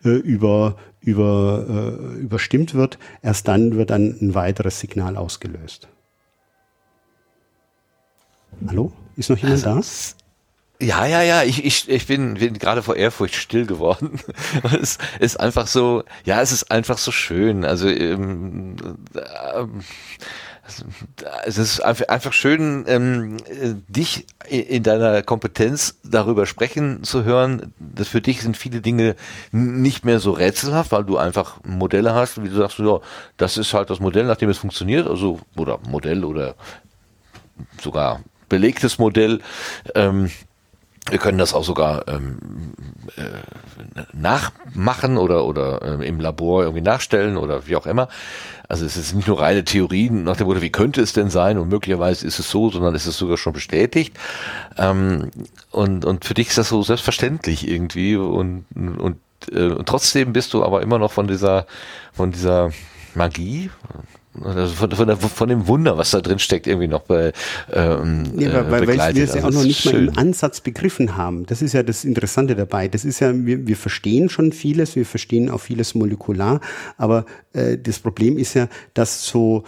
äh, über über, äh, überstimmt wird, erst dann wird dann ein weiteres Signal ausgelöst. Hallo? Ist noch jemand also, da? Ja, ja, ja, ich, ich, ich bin, bin gerade vor Ehrfurcht still geworden. es ist einfach so, ja, es ist einfach so schön. Also, ähm, ähm, es ist einfach schön, ähm, dich in deiner Kompetenz darüber sprechen zu hören. Das für dich sind viele Dinge nicht mehr so rätselhaft, weil du einfach Modelle hast, wie du sagst, ja, das ist halt das Modell, nach dem es funktioniert, also oder Modell oder sogar belegtes Modell. Ähm, wir können das auch sogar ähm, äh, nachmachen oder, oder äh, im Labor irgendwie nachstellen oder wie auch immer. Also es ist nicht nur reine Theorien nach dem Motto, wie könnte es denn sein und möglicherweise ist es so, sondern es ist sogar schon bestätigt. Ähm, und, und für dich ist das so selbstverständlich irgendwie und, und, äh, und trotzdem bist du aber immer noch von dieser, von dieser Magie, also von, von, von, dem Wunder, was da drin steckt, irgendwie noch bei ähm, ja, weil, weil wir es ja auch noch nicht schön. mal im Ansatz begriffen haben. Das ist ja das Interessante dabei. Das ist ja, wir, wir verstehen schon vieles, wir verstehen auch vieles molekular, aber äh, das Problem ist ja, dass so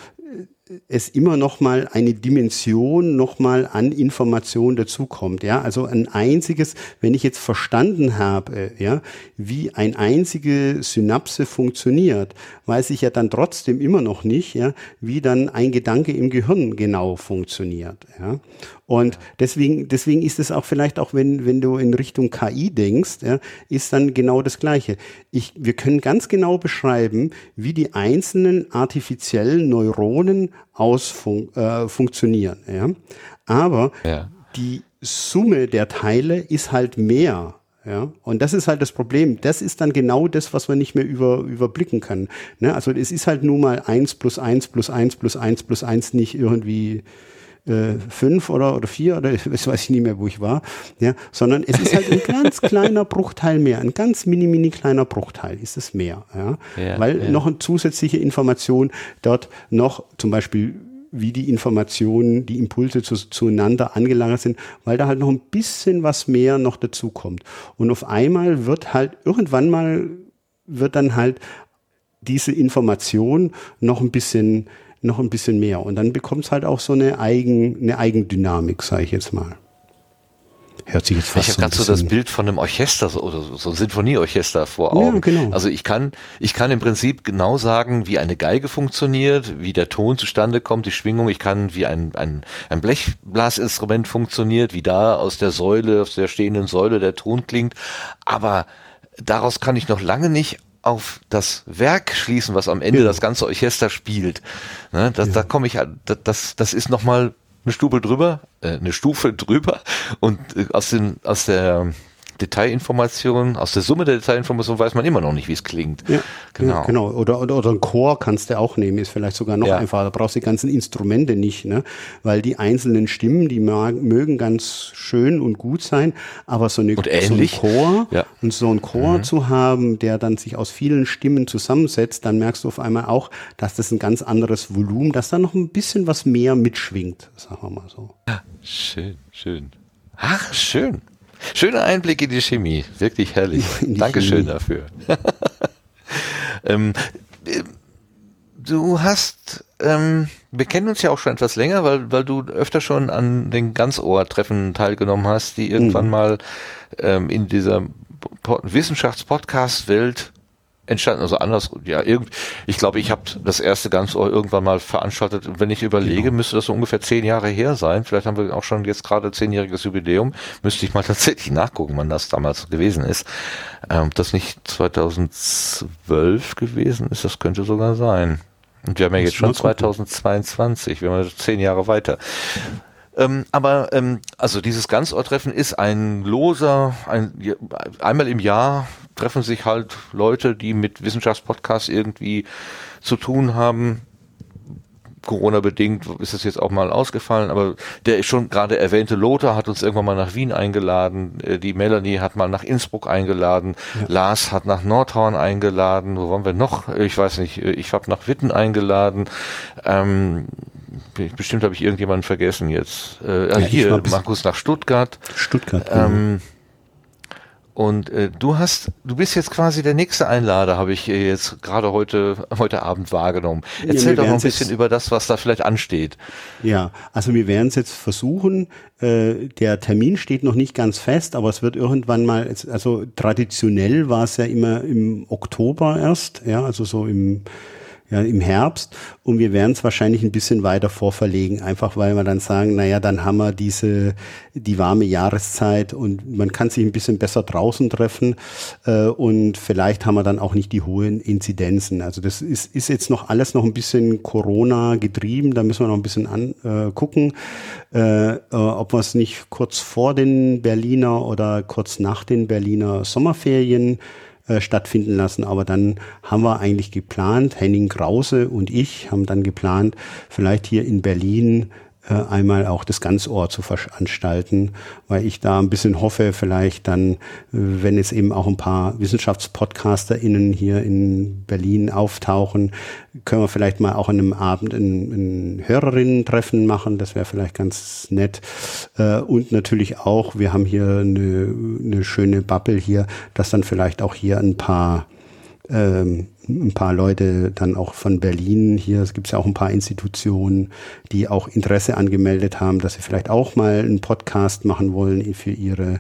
es immer noch mal eine Dimension noch mal an Information dazukommt. Ja, also ein einziges, wenn ich jetzt verstanden habe, ja, wie ein einzige Synapse funktioniert, weiß ich ja dann trotzdem immer noch nicht, ja, wie dann ein Gedanke im Gehirn genau funktioniert. Ja. Und deswegen, deswegen ist es auch vielleicht auch, wenn, wenn du in Richtung KI denkst, ja, ist dann genau das Gleiche. Ich, wir können ganz genau beschreiben, wie die einzelnen artifiziellen Neuronen ausfun äh, funktionieren. Ja. Aber ja. die Summe der Teile ist halt mehr. Ja, und das ist halt das Problem. Das ist dann genau das, was man nicht mehr über, überblicken kann. Ne? Also es ist halt nun mal eins plus eins plus eins plus eins plus eins nicht irgendwie äh, fünf oder, oder vier oder ich weiß ich nicht mehr, wo ich war, ja, sondern es ist halt ein ganz kleiner Bruchteil mehr, ein ganz mini, mini kleiner Bruchteil ist es mehr, ja, ja weil ja. noch eine zusätzliche Information dort noch zum Beispiel wie die Informationen, die Impulse zu, zueinander angelagert sind, weil da halt noch ein bisschen was mehr noch dazu kommt. Und auf einmal wird halt irgendwann mal wird dann halt diese Information noch ein bisschen noch ein bisschen mehr. Und dann bekommt es halt auch so eine, Eigen, eine Eigendynamik, sage ich jetzt mal. Hört sich jetzt fast Ich habe gerade so das Bild von einem Orchester, so, so ein Sinfonieorchester vor Augen. Ja, genau. Also ich kann, ich kann im Prinzip genau sagen, wie eine Geige funktioniert, wie der Ton zustande kommt, die Schwingung. Ich kann, wie ein, ein, ein Blechblasinstrument funktioniert, wie da aus der Säule, aus der stehenden Säule der Ton klingt. Aber daraus kann ich noch lange nicht auf das Werk schließen, was am Ende ja. das ganze Orchester spielt. Ne, das, ja. Da komme ich, das, das ist nochmal eine Stufe drüber, äh, eine Stufe drüber und äh, aus den, aus der Detailinformationen, aus der Summe der Detailinformationen weiß man immer noch nicht, wie es klingt. Ja, genau. Ja, genau. Oder, oder, oder ein Chor kannst du auch nehmen, ist vielleicht sogar noch ja. einfacher. Da brauchst du die ganzen Instrumente nicht, ne? Weil die einzelnen Stimmen, die mögen ganz schön und gut sein, aber so, eine, so ein Chor ja. und so ein Chor mhm. zu haben, der dann sich aus vielen Stimmen zusammensetzt, dann merkst du auf einmal auch, dass das ein ganz anderes Volumen, dass da noch ein bisschen was mehr mitschwingt, sagen wir mal so. Schön, schön. Ach, schön. Schöner Einblick in die Chemie, wirklich herrlich. Dankeschön Chemie. dafür. ähm, äh, du hast, ähm, wir kennen uns ja auch schon etwas länger, weil, weil du öfter schon an den Ganzohr-Treffen teilgenommen hast, die irgendwann mhm. mal ähm, in dieser Wissenschaftspodcast-Welt entstanden, also anders, ja, irgend, ich glaube, ich habe das erste Ganzohr irgendwann mal veranstaltet. Wenn ich überlege, genau. müsste das so ungefähr zehn Jahre her sein. Vielleicht haben wir auch schon jetzt gerade zehnjähriges Jubiläum. Müsste ich mal tatsächlich nachgucken, wann das damals gewesen ist. Ähm, das nicht 2012 gewesen ist, das könnte sogar sein. Und wir haben ja jetzt schon 2022, wir haben zehn Jahre weiter. Ähm, aber ähm, also dieses Ganzorttreffen ist ein loser, ein, einmal im Jahr treffen sich halt Leute, die mit Wissenschaftspodcasts irgendwie zu tun haben. Corona-bedingt ist es jetzt auch mal ausgefallen, aber der schon gerade erwähnte Lothar hat uns irgendwann mal nach Wien eingeladen, äh, die Melanie hat mal nach Innsbruck eingeladen, ja. Lars hat nach Nordhorn eingeladen, wo waren wir noch? Ich weiß nicht, ich habe nach Witten eingeladen. Ähm, bestimmt habe ich irgendjemanden vergessen jetzt. Äh, ja, hier, Markus nach Stuttgart. Stuttgart. Ähm, genau. Und äh, du hast, du bist jetzt quasi der nächste Einlader, habe ich jetzt gerade heute heute Abend wahrgenommen. Erzähl ja, doch noch ein bisschen über das, was da vielleicht ansteht. Ja, also wir werden es jetzt versuchen. Äh, der Termin steht noch nicht ganz fest, aber es wird irgendwann mal, also traditionell war es ja immer im Oktober erst, ja, also so im ja, im Herbst und wir werden es wahrscheinlich ein bisschen weiter vorverlegen, einfach weil wir dann sagen, naja, dann haben wir diese, die warme Jahreszeit und man kann sich ein bisschen besser draußen treffen äh, und vielleicht haben wir dann auch nicht die hohen Inzidenzen. Also das ist, ist jetzt noch alles noch ein bisschen Corona getrieben, da müssen wir noch ein bisschen angucken, äh, äh, ob wir es nicht kurz vor den Berliner oder kurz nach den Berliner Sommerferien äh, stattfinden lassen. Aber dann haben wir eigentlich geplant, Henning Krause und ich haben dann geplant, vielleicht hier in Berlin einmal auch das Ganzohr zu veranstalten, weil ich da ein bisschen hoffe, vielleicht dann, äh, wenn es eben auch ein paar WissenschaftspodcasterInnen hier in Berlin auftauchen, können wir vielleicht mal auch an einem Abend ein, ein Hörerinnen-Treffen machen. Das wäre vielleicht ganz nett. Äh, und natürlich auch, wir haben hier eine, eine schöne Bubble hier, dass dann vielleicht auch hier ein paar ähm, ein paar Leute dann auch von Berlin hier, es gibt ja auch ein paar Institutionen, die auch Interesse angemeldet haben, dass sie vielleicht auch mal einen Podcast machen wollen für ihre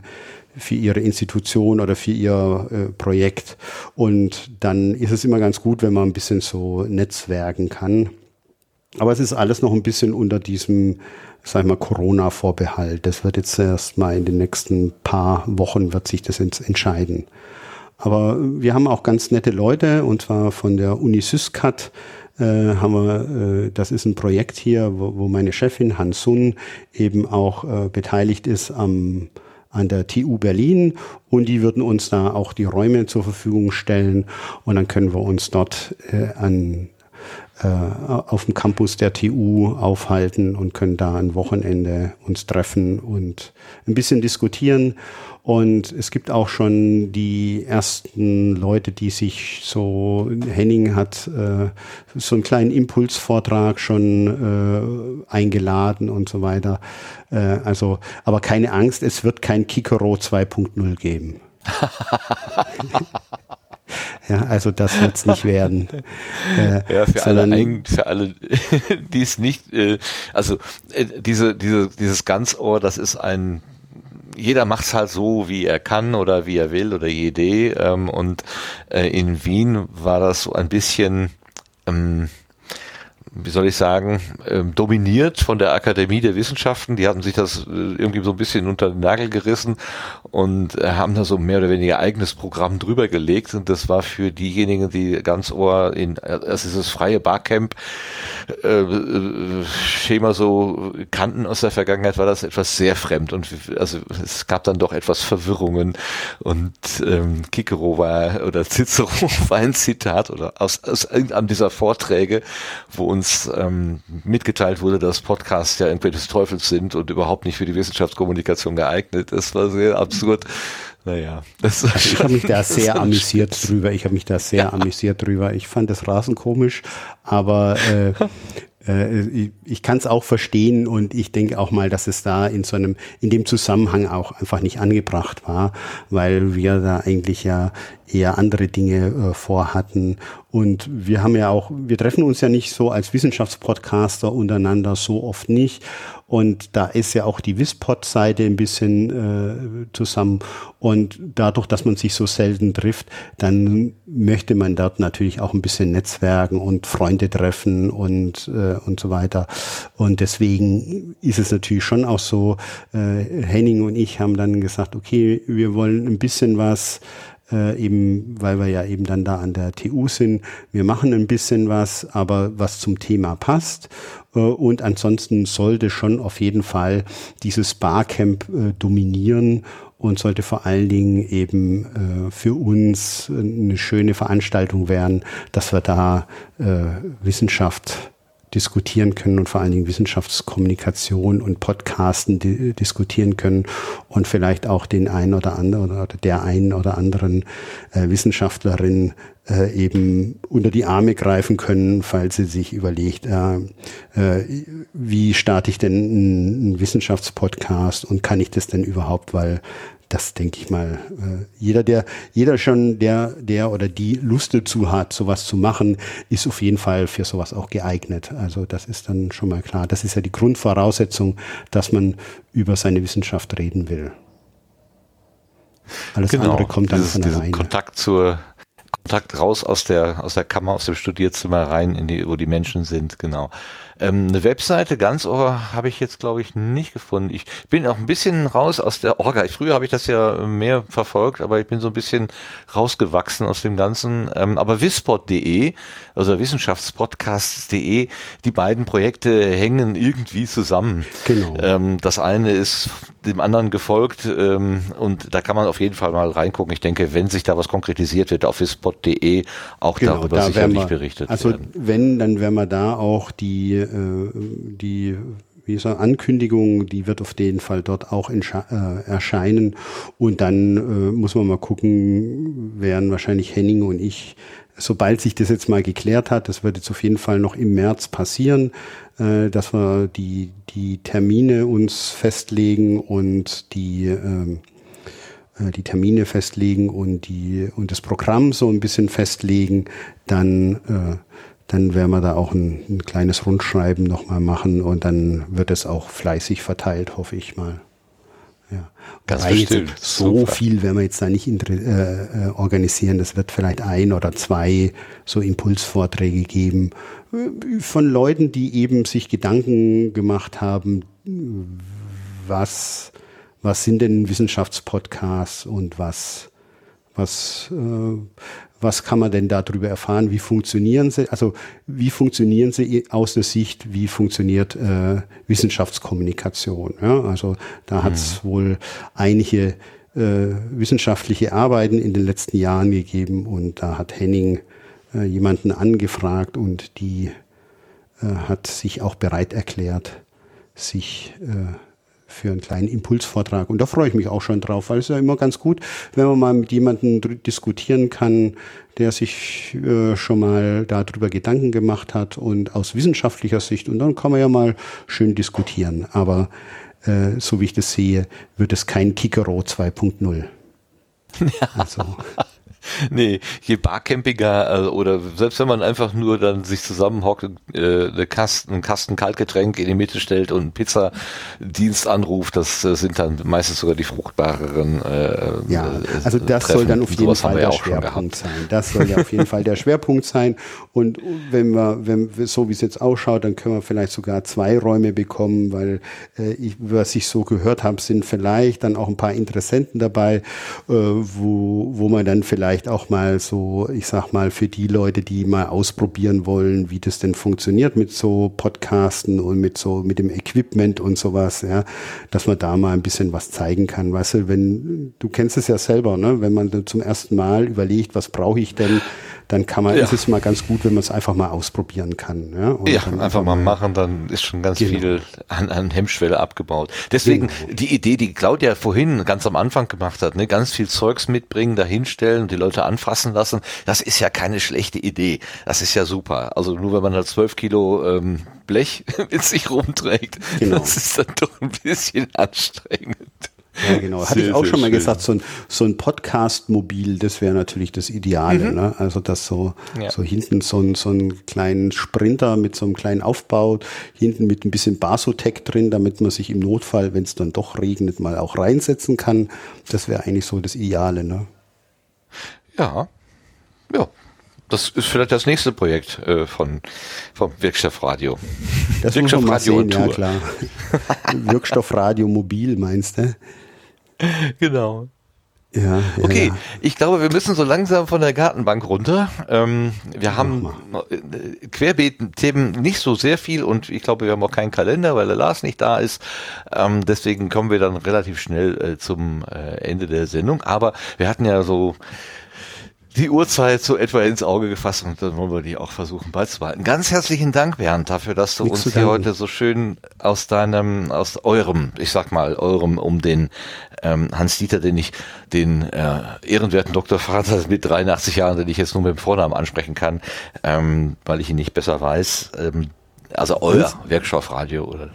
für ihre Institution oder für ihr äh, Projekt. Und dann ist es immer ganz gut, wenn man ein bisschen so netzwerken kann. Aber es ist alles noch ein bisschen unter diesem, sag ich mal, Corona-Vorbehalt. Das wird jetzt erst mal in den nächsten paar Wochen wird sich das entscheiden. Aber wir haben auch ganz nette Leute und zwar von der Uni Syscat äh, haben wir, äh, das ist ein Projekt hier, wo, wo meine Chefin Hans Sun eben auch äh, beteiligt ist am an der TU Berlin. Und die würden uns da auch die Räume zur Verfügung stellen. Und dann können wir uns dort äh, an äh, auf dem Campus der TU aufhalten und können da ein Wochenende uns treffen und ein bisschen diskutieren und es gibt auch schon die ersten Leute, die sich so, Henning hat äh, so einen kleinen Impulsvortrag schon äh, eingeladen und so weiter. Äh, also, aber keine Angst, es wird kein Kikero 2.0 geben. Ja, also das wird es nicht werden. Äh, ja, für alle, für alle, die es nicht, äh, also äh, diese, diese, dieses Ganzohr, das ist ein jeder macht's halt so, wie er kann oder wie er will oder die Idee. Ähm, und äh, in Wien war das so ein bisschen ähm, wie soll ich sagen, ähm, dominiert von der Akademie der Wissenschaften. Die hatten sich das äh, irgendwie so ein bisschen unter den Nagel gerissen und äh, haben da so mehr oder weniger eigenes Programm drüber gelegt. Und das war für diejenigen, die ganz ohr in, also dieses freie Barcamp äh, äh, Schema so kannten aus der Vergangenheit, war das etwas sehr fremd. Und also es gab dann doch etwas Verwirrungen. Und ähm, Kikero war oder Cicero war ein Zitat oder aus, aus irgendeinem dieser Vorträge, wo uns uns ähm, mitgeteilt wurde, dass Podcasts ja irgendwie des Teufels sind und überhaupt nicht für die Wissenschaftskommunikation geeignet. Das war sehr absurd. Naja, das also ich habe mich da sehr amüsiert drüber. Ich habe mich da sehr ja. amüsiert drüber. Ich fand das Rasen komisch, aber äh, äh, ich, ich kann es auch verstehen und ich denke auch mal, dass es da in so einem, in dem Zusammenhang auch einfach nicht angebracht war, weil wir da eigentlich ja eher andere Dinge äh, vorhatten. Und wir haben ja auch, wir treffen uns ja nicht so als Wissenschaftspodcaster untereinander so oft nicht. Und da ist ja auch die Wispod-Seite ein bisschen äh, zusammen. Und dadurch, dass man sich so selten trifft, dann möchte man dort natürlich auch ein bisschen netzwerken und Freunde treffen und, äh, und so weiter. Und deswegen ist es natürlich schon auch so, äh, Henning und ich haben dann gesagt, okay, wir wollen ein bisschen was äh, eben, weil wir ja eben dann da an der TU sind. Wir machen ein bisschen was, aber was zum Thema passt. Äh, und ansonsten sollte schon auf jeden Fall dieses Barcamp äh, dominieren und sollte vor allen Dingen eben äh, für uns eine schöne Veranstaltung werden, dass wir da äh, Wissenschaft diskutieren können und vor allen Dingen Wissenschaftskommunikation und Podcasten di diskutieren können und vielleicht auch den einen oder anderen oder der einen oder anderen äh, Wissenschaftlerin äh, eben unter die Arme greifen können, falls sie sich überlegt, äh, äh, wie starte ich denn einen Wissenschaftspodcast und kann ich das denn überhaupt, weil das denke ich mal, äh, jeder, der, jeder schon, der, der oder die Lust dazu hat, sowas zu machen, ist auf jeden Fall für sowas auch geeignet. Also das ist dann schon mal klar. Das ist ja die Grundvoraussetzung, dass man über seine Wissenschaft reden will. Alles genau, andere kommt dann dieses, von alleine. Kontakt zur Kontakt raus aus der aus der Kammer, aus dem Studierzimmer rein in die, wo die Menschen sind, genau. Ähm, eine Webseite ganz Ohr habe ich jetzt, glaube ich, nicht gefunden. Ich bin auch ein bisschen raus aus der Orga. Früher habe ich das ja mehr verfolgt, aber ich bin so ein bisschen rausgewachsen aus dem Ganzen. Ähm, aber wispod.de, also wissenschaftspodcasts.de, die beiden Projekte hängen irgendwie zusammen. Genau. Ähm, das eine ist dem anderen gefolgt ähm, und da kann man auf jeden Fall mal reingucken. Ich denke, wenn sich da was konkretisiert wird auf wispod.de, auch genau, darüber sicherlich wir, berichtet also werden. Wenn, dann werden wir da auch die die wie gesagt, Ankündigung, die wird auf jeden Fall dort auch äh, erscheinen. Und dann äh, muss man mal gucken, werden wahrscheinlich Henning und ich, sobald sich das jetzt mal geklärt hat, das wird jetzt auf jeden Fall noch im März passieren, äh, dass wir die, die Termine uns festlegen und die, ähm, äh, die Termine festlegen und die und das Programm so ein bisschen festlegen, dann äh, dann werden wir da auch ein, ein kleines Rundschreiben nochmal machen und dann wird es auch fleißig verteilt, hoffe ich mal. Ja. Ganz bestimmt. So Super. viel werden wir jetzt da nicht äh, äh, organisieren. Das wird vielleicht ein oder zwei so Impulsvorträge geben von Leuten, die eben sich Gedanken gemacht haben, was, was sind denn Wissenschaftspodcasts und was, was, äh, was kann man denn darüber erfahren? Wie funktionieren sie? Also wie funktionieren sie aus der Sicht, wie funktioniert äh, Wissenschaftskommunikation? Ja, also da hat es mhm. wohl einige äh, wissenschaftliche Arbeiten in den letzten Jahren gegeben und da hat Henning äh, jemanden angefragt und die äh, hat sich auch bereit erklärt, sich äh, für einen kleinen Impulsvortrag. Und da freue ich mich auch schon drauf, weil es ist ja immer ganz gut, wenn man mal mit jemandem diskutieren kann, der sich äh, schon mal darüber Gedanken gemacht hat und aus wissenschaftlicher Sicht. Und dann kann man ja mal schön diskutieren. Aber äh, so wie ich das sehe, wird es kein Kikero 2.0. Ja. Also. nee, je barcampiger äh, oder selbst wenn man einfach nur dann sich zusammenhockt, äh, eine Kasten, einen Kasten Kaltgetränk in die Mitte stellt und einen Pizzadienst anruft, das äh, sind dann meistens sogar die fruchtbareren äh, Ja, äh, also das Treffen. soll dann auf jeden Fall der Schwerpunkt sein. Das soll ja auf jeden Fall der Schwerpunkt sein. Und wenn wir, wenn wir, so wie es jetzt ausschaut, dann können wir vielleicht sogar zwei Räume bekommen, weil äh, ich, was ich so gehört habe, sind vielleicht dann auch ein paar Interessenten dabei, äh, wo, wo man dann vielleicht vielleicht auch mal so, ich sag mal, für die Leute, die mal ausprobieren wollen, wie das denn funktioniert mit so Podcasten und mit so, mit dem Equipment und sowas, ja, dass man da mal ein bisschen was zeigen kann. Weißt du, wenn, du kennst es ja selber, ne, wenn man zum ersten Mal überlegt, was brauche ich denn, dann kann man, ja. ist es mal ganz gut, wenn man es einfach mal ausprobieren kann. Ja, und ja einfach mal machen, dann ist schon ganz genau. viel an, an Hemmschwelle abgebaut. Deswegen genau. die Idee, die Claudia vorhin ganz am Anfang gemacht hat, ne, ganz viel Zeugs mitbringen, dahinstellen und die Leute anfassen lassen, das ist ja keine schlechte Idee. Das ist ja super. Also nur wenn man halt zwölf Kilo ähm, Blech mit sich rumträgt, genau. das ist dann doch ein bisschen anstrengend. Ja, genau. Hatte ich auch schon mal schön. gesagt, so ein, so ein Podcast-Mobil, das wäre natürlich das Ideale. Mhm. Ne? Also das so, ja. so hinten so ein, so einen kleinen Sprinter mit so einem kleinen Aufbau, hinten mit ein bisschen Basotec drin, damit man sich im Notfall, wenn es dann doch regnet, mal auch reinsetzen kann. Das wäre eigentlich so das Ideale. Ne? Ja, ja. Das ist vielleicht das nächste Projekt äh, von vom Wirkstoffradio. Das Wirkstoffradio sehen, ja klar. Wirkstoffradio mobil meinst du? Genau. Ja, ja, okay, ja. ich glaube, wir müssen so langsam von der Gartenbank runter. Ähm, wir haben äh, Querbeet-Themen nicht so sehr viel und ich glaube, wir haben auch keinen Kalender, weil der Lars nicht da ist. Ähm, deswegen kommen wir dann relativ schnell äh, zum äh, Ende der Sendung. Aber wir hatten ja so die Uhrzeit so etwa ins Auge gefasst und dann wollen wir die auch versuchen beizubehalten. Ganz herzlichen Dank, Bernd, dafür, dass du Nichts uns hier heute so schön aus deinem, aus eurem, ich sag mal, eurem, um den ähm, Hans Dieter, den ich, den äh, ehrenwerten Dr. Vater mit 83 Jahren, den ich jetzt nur mit dem Vornamen ansprechen kann, ähm, weil ich ihn nicht besser weiß. Ähm, also euer Werkstoffradio oder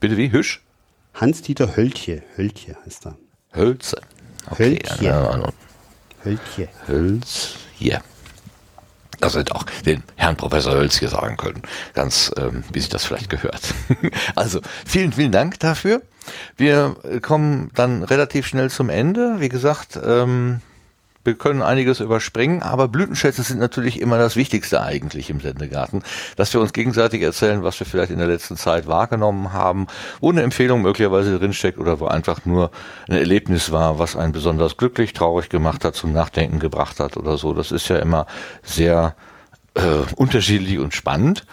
bitte wie? Hüsch? Hans-Dieter Höltje. Höltje heißt er. Hölze. Okay, Höltje. Ja, Hölzje. Hölzje. Also hätte auch den Herrn Professor Hölzje sagen können. Ganz, ähm, wie sich das vielleicht gehört. also vielen, vielen Dank dafür. Wir kommen dann relativ schnell zum Ende. Wie gesagt, ähm, wir können einiges überspringen, aber Blütenschätze sind natürlich immer das Wichtigste eigentlich im Sendegarten, dass wir uns gegenseitig erzählen, was wir vielleicht in der letzten Zeit wahrgenommen haben, wo eine Empfehlung möglicherweise drinsteckt oder wo einfach nur ein Erlebnis war, was einen besonders glücklich, traurig gemacht hat, zum Nachdenken gebracht hat oder so. Das ist ja immer sehr äh, unterschiedlich und spannend.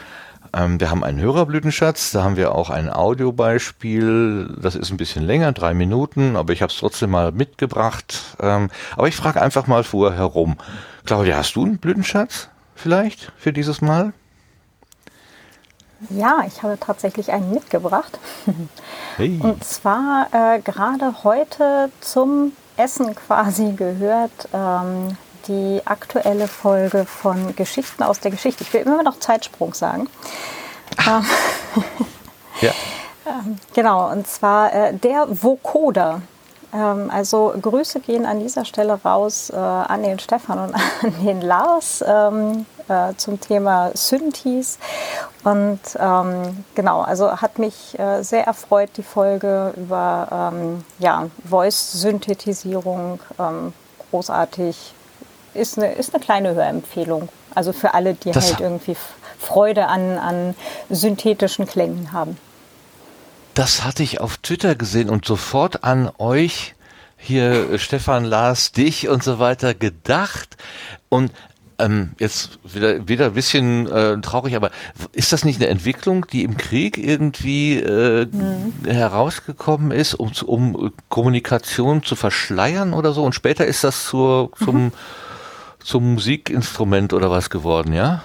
Ähm, wir haben einen Hörerblütenschatz, da haben wir auch ein Audiobeispiel, das ist ein bisschen länger, drei Minuten, aber ich habe es trotzdem mal mitgebracht. Ähm, aber ich frage einfach mal vorher herum. Claudia, hast du einen Blütenschatz vielleicht für dieses Mal? Ja, ich habe tatsächlich einen mitgebracht. Hey. Und zwar äh, gerade heute zum Essen quasi gehört ähm, die aktuelle Folge von Geschichten aus der Geschichte. Ich will immer noch Zeitsprung sagen. Ähm, ja. ähm, genau, und zwar äh, der Vokoder. Ähm, also Grüße gehen an dieser Stelle raus äh, an den Stefan und an den Lars ähm, äh, zum Thema Synthes. Und ähm, genau, also hat mich äh, sehr erfreut, die Folge über ja, Voice-Synthetisierung. Großartig. Ist eine, ist eine kleine Hörempfehlung. Also für alle, die das halt irgendwie Freude an, an synthetischen Klängen haben. Das hatte ich auf Twitter gesehen und sofort an euch hier Stefan Lars, dich und so weiter gedacht. Und ähm, jetzt wieder, wieder ein bisschen äh, traurig, aber ist das nicht eine Entwicklung, die im Krieg irgendwie äh, mhm. herausgekommen ist, um, um Kommunikation zu verschleiern oder so? Und später ist das zur, zum, mhm. Zum Musikinstrument oder was geworden, ja?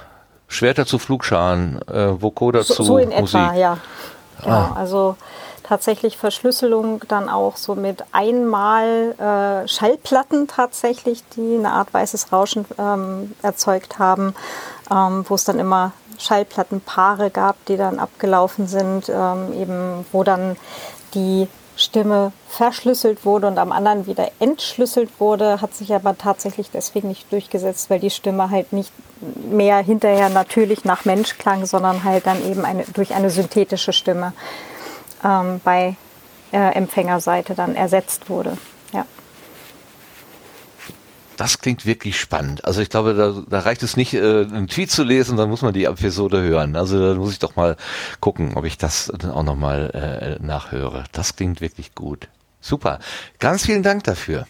Schwerter zu Flugscharen, äh, Vokoder so, zu so in Musik. Etwa, ja. Genau, ah. also tatsächlich Verschlüsselung dann auch so mit einmal äh, Schallplatten tatsächlich, die eine Art weißes Rauschen ähm, erzeugt haben, ähm, wo es dann immer Schallplattenpaare gab, die dann abgelaufen sind, ähm, eben wo dann die Stimme verschlüsselt wurde und am anderen wieder entschlüsselt wurde, hat sich aber tatsächlich deswegen nicht durchgesetzt, weil die Stimme halt nicht mehr hinterher natürlich nach Mensch klang, sondern halt dann eben eine, durch eine synthetische Stimme ähm, bei äh, Empfängerseite dann ersetzt wurde. Das klingt wirklich spannend. Also ich glaube, da, da reicht es nicht, äh, einen Tweet zu lesen, dann muss man die Episode hören. Also da muss ich doch mal gucken, ob ich das auch nochmal äh, nachhöre. Das klingt wirklich gut. Super. Ganz vielen Dank dafür.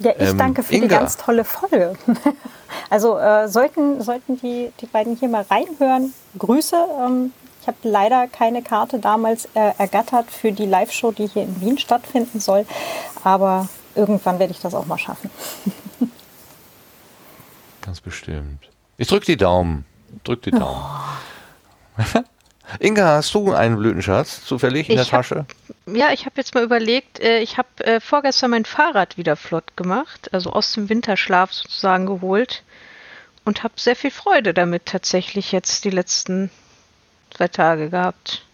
Ja, ich ähm, danke für Inga. die ganz tolle Folge. also äh, sollten, sollten die, die beiden hier mal reinhören. Grüße. Ähm, ich habe leider keine Karte damals äh, ergattert für die Live-Show, die hier in Wien stattfinden soll. Aber irgendwann werde ich das auch mal schaffen. Ganz bestimmt. Ich drücke die Daumen. Drück die Daumen. Oh. Inga, hast du einen Blütenschatz zufällig in ich der Tasche? Hab, ja, ich habe jetzt mal überlegt, äh, ich habe äh, vorgestern mein Fahrrad wieder flott gemacht, also aus dem Winterschlaf sozusagen geholt und habe sehr viel Freude damit tatsächlich jetzt die letzten zwei Tage gehabt.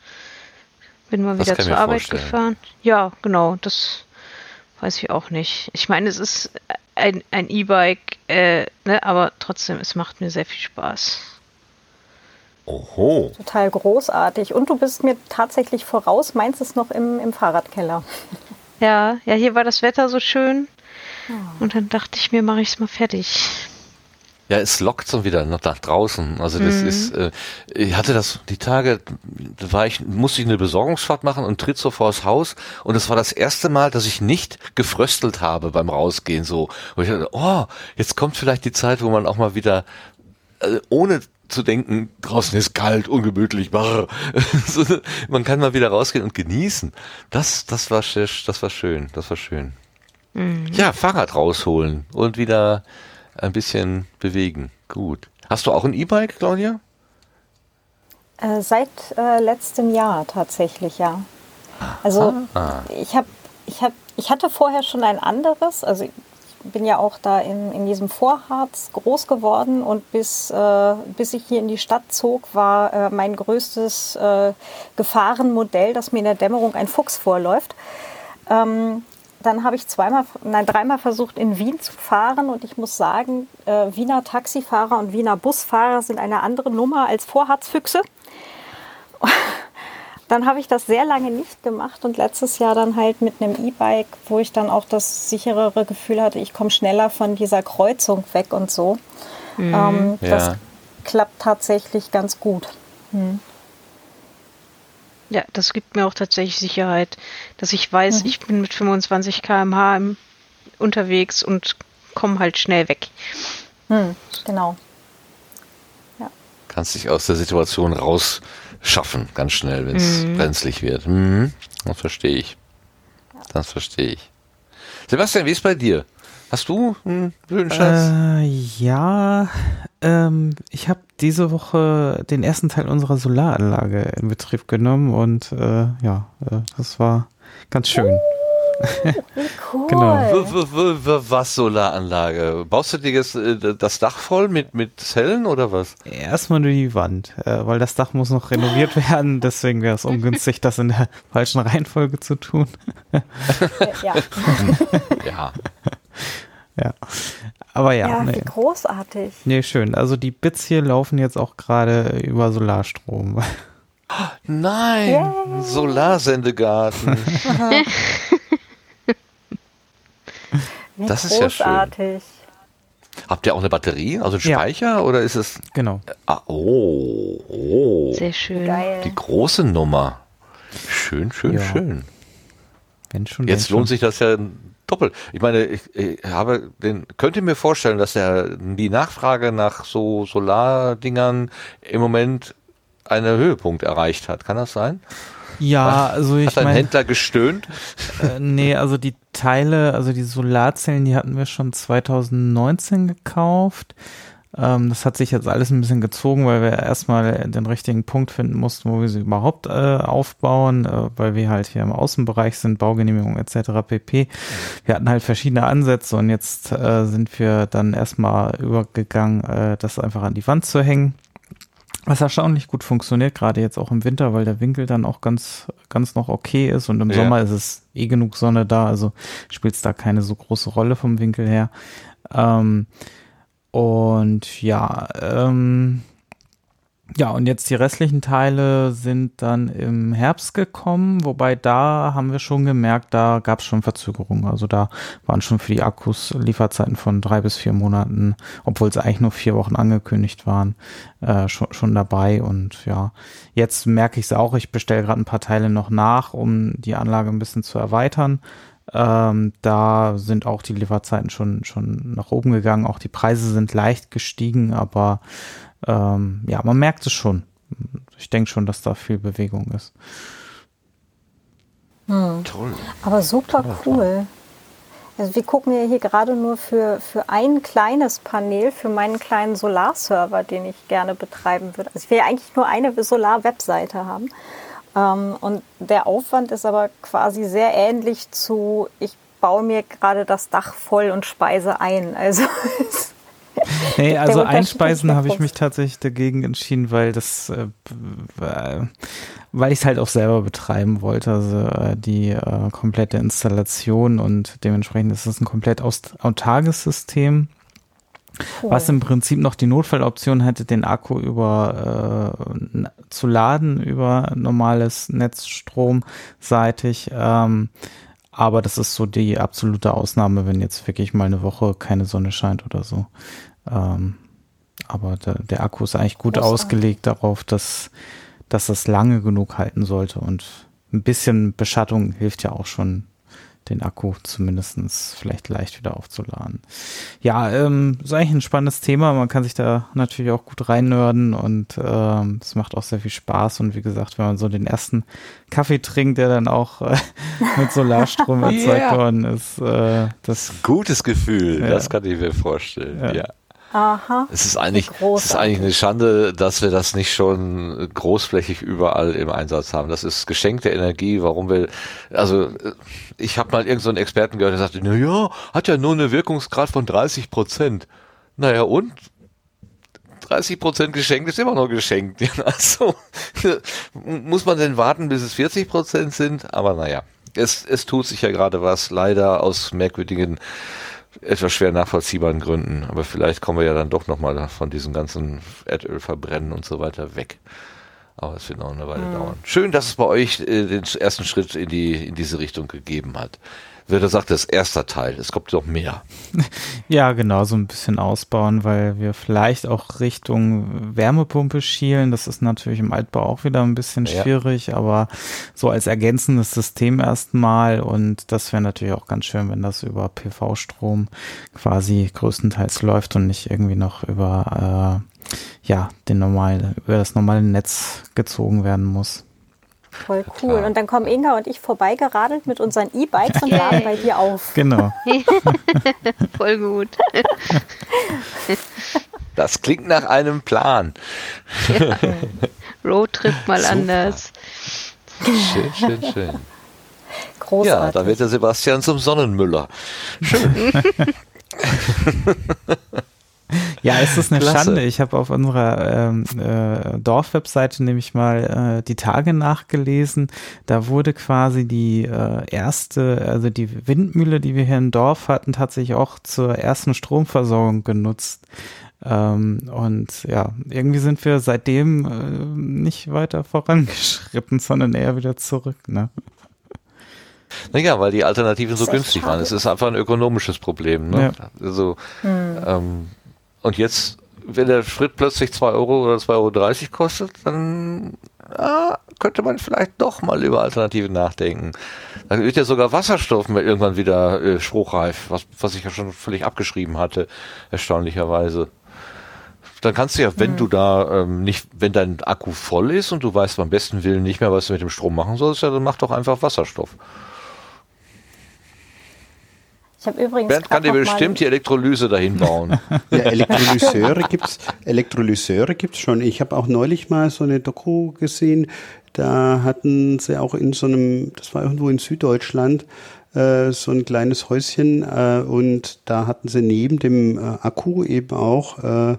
Bin mal wieder zur Arbeit vorstellen. gefahren. Ja, genau, das weiß ich auch nicht. Ich meine, es ist ein, ein E-Bike, äh, ne, aber trotzdem, es macht mir sehr viel Spaß. Oho. Total großartig. Und du bist mir tatsächlich voraus, meins ist noch im, im Fahrradkeller. Ja, ja, hier war das Wetter so schön. Oh. Und dann dachte ich mir, mache ich es mal fertig. Ja, es lockt so wieder nach, draußen. Also das mhm. ist, äh, ich hatte das die Tage, da war ich, musste ich eine Besorgungsfahrt machen und tritt so vors Haus und es war das erste Mal, dass ich nicht gefröstelt habe beim Rausgehen so. Und ich dachte, oh, jetzt kommt vielleicht die Zeit, wo man auch mal wieder äh, ohne zu denken, draußen ist kalt, ungemütlich, barr. man kann mal wieder rausgehen und genießen. Das, das war, das war schön, das war schön. Mhm. Ja, Fahrrad rausholen und wieder ein bisschen bewegen. Gut. Hast du auch ein E-Bike, Claudia? Äh, seit äh, letztem Jahr tatsächlich, ja. Also ah. ich habe, ich habe, ich hatte vorher schon ein anderes. Also ich bin ja auch da in, in diesem Vorharz groß geworden und bis, äh, bis ich hier in die Stadt zog, war äh, mein größtes äh, Gefahrenmodell, dass mir in der Dämmerung ein Fuchs vorläuft. Ähm, dann habe ich zweimal, nein, dreimal versucht, in Wien zu fahren und ich muss sagen, äh, Wiener Taxifahrer und Wiener Busfahrer sind eine andere Nummer als Vorharzfüchse. dann habe ich das sehr lange nicht gemacht und letztes Jahr dann halt mit einem E-Bike, wo ich dann auch das sicherere Gefühl hatte, ich komme schneller von dieser Kreuzung weg und so. Mhm, ähm, ja. Das klappt tatsächlich ganz gut. Hm. Ja, das gibt mir auch tatsächlich Sicherheit, dass ich weiß, mhm. ich bin mit 25 km/h unterwegs und komme halt schnell weg. Mhm, genau. Ja. Kannst dich aus der Situation rausschaffen, ganz schnell, wenn es mhm. brenzlig wird. Mhm. Das verstehe ich. Das verstehe ich. Sebastian, wie ist bei dir? Hast du einen Höhenschatz? Äh, ja, ähm, ich habe diese Woche den ersten Teil unserer Solaranlage in Betrieb genommen und äh, ja, äh, das war ganz schön. Wie cool. Genau. W- w- w- Was Solaranlage? Baust du dir jetzt äh, das Dach voll mit, mit Zellen oder was? Erstmal nur die Wand, äh, weil das Dach muss noch renoviert werden, deswegen wäre es ungünstig, das in der falschen Reihenfolge zu tun. Ja, Ja. Ja. Aber ja, ja wie nee. großartig. nee, schön. Also die Bits hier laufen jetzt auch gerade über Solarstrom. Nein, Yay. Solarsendegarten. Wie Das ist ja schön. großartig. Habt ihr auch eine Batterie, also einen Ja. Speicher oder ist es? Genau. Ah, oh, oh. Sehr schön. Geil. Die große Nummer. Schön, schön, Ja. schön. Wenn schon. Jetzt wenn lohnt schon. sich das ja doppelt. Ich meine, ich, ich habe den, könnt ihr mir vorstellen, dass der, die Nachfrage nach so Solardingern im Moment einen Höhepunkt erreicht hat. Kann das sein? Ja, also ich Hat ein meine, Händler gestöhnt? äh, nee, also die Teile, also die Solarzellen, die hatten wir schon 2019 gekauft. Ähm, das hat sich jetzt alles ein bisschen gezogen, weil wir erstmal den richtigen Punkt finden mussten, wo wir sie überhaupt äh, aufbauen, äh, weil wir halt hier im Außenbereich sind, Baugenehmigung etc. pp. Wir hatten halt verschiedene Ansätze und jetzt äh, sind wir dann erstmal übergegangen, äh, das einfach an die Wand zu hängen. Was erstaunlich gut funktioniert, gerade jetzt auch im Winter, weil der Winkel dann auch ganz, ganz noch okay ist und im Ja. Sommer ist es eh genug Sonne da, also spielt es da keine so große Rolle vom Winkel her. Ähm, und ja, ähm, ja, und jetzt die restlichen Teile sind dann im Herbst gekommen, wobei da haben wir schon gemerkt, da gab es schon Verzögerungen. Also da waren schon für die Akkus Lieferzeiten von drei bis vier Monaten, obwohl es eigentlich nur vier Wochen angekündigt waren, äh, schon, schon dabei. Und ja, jetzt merke ich es auch, ich bestelle gerade ein paar Teile noch nach, um die Anlage ein bisschen zu erweitern. Ähm, da sind auch die Lieferzeiten schon, schon nach oben gegangen. Auch die Preise sind leicht gestiegen, aber ähm, ja, man merkt es schon. Ich denke schon, dass da viel Bewegung ist. Toll. Aber super cool. Also wir gucken ja hier gerade nur für, für ein kleines Panel, für meinen kleinen Solarserver, den ich gerne betreiben würde. Also ich will ja eigentlich nur eine Solar-Webseite haben. Ähm, und der Aufwand ist aber quasi sehr ähnlich zu, ich baue mir gerade das Dach voll und speise ein. Also Nee, also einspeisen habe ich mich tatsächlich dagegen entschieden, weil das, äh, äh, weil ich es halt auch selber betreiben wollte, also äh, die äh, komplette Installation und dementsprechend ist es ein komplett aus autarkes System. Was im Prinzip noch die Notfalloption hätte, den Akku über äh, zu laden über normales Netzstrom seitig. Ähm, aber das ist so die absolute Ausnahme, wenn jetzt wirklich mal eine Woche keine Sonne scheint oder so. Ähm, aber der, der Akku ist eigentlich gut Großartig. ausgelegt darauf, dass, dass das lange genug halten sollte. Und ein bisschen Beschattung hilft ja auch schon, den Akku zumindestens vielleicht leicht wieder aufzuladen. Ja, ähm, ist eigentlich ein spannendes Thema. Man kann sich da natürlich auch gut reinnörden und ähm, es macht auch sehr viel Spaß. Und wie gesagt, wenn man so den ersten Kaffee trinkt, der dann auch äh, mit Solarstrom erzeugt Ja. worden ist, äh, das Gutes Gefühl, Ja. das kann ich mir vorstellen. Ja. Ja. Aha. Es ist eigentlich, es ist eigentlich eine Schande, dass wir das nicht schon großflächig überall im Einsatz haben. Das ist geschenkte Energie. Warum wir, also ich habe mal irgendeinen so einen Experten gehört, der sagte, na ja, hat ja nur eine Wirkungsgrad von 30 Prozent. Naja und? 30 Prozent geschenkt ist immer noch geschenkt. Also muss man denn warten, bis es 40 Prozent sind? Aber naja, es, es tut sich ja gerade was, leider aus merkwürdigen etwas schwer nachvollziehbaren Gründen. Aber vielleicht kommen wir ja dann doch nochmal von diesem ganzen Erdöl verbrennen und so weiter weg. Aber es wird noch eine Weile dauern. Schön, dass es bei euch äh, den ersten Schritt in die in diese Richtung gegeben hat. Wer sagt, das ist erster Teil, es kommt noch mehr. Ja, genau, so ein bisschen ausbauen, weil wir vielleicht auch Richtung Wärmepumpe schielen. Das ist natürlich im Altbau auch wieder ein bisschen Ja. schwierig, aber so als ergänzendes System erstmal. Und das wäre natürlich auch ganz schön, wenn das über PV-Strom quasi größtenteils läuft und nicht irgendwie noch über, äh, ja, den normalen, über das normale Netz gezogen werden muss. Voll cool. Klar. Und dann kommen Inga und ich vorbeigeradelt mit unseren E-Bikes und laden bei dir auf. Genau. Voll gut. Das klingt nach einem Plan. Ja. Roadtrip mal Super. anders. Schön, schön, schön. Großartig. Ja, da wird der Sebastian zum Sonnenmüller. Schön. Ja, es ist eine Klasse. Schande. Ich habe auf unserer ähm, äh, Dorfwebseite nämlich mal äh, die Tage nachgelesen. Da wurde quasi die äh, erste, also die Windmühle, die wir hier im Dorf hatten, tatsächlich auch zur ersten Stromversorgung genutzt. Ähm, und ja, irgendwie sind wir seitdem äh, nicht weiter vorangeschritten, sondern eher wieder zurück. Ne? Naja, weil die Alternativen so günstig waren. Es ist einfach ein ökonomisches Problem. Ne? Ja. Also, hm. ähm, und jetzt, wenn der Schritt plötzlich 2 Euro oder 2,30 Euro kostet, dann ja, könnte man vielleicht doch mal über Alternativen nachdenken. Dann wird ja sogar Wasserstoff irgendwann wieder äh, spruchreif, was, was ich ja schon völlig abgeschrieben hatte, erstaunlicherweise. Dann kannst du ja, wenn mhm. du da ähm, nicht, wenn dein Akku voll ist und du weißt beim besten Willen nicht mehr, was du mit dem Strom machen sollst, ja, dann mach doch einfach Wasserstoff. Ich habe übrigens. Bernd kann dir bestimmt die Elektrolyse dahin bauen. ja, Elektrolyseure gibt's, Elektrolyseure gibt's schon. Ich habe auch neulich mal so eine Doku gesehen. Da hatten sie auch in so einem, das war irgendwo in Süddeutschland, äh, so ein kleines Häuschen äh, und da hatten sie neben dem äh, Akku eben auch äh,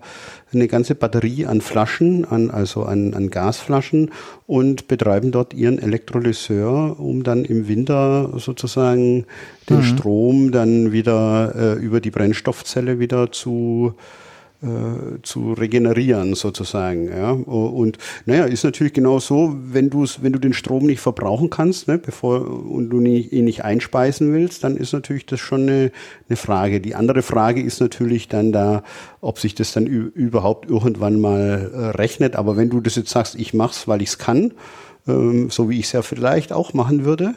eine ganze Batterie an Flaschen, an, also an, an Gasflaschen und betreiben dort ihren Elektrolyseur, um dann im Winter sozusagen den mhm. Strom dann wieder äh, über die Brennstoffzelle wieder zu äh, zu regenerieren sozusagen. Ja. Und naja, ist natürlich genau so, wenn du wenn du den Strom nicht verbrauchen kannst, ne, bevor und du nie, ihn nicht einspeisen willst, dann ist natürlich das schon eine, eine Frage. Die andere Frage ist natürlich dann da, ob sich das dann überhaupt irgendwann mal äh, rechnet. Aber wenn du das jetzt sagst, ich mach's, weil ich's kann, ähm, so wie ich es ja vielleicht auch machen würde,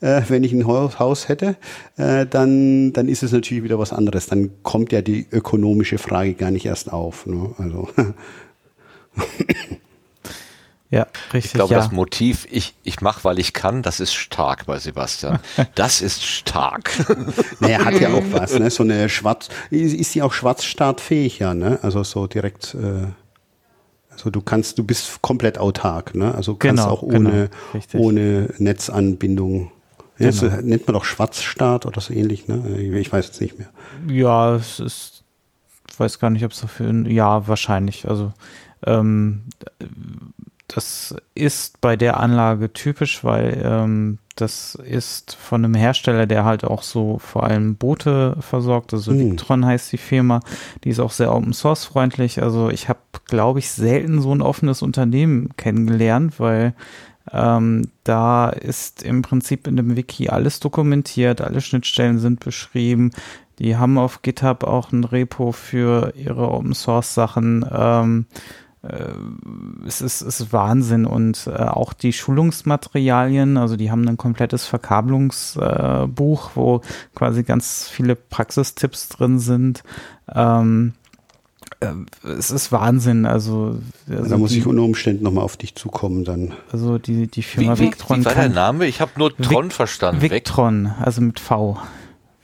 äh, wenn ich ein Haus hätte, äh, dann, dann ist es natürlich wieder was anderes. Dann kommt ja die ökonomische Frage gar nicht erst auf. Ne? Also. Ja, richtig. Ich glaube, ja. das Motiv, ich, ich mache, weil ich kann, das ist stark bei Sebastian. Das ist stark. naja, hat ja auch was, ne? So eine Schwarz, ist sie auch schwarzstartfähig, ja, ne? Also so direkt, äh, also du kannst, du bist komplett autark, ne? Also kannst genau, auch ohne, genau, ohne Netzanbindung Jetzt genau. nennt man doch Schwarzstaat oder so ähnlich, ne? Ich weiß jetzt nicht mehr. Ja, es ist, ich weiß gar nicht, ob es dafür, ja, wahrscheinlich. Also, ähm, das ist bei der Anlage typisch, weil ähm, das ist von einem Hersteller, der halt auch so vor allem Boote versorgt. Also hm. Victron heißt die Firma. Die ist auch sehr Open Source freundlich. Also ich habe, glaube ich, selten so ein offenes Unternehmen kennengelernt, weil ähm, da ist im Prinzip in dem Wiki alles dokumentiert, alle Schnittstellen sind beschrieben. Die haben auf GitHub auch ein Repo für ihre Open Source Sachen. Ähm, äh, es, ist, es ist Wahnsinn und äh, auch die Schulungsmaterialien, also die haben ein komplettes Verkabelungsbuch, äh, wo quasi ganz viele Praxistipps drin sind. Ähm, äh, es ist Wahnsinn. Also, also da muss die, ich unter Umständen nochmal auf dich zukommen dann. Also die, die Firma wie, Victron. Wie war der Name? Ich habe nur Tron Vic, verstanden. Victron, also mit V.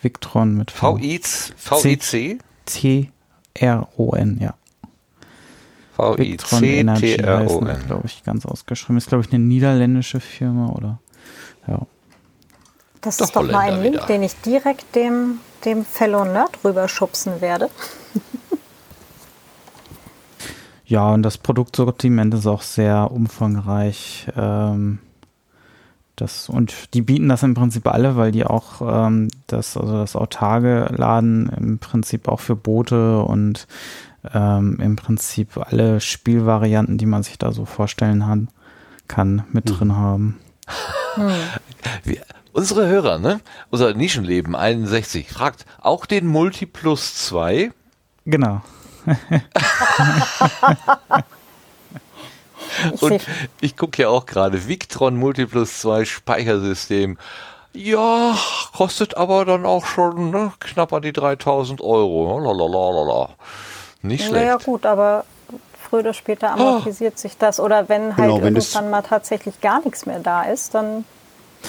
Victron mit V. V-I-C? T-R-O-N, ja. V-I-C-T-R-O-N. glaube ich, ganz ausgeschrieben. Ist, glaube ich, eine niederländische Firma oder, ja. Das doch ist doch mal ein Link, wieder. den ich direkt dem, dem Fellow Nerd rüberschubsen werde. Ja, und das Produktsortiment ist auch sehr umfangreich. Ähm, das, und die bieten das im Prinzip alle, weil die auch ähm, das, also das autarke Laden im Prinzip auch für Boote und ähm, im Prinzip alle Spielvarianten, die man sich da so vorstellen hat, kann, mit hm. drin haben. Hm. Wir, unsere Hörer, ne? Unser Nischenleben 61 fragt auch den Multiplus 2. Genau. Und ich gucke ja auch gerade Victron Multiplus 2 Speichersystem. Ja, kostet aber dann auch schon ne, knapp an die 3000 Euro. Lalalala. Nicht schlecht. Ja, gut, aber früher oder später amortisiert oh. sich das. Oder wenn halt Genau, wenn irgendwann mal tatsächlich gar nichts mehr da ist, dann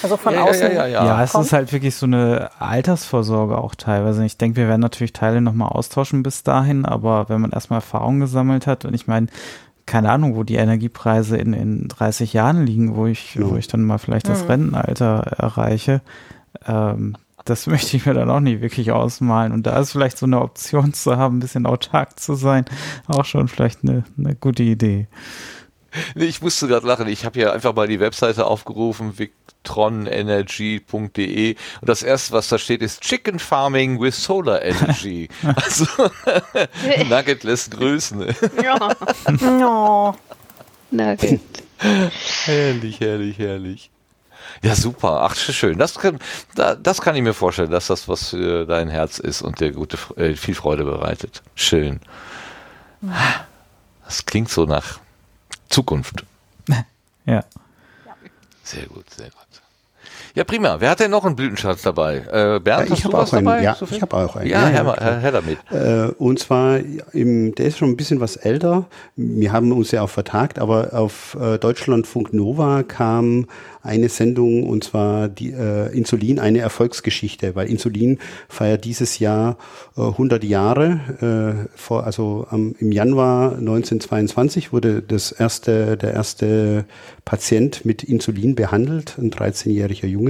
also von Ja, ja, außen. ja, ja, ja. Ja, es ist halt wirklich so eine Altersvorsorge auch teilweise. Ich denke, wir werden natürlich Teile nochmal austauschen bis dahin, aber wenn man erstmal Erfahrung gesammelt hat und ich meine, keine Ahnung, wo die Energiepreise in, in 30 Jahren liegen, wo ich, Ja. wo ich dann mal vielleicht das Rentenalter erreiche, ähm, das möchte ich mir dann auch nicht wirklich ausmalen. Und da ist vielleicht so eine Option zu haben, ein bisschen autark zu sein, auch schon vielleicht eine, eine gute Idee. Nee, ich musste gerade lachen. Ich habe hier einfach mal die Webseite aufgerufen, victronenergy.de und das erste, was da steht, ist Chicken Farming with Solar Energy. also Nugget lässt grüßen. Ja, Oh, Nugget. herrlich, herrlich, herrlich. Ja, super. Ach, schön. Das kann, da, das kann ich mir vorstellen, dass das was für dein Herz ist und dir gute, äh, viel Freude bereitet. Schön. Das klingt so nach Zukunft. Ja. Sehr gut, sehr gut. Ja, prima. Wer hat denn noch einen Blütenschatz dabei? Äh, Bernd, Ja, ich habe auch einen. dabei? Ja, Sophie? ich habe auch einen. Ja, Ja, Herr. Herr, Herr damit. Äh, und zwar, im, der ist schon ein bisschen was älter. Wir haben uns ja auch vertagt, aber auf äh, Deutschlandfunk Nova kam eine Sendung und zwar die äh, Insulin, eine Erfolgsgeschichte, weil Insulin feiert dieses Jahr äh, 100 Jahre. Äh, vor, also am, im Januar 1922 wurde das erste, der erste Patient mit Insulin behandelt, ein 13-jähriger Junge.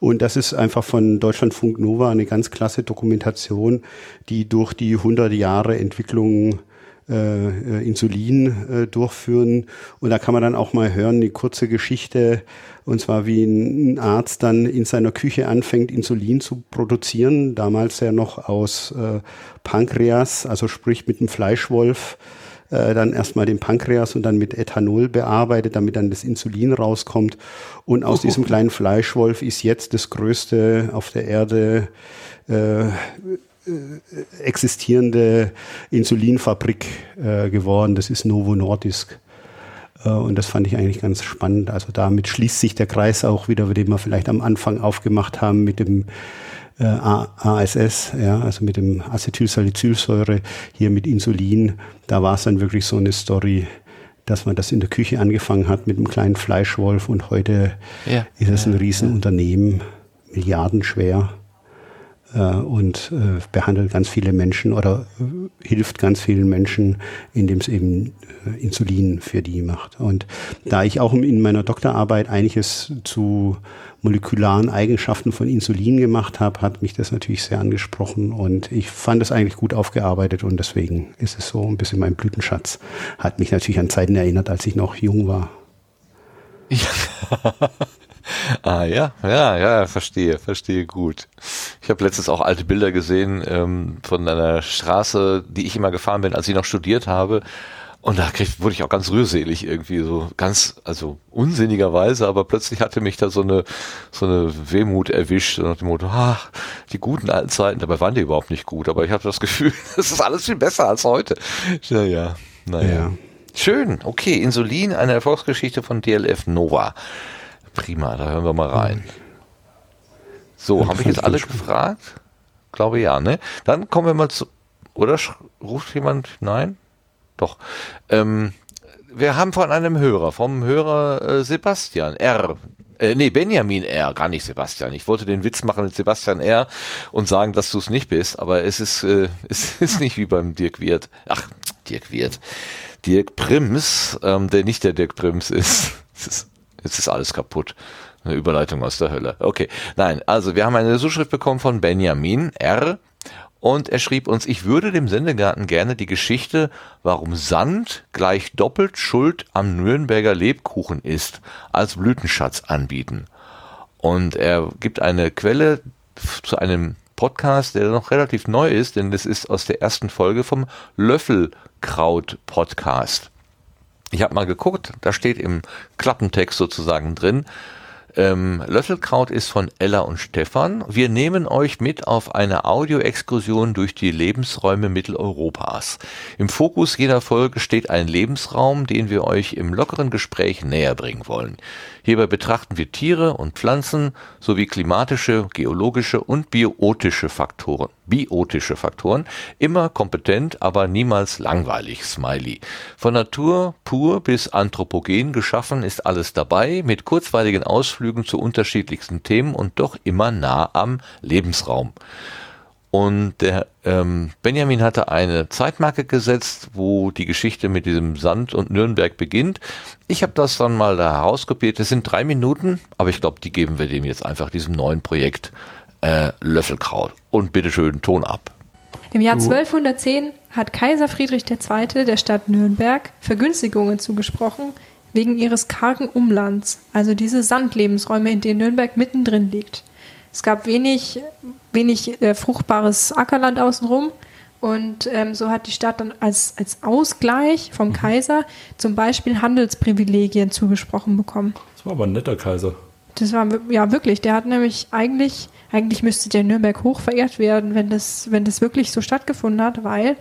Und das ist einfach von Deutschlandfunk Nova eine ganz klasse Dokumentation, die durch die 100 Jahre Entwicklung äh, äh, Insulin äh, durchführen. Und da kann man dann auch mal hören, eine kurze Geschichte, und zwar wie ein Arzt dann in seiner Küche anfängt, Insulin zu produzieren, damals ja noch aus äh, Pankreas, also sprich mit einem Fleischwolf, äh, dann erstmal den Pankreas und dann mit Ethanol bearbeitet, damit dann das Insulin rauskommt. Und aus diesem kleinen Fleischwolf ist jetzt das größte auf der Erde äh, existierende Insulinfabrik äh, geworden. Das ist Novo Nordisk. Äh, und das fand ich eigentlich ganz spannend. Also damit schließt sich der Kreis auch wieder, den wir vielleicht am Anfang aufgemacht haben mit dem äh, ASS, ja, also mit dem Acetylsalicylsäure, hier mit Insulin. Da war es dann wirklich so eine Story, dass man das in der Küche angefangen hat mit einem kleinen Fleischwolf und heute Ja. ist es ein Riesenunternehmen, milliardenschwer und äh, behandelt ganz viele Menschen oder äh, hilft ganz vielen Menschen, indem es eben äh, Insulin für die macht. Und da ich auch in meiner Doktorarbeit einiges zu molekularen Eigenschaften von Insulin gemacht habe, hat mich das natürlich sehr angesprochen und ich fand es eigentlich gut aufgearbeitet und deswegen ist es so ein bisschen mein Blütenschatz. Hat mich natürlich an Zeiten erinnert, als ich noch jung war. Ah ja, ja, ja, verstehe, verstehe gut. Ich habe letztens auch alte Bilder gesehen ähm, von einer Straße, die ich immer gefahren bin, als ich noch studiert habe. Und da krieg, wurde ich auch ganz rührselig irgendwie, so ganz, also unsinnigerweise, aber plötzlich hatte mich da so eine, so eine Wehmut erwischt, nach dem Motto, ach, die guten alten Zeiten, dabei waren die überhaupt nicht gut, aber ich habe das Gefühl, das ist alles viel besser als heute. Naja, naja. Ja. Schön, okay, Insulin, eine Erfolgsgeschichte von DLF Nova. Prima, da hören wir mal rein. So, habe ich jetzt alle gefragt? Glaube ja, ne? Dann kommen wir mal zu. Oder ruft jemand? Nein? Doch. Ähm, wir haben von einem Hörer, vom Hörer äh, Sebastian R. Äh, nee, Benjamin R., gar nicht Sebastian. Ich wollte den Witz machen mit Sebastian R. und sagen, dass du es nicht bist, aber es ist, äh, es ist nicht wie beim Dirk Wirt. Ach, Dirk Wirt. Dirk Prims, ähm, der nicht der Dirk Prims ist. Es ist, jetzt ist alles kaputt. Eine Überleitung aus der Hölle. Okay, nein, also wir haben eine Zuschrift bekommen von Benjamin R. Und er schrieb uns, ich würde dem Sendegarten gerne die Geschichte, warum Sand gleich doppelt Schuld am Nürnberger Lebkuchen ist, als Blütenschatz anbieten. Und er gibt eine Quelle zu einem Podcast, der noch relativ neu ist, denn das ist aus der ersten Folge vom Löffelkraut-Podcast. Ich habe mal geguckt, da steht im Klappentext sozusagen drin, ähm, Löffelkraut ist von Ella und Stefan. Wir nehmen euch mit auf eine Audioexkursion durch die Lebensräume Mitteleuropas. Im Fokus jeder Folge steht ein Lebensraum, den wir euch im lockeren Gespräch näher bringen wollen. Hierbei betrachten wir Tiere und Pflanzen sowie klimatische, geologische und biotische Faktoren, biotische Faktoren, immer kompetent, aber niemals langweilig, Smiley. Von Natur pur bis anthropogen geschaffen ist alles dabei, mit kurzweiligen Ausflügen zu unterschiedlichsten Themen und doch immer nah am Lebensraum. Und der ähm, Benjamin hatte eine Zeitmarke gesetzt, wo die Geschichte mit diesem Sand und Nürnberg beginnt. Ich habe das dann mal da herauskopiert. Das sind drei Minuten, aber ich glaube, die geben wir dem jetzt einfach diesem neuen Projekt äh, Löffelkraut. Und bitteschön, Ton ab. Im Jahr 1210 hat Kaiser Friedrich II. der Stadt Nürnberg Vergünstigungen zugesprochen wegen ihres kargen Umlands, also diese Sandlebensräume, in denen Nürnberg mittendrin liegt. Es gab wenig, wenig äh, fruchtbares Ackerland außenrum. Und ähm, so hat die Stadt dann als, als Ausgleich vom Kaiser zum Beispiel Handelsprivilegien zugesprochen bekommen. Das war aber ein netter Kaiser. Das war ja wirklich. Der hat nämlich eigentlich, eigentlich müsste der Nürnberg hoch verehrt werden, wenn das, wenn das wirklich so stattgefunden hat, weil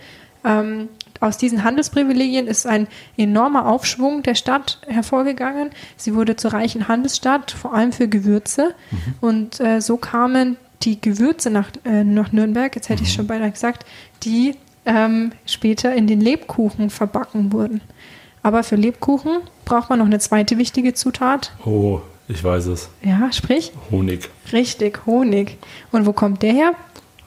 ähm, aus diesen Handelsprivilegien ist ein enormer Aufschwung der Stadt hervorgegangen. Sie wurde zur reichen Handelsstadt, vor allem für Gewürze. Mhm. Und äh, so kamen die Gewürze nach, äh, nach Nürnberg, jetzt hätte ich mhm. schon beinahe gesagt, die ähm, später in den Lebkuchen verbacken wurden. Aber für Lebkuchen braucht man noch eine zweite wichtige Zutat. Oh, ich weiß es. Ja, sprich? Honig. Richtig, Honig. Und wo kommt der her?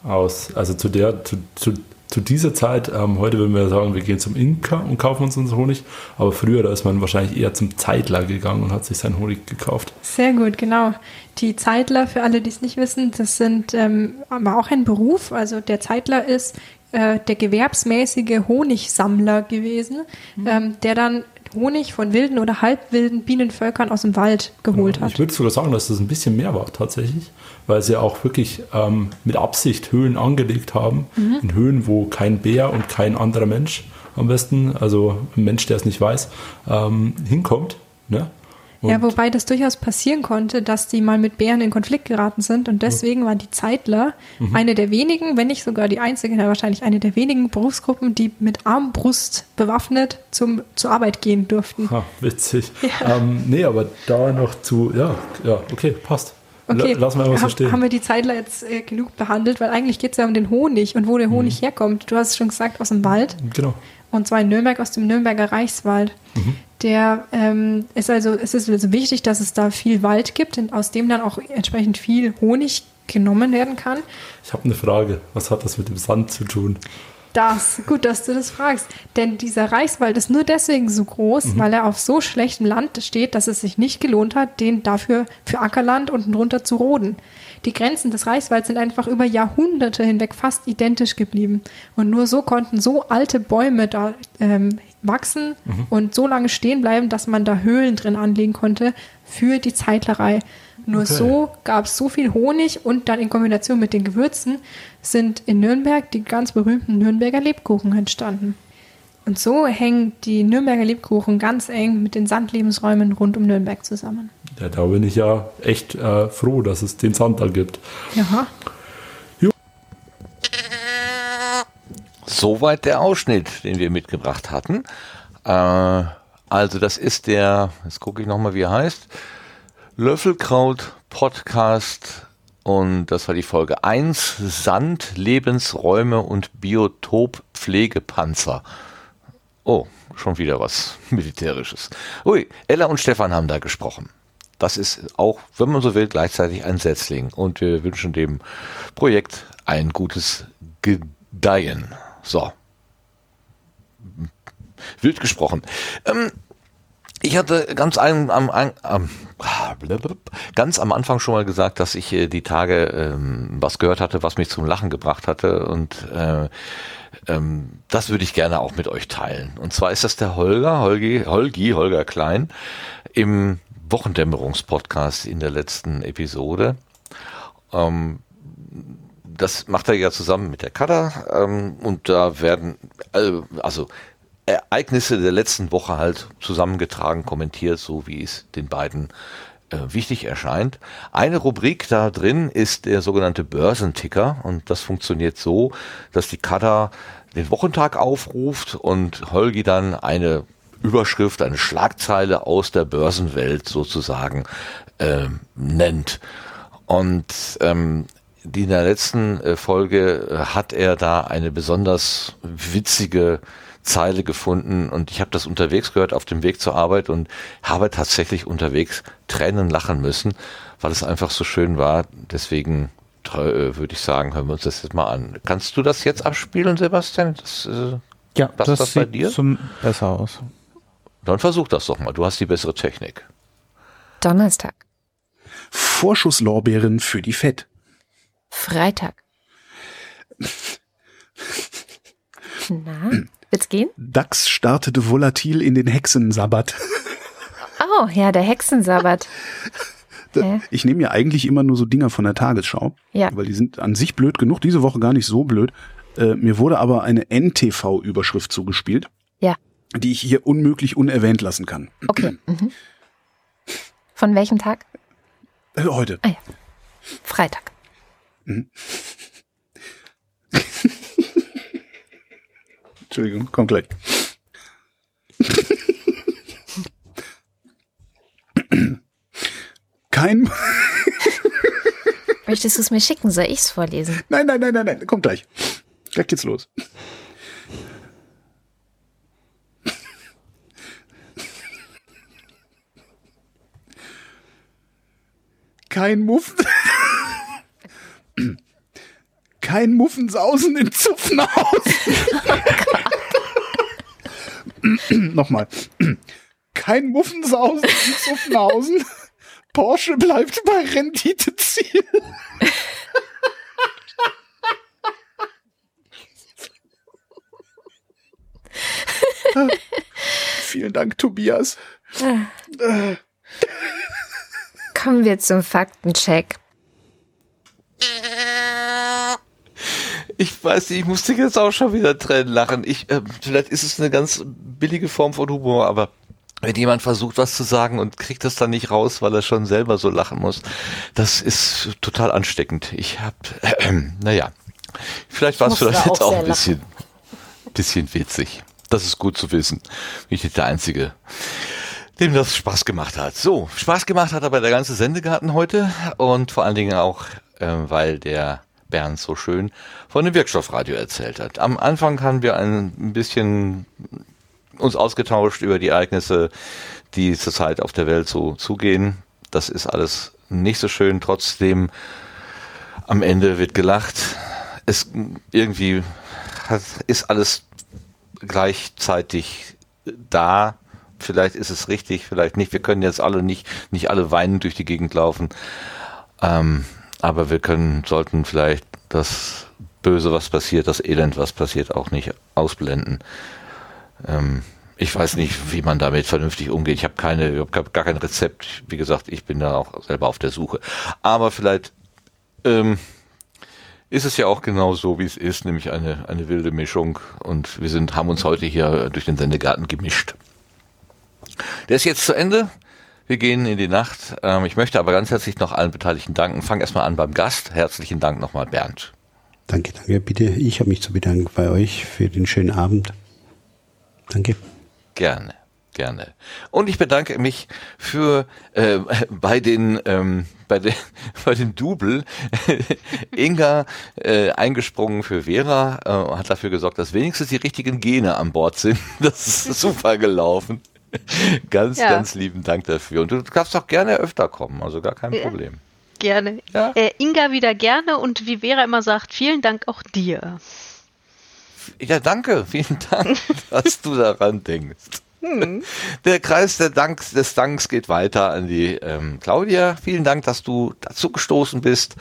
Aus, also zu der, zu, zu zu dieser Zeit, ähm, heute würden wir sagen, wir gehen zum Imker und kaufen uns unseren Honig, aber früher, da ist man wahrscheinlich eher zum Zeitler gegangen und hat sich seinen Honig gekauft. Sehr gut, genau. Die Zeitler, für alle, die es nicht wissen, das sind ähm, aber auch ein Beruf. Also der Zeitler ist äh, der gewerbsmäßige Honigsammler gewesen, mhm. ähm, der dann Honig von wilden oder halbwilden Bienenvölkern aus dem Wald geholt ja, hat. Ich würde sogar sagen, dass das ein bisschen mehr war tatsächlich, weil sie auch wirklich ähm, mit Absicht Höhlen angelegt haben, mhm. in Höhen, wo kein Bär und kein anderer Mensch am besten, also ein Mensch, der es nicht weiß, ähm, hinkommt. Ne? Ja, wobei das durchaus passieren konnte, dass die mal mit Bären in Konflikt geraten sind und deswegen waren die Zeitler mhm. eine der wenigen, wenn nicht sogar die einzige, wahrscheinlich eine der wenigen Berufsgruppen, die mit Armbrust bewaffnet zum, zur Arbeit gehen durften. Ha, witzig. Ja. Ähm, nee, aber da noch zu, ja, ja, okay, passt. Okay, lassen wir einfach so stehen. Haben wir die Zeitler jetzt äh, genug behandelt, weil eigentlich geht es ja um den Honig und wo der Honig mhm. herkommt. Du hast es schon gesagt, aus dem Wald. Genau. Und zwar in Nürnberg aus dem Nürnberger Reichswald. Mhm. Der ähm, ist also, es ist also wichtig, dass es da viel Wald gibt, aus dem dann auch entsprechend viel Honig genommen werden kann. Ich habe eine Frage. Was hat das mit dem Sand zu tun? Das, gut, dass du das fragst. Denn dieser Reichswald ist nur deswegen so groß, mhm. weil er auf so schlechtem Land steht, dass es sich nicht gelohnt hat, den dafür für Ackerland unten drunter zu roden. Die Grenzen des Reichswalds sind einfach über Jahrhunderte hinweg fast identisch geblieben. Und nur so konnten so alte Bäume da ähm, wachsen mhm. und so lange stehen bleiben, dass man da Höhlen drin anlegen konnte für die Zeitlerei. Nur okay. so gab es so viel Honig und dann in Kombination mit den Gewürzen sind in Nürnberg die ganz berühmten Nürnberger Lebkuchen entstanden. Und so hängen die Nürnberger Lebkuchen ganz eng mit den Sandlebensräumen rund um Nürnberg zusammen. Ja, da bin ich ja echt äh, froh, dass es den Sand da gibt. Ja. Soweit der Ausschnitt, den wir mitgebracht hatten. Äh, also das ist der, jetzt gucke ich nochmal, wie er heißt, Löffelkraut Podcast und das war die Folge 1, Sand, Lebensräume und Biotop Pflegepanzer. Oh, schon wieder was Militärisches. Ui, Ella und Stefan haben da gesprochen. Das ist auch, wenn man so will, gleichzeitig ein Setzling. Und wir wünschen dem Projekt ein gutes Gedeihen. So. Wild gesprochen. Ähm, ich hatte ganz am, am, am, ganz am Anfang schon mal gesagt, dass ich äh, die Tage ähm, was gehört hatte, was mich zum Lachen gebracht hatte. Und äh, ähm, das würde ich gerne auch mit euch teilen. Und zwar ist das der Holger, Holgi, Holgi, Holger Klein, im Wochendämmerungspodcast in der letzten Episode. Ähm, das macht er ja zusammen mit der Kada ähm, und da werden also, also Ereignisse der letzten Woche halt zusammengetragen, kommentiert, so wie es den beiden äh, wichtig erscheint. Eine Rubrik da drin ist der sogenannte Börsenticker und das funktioniert so, dass die Kada den Wochentag aufruft und Holgi dann eine Überschrift, eine Schlagzeile aus der Börsenwelt sozusagen äh, nennt. Und ähm, in der letzten äh, Folge äh, hat er da eine besonders witzige Zeile gefunden und ich habe das unterwegs gehört auf dem Weg zur Arbeit und habe tatsächlich unterwegs Tränen lachen müssen, weil es einfach so schön war. Deswegen äh, würde ich sagen, hören wir uns das jetzt mal an. Kannst du das jetzt abspielen, Sebastian? Das, äh, ja, das, das sieht bei dir? Zum besser aus. Dann versuch das doch mal. Du hast die bessere Technik. Donnerstag. Vorschusslorbeeren für die Fett. Freitag. Na, wird's gehen? DAX startete volatil in den Hexensabbat. Oh, ja, der Hexensabbat. Ich nehme ja eigentlich immer nur so Dinger von der Tagesschau, ja. weil die sind an sich blöd genug, diese Woche gar nicht so blöd. Äh, mir wurde aber eine NTV-Überschrift zugespielt, ja. die ich hier unmöglich unerwähnt lassen kann. Okay. Mhm. Von welchem Tag? Äh, heute. Ah, ja. Freitag. Mhm. Entschuldigung, kommt gleich. Kein. Möchtest du es mir schicken? Soll ich es vorlesen? Nein, nein, nein, nein, nein. Kommt gleich. Gleich geht's los. Kein Muffen. Kein Muffensausen in Zuffenhausen. Oh Nochmal. Kein Muffensausen in Zuffenhausen. Porsche bleibt bei Renditeziel. Vielen Dank, Tobias. Kommen wir zum Faktencheck. Ich weiß nicht, ich musste jetzt auch schon wieder Tränen lachen. Ich, äh, vielleicht ist es eine ganz billige Form von Humor, aber wenn jemand versucht, was zu sagen und kriegt das dann nicht raus, weil er schon selber so lachen muss, das ist total ansteckend. Ich hab, äh, äh, naja, vielleicht war es vielleicht jetzt auch ein bisschen, bisschen witzig. Das ist gut zu wissen. Ich bin der Einzige, dem das Spaß gemacht hat. So, Spaß gemacht hat aber der ganze Sendegarten heute und vor allen Dingen auch, äh, weil der Bernd so schön von dem Wirkstoffradio erzählt hat. Am Anfang haben wir ein bisschen uns ausgetauscht über die Ereignisse, die zurzeit auf der Welt so zugehen. Das ist alles nicht so schön. Trotzdem am Ende wird gelacht. Es irgendwie hat, ist alles gleichzeitig da. Vielleicht ist es richtig, vielleicht nicht. Wir können jetzt alle nicht, nicht alle weinen durch die Gegend laufen. Ähm, aber wir können, sollten vielleicht das Böse, was passiert, das Elend, was passiert, auch nicht ausblenden. Ähm, ich weiß nicht, wie man damit vernünftig umgeht. Ich habe keine, ich hab gar kein Rezept. Wie gesagt, ich bin da auch selber auf der Suche. Aber vielleicht ähm, ist es ja auch genau so, wie es ist, nämlich eine, eine wilde Mischung. Und wir sind, haben uns heute hier durch den Sendegarten gemischt. Der ist jetzt zu Ende. Wir gehen in die Nacht. Ähm, ich möchte aber ganz herzlich noch allen Beteiligten danken. Fang erstmal an beim Gast. Herzlichen Dank nochmal, Bernd. Danke, danke. Bitte, ich habe mich zu bedanken bei euch für den schönen Abend. Danke. Gerne, gerne. Und ich bedanke mich für äh, bei den ähm, bei den bei den Double Inga äh, eingesprungen für Vera äh, hat dafür gesorgt, dass wenigstens die richtigen Gene an Bord sind. Das ist super gelaufen. ganz, ja. ganz lieben Dank dafür. Und du darfst auch gerne öfter kommen, also gar kein Problem. Gerne. Ja? Äh, Inga wieder gerne und wie Vera immer sagt, vielen Dank auch dir. Ja, danke. Vielen Dank, dass du daran denkst. Hm. Der Kreis der Dank, des Danks geht weiter an die ähm, Claudia. Vielen Dank, dass du dazu gestoßen bist,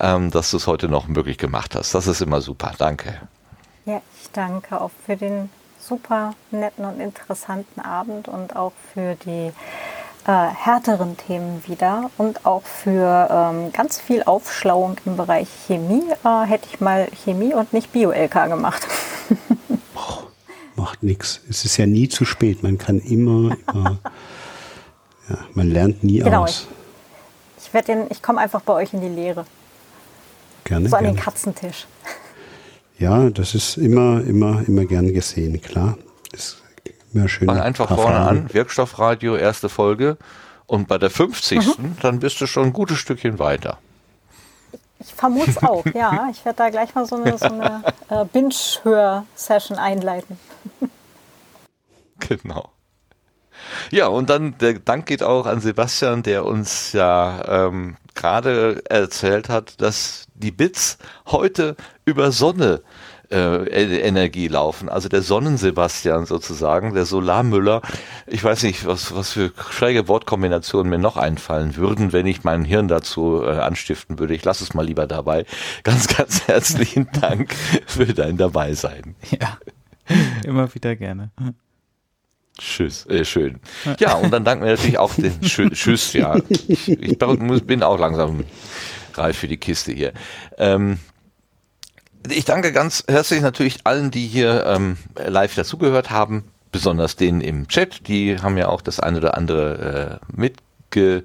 ähm, dass du es heute noch möglich gemacht hast. Das ist immer super. Danke. Ja, ich danke auch für den super netten und interessanten Abend und auch für die äh, härteren Themen wieder und auch für ähm, ganz viel Aufschlauung im Bereich Chemie. Äh, hätte ich mal Chemie und nicht Bio-LK gemacht. oh, macht nichts. Es ist ja nie zu spät. Man kann immer, immer ja, man lernt nie genau, aus. Ich, ich, ich komme einfach bei euch in die Lehre. Gerne. So an gerne. den Katzentisch. Ja, das ist immer, immer, immer gern gesehen, klar. Es Ja, schön. Fang einfach Paar vorne Fragen. an, Wirkstoffradio, erste Folge. Und bei der 50. dann bist du schon ein gutes Stückchen weiter. Ich vermute es auch, ja. Ich werde da gleich mal so eine, so eine äh, Binge-Hör-Session einleiten. Genau. Ja, und dann der Dank geht auch an Sebastian, der uns ja ähm, gerade erzählt hat, dass die Bits heute über Sonne äh, E- Energie laufen. Also der Sonnensebastian sozusagen, der Solarmüller. Ich weiß nicht, was, was für schräge Wortkombinationen mir noch einfallen würden, wenn ich mein Hirn dazu äh, anstiften würde. Ich lasse es mal lieber dabei. Ganz, ganz herzlichen Dank für dein Dabeisein. Ja. Immer wieder gerne. Tschüss, äh, schön. Ja, und dann danken wir natürlich auch den Schü Tschüss, ja. Ich, ich muss- bin auch langsam reif für die Kiste hier. Ähm, ich danke ganz herzlich natürlich allen, die hier ähm, live dazugehört haben, besonders denen im Chat, die haben ja auch das eine oder andere äh, mitge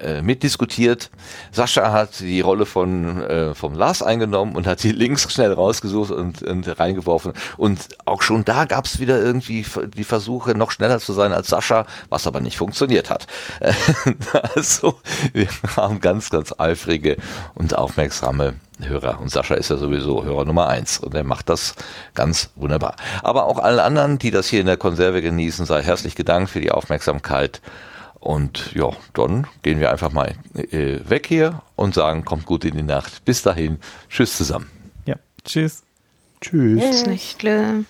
äh, mitdiskutiert. Sascha hat die Rolle von äh, vom Lars eingenommen und hat die Links schnell rausgesucht und, und reingeworfen. Und auch schon da gab es wieder irgendwie die Versuche, noch schneller zu sein als Sascha, was aber nicht funktioniert hat. Äh, also wir haben ganz, ganz eifrige und aufmerksame Hörer. Und Sascha ist ja sowieso Hörer Nummer eins und er macht das ganz wunderbar. Aber auch allen anderen, die das hier in der Konserve genießen, sei herzlich gedankt für die Aufmerksamkeit. Und ja, dann gehen wir einfach mal äh, weg hier und sagen, kommt gut in die Nacht. Bis dahin, tschüss zusammen. Ja. Tschüss. Tschüss. Bis nächtle.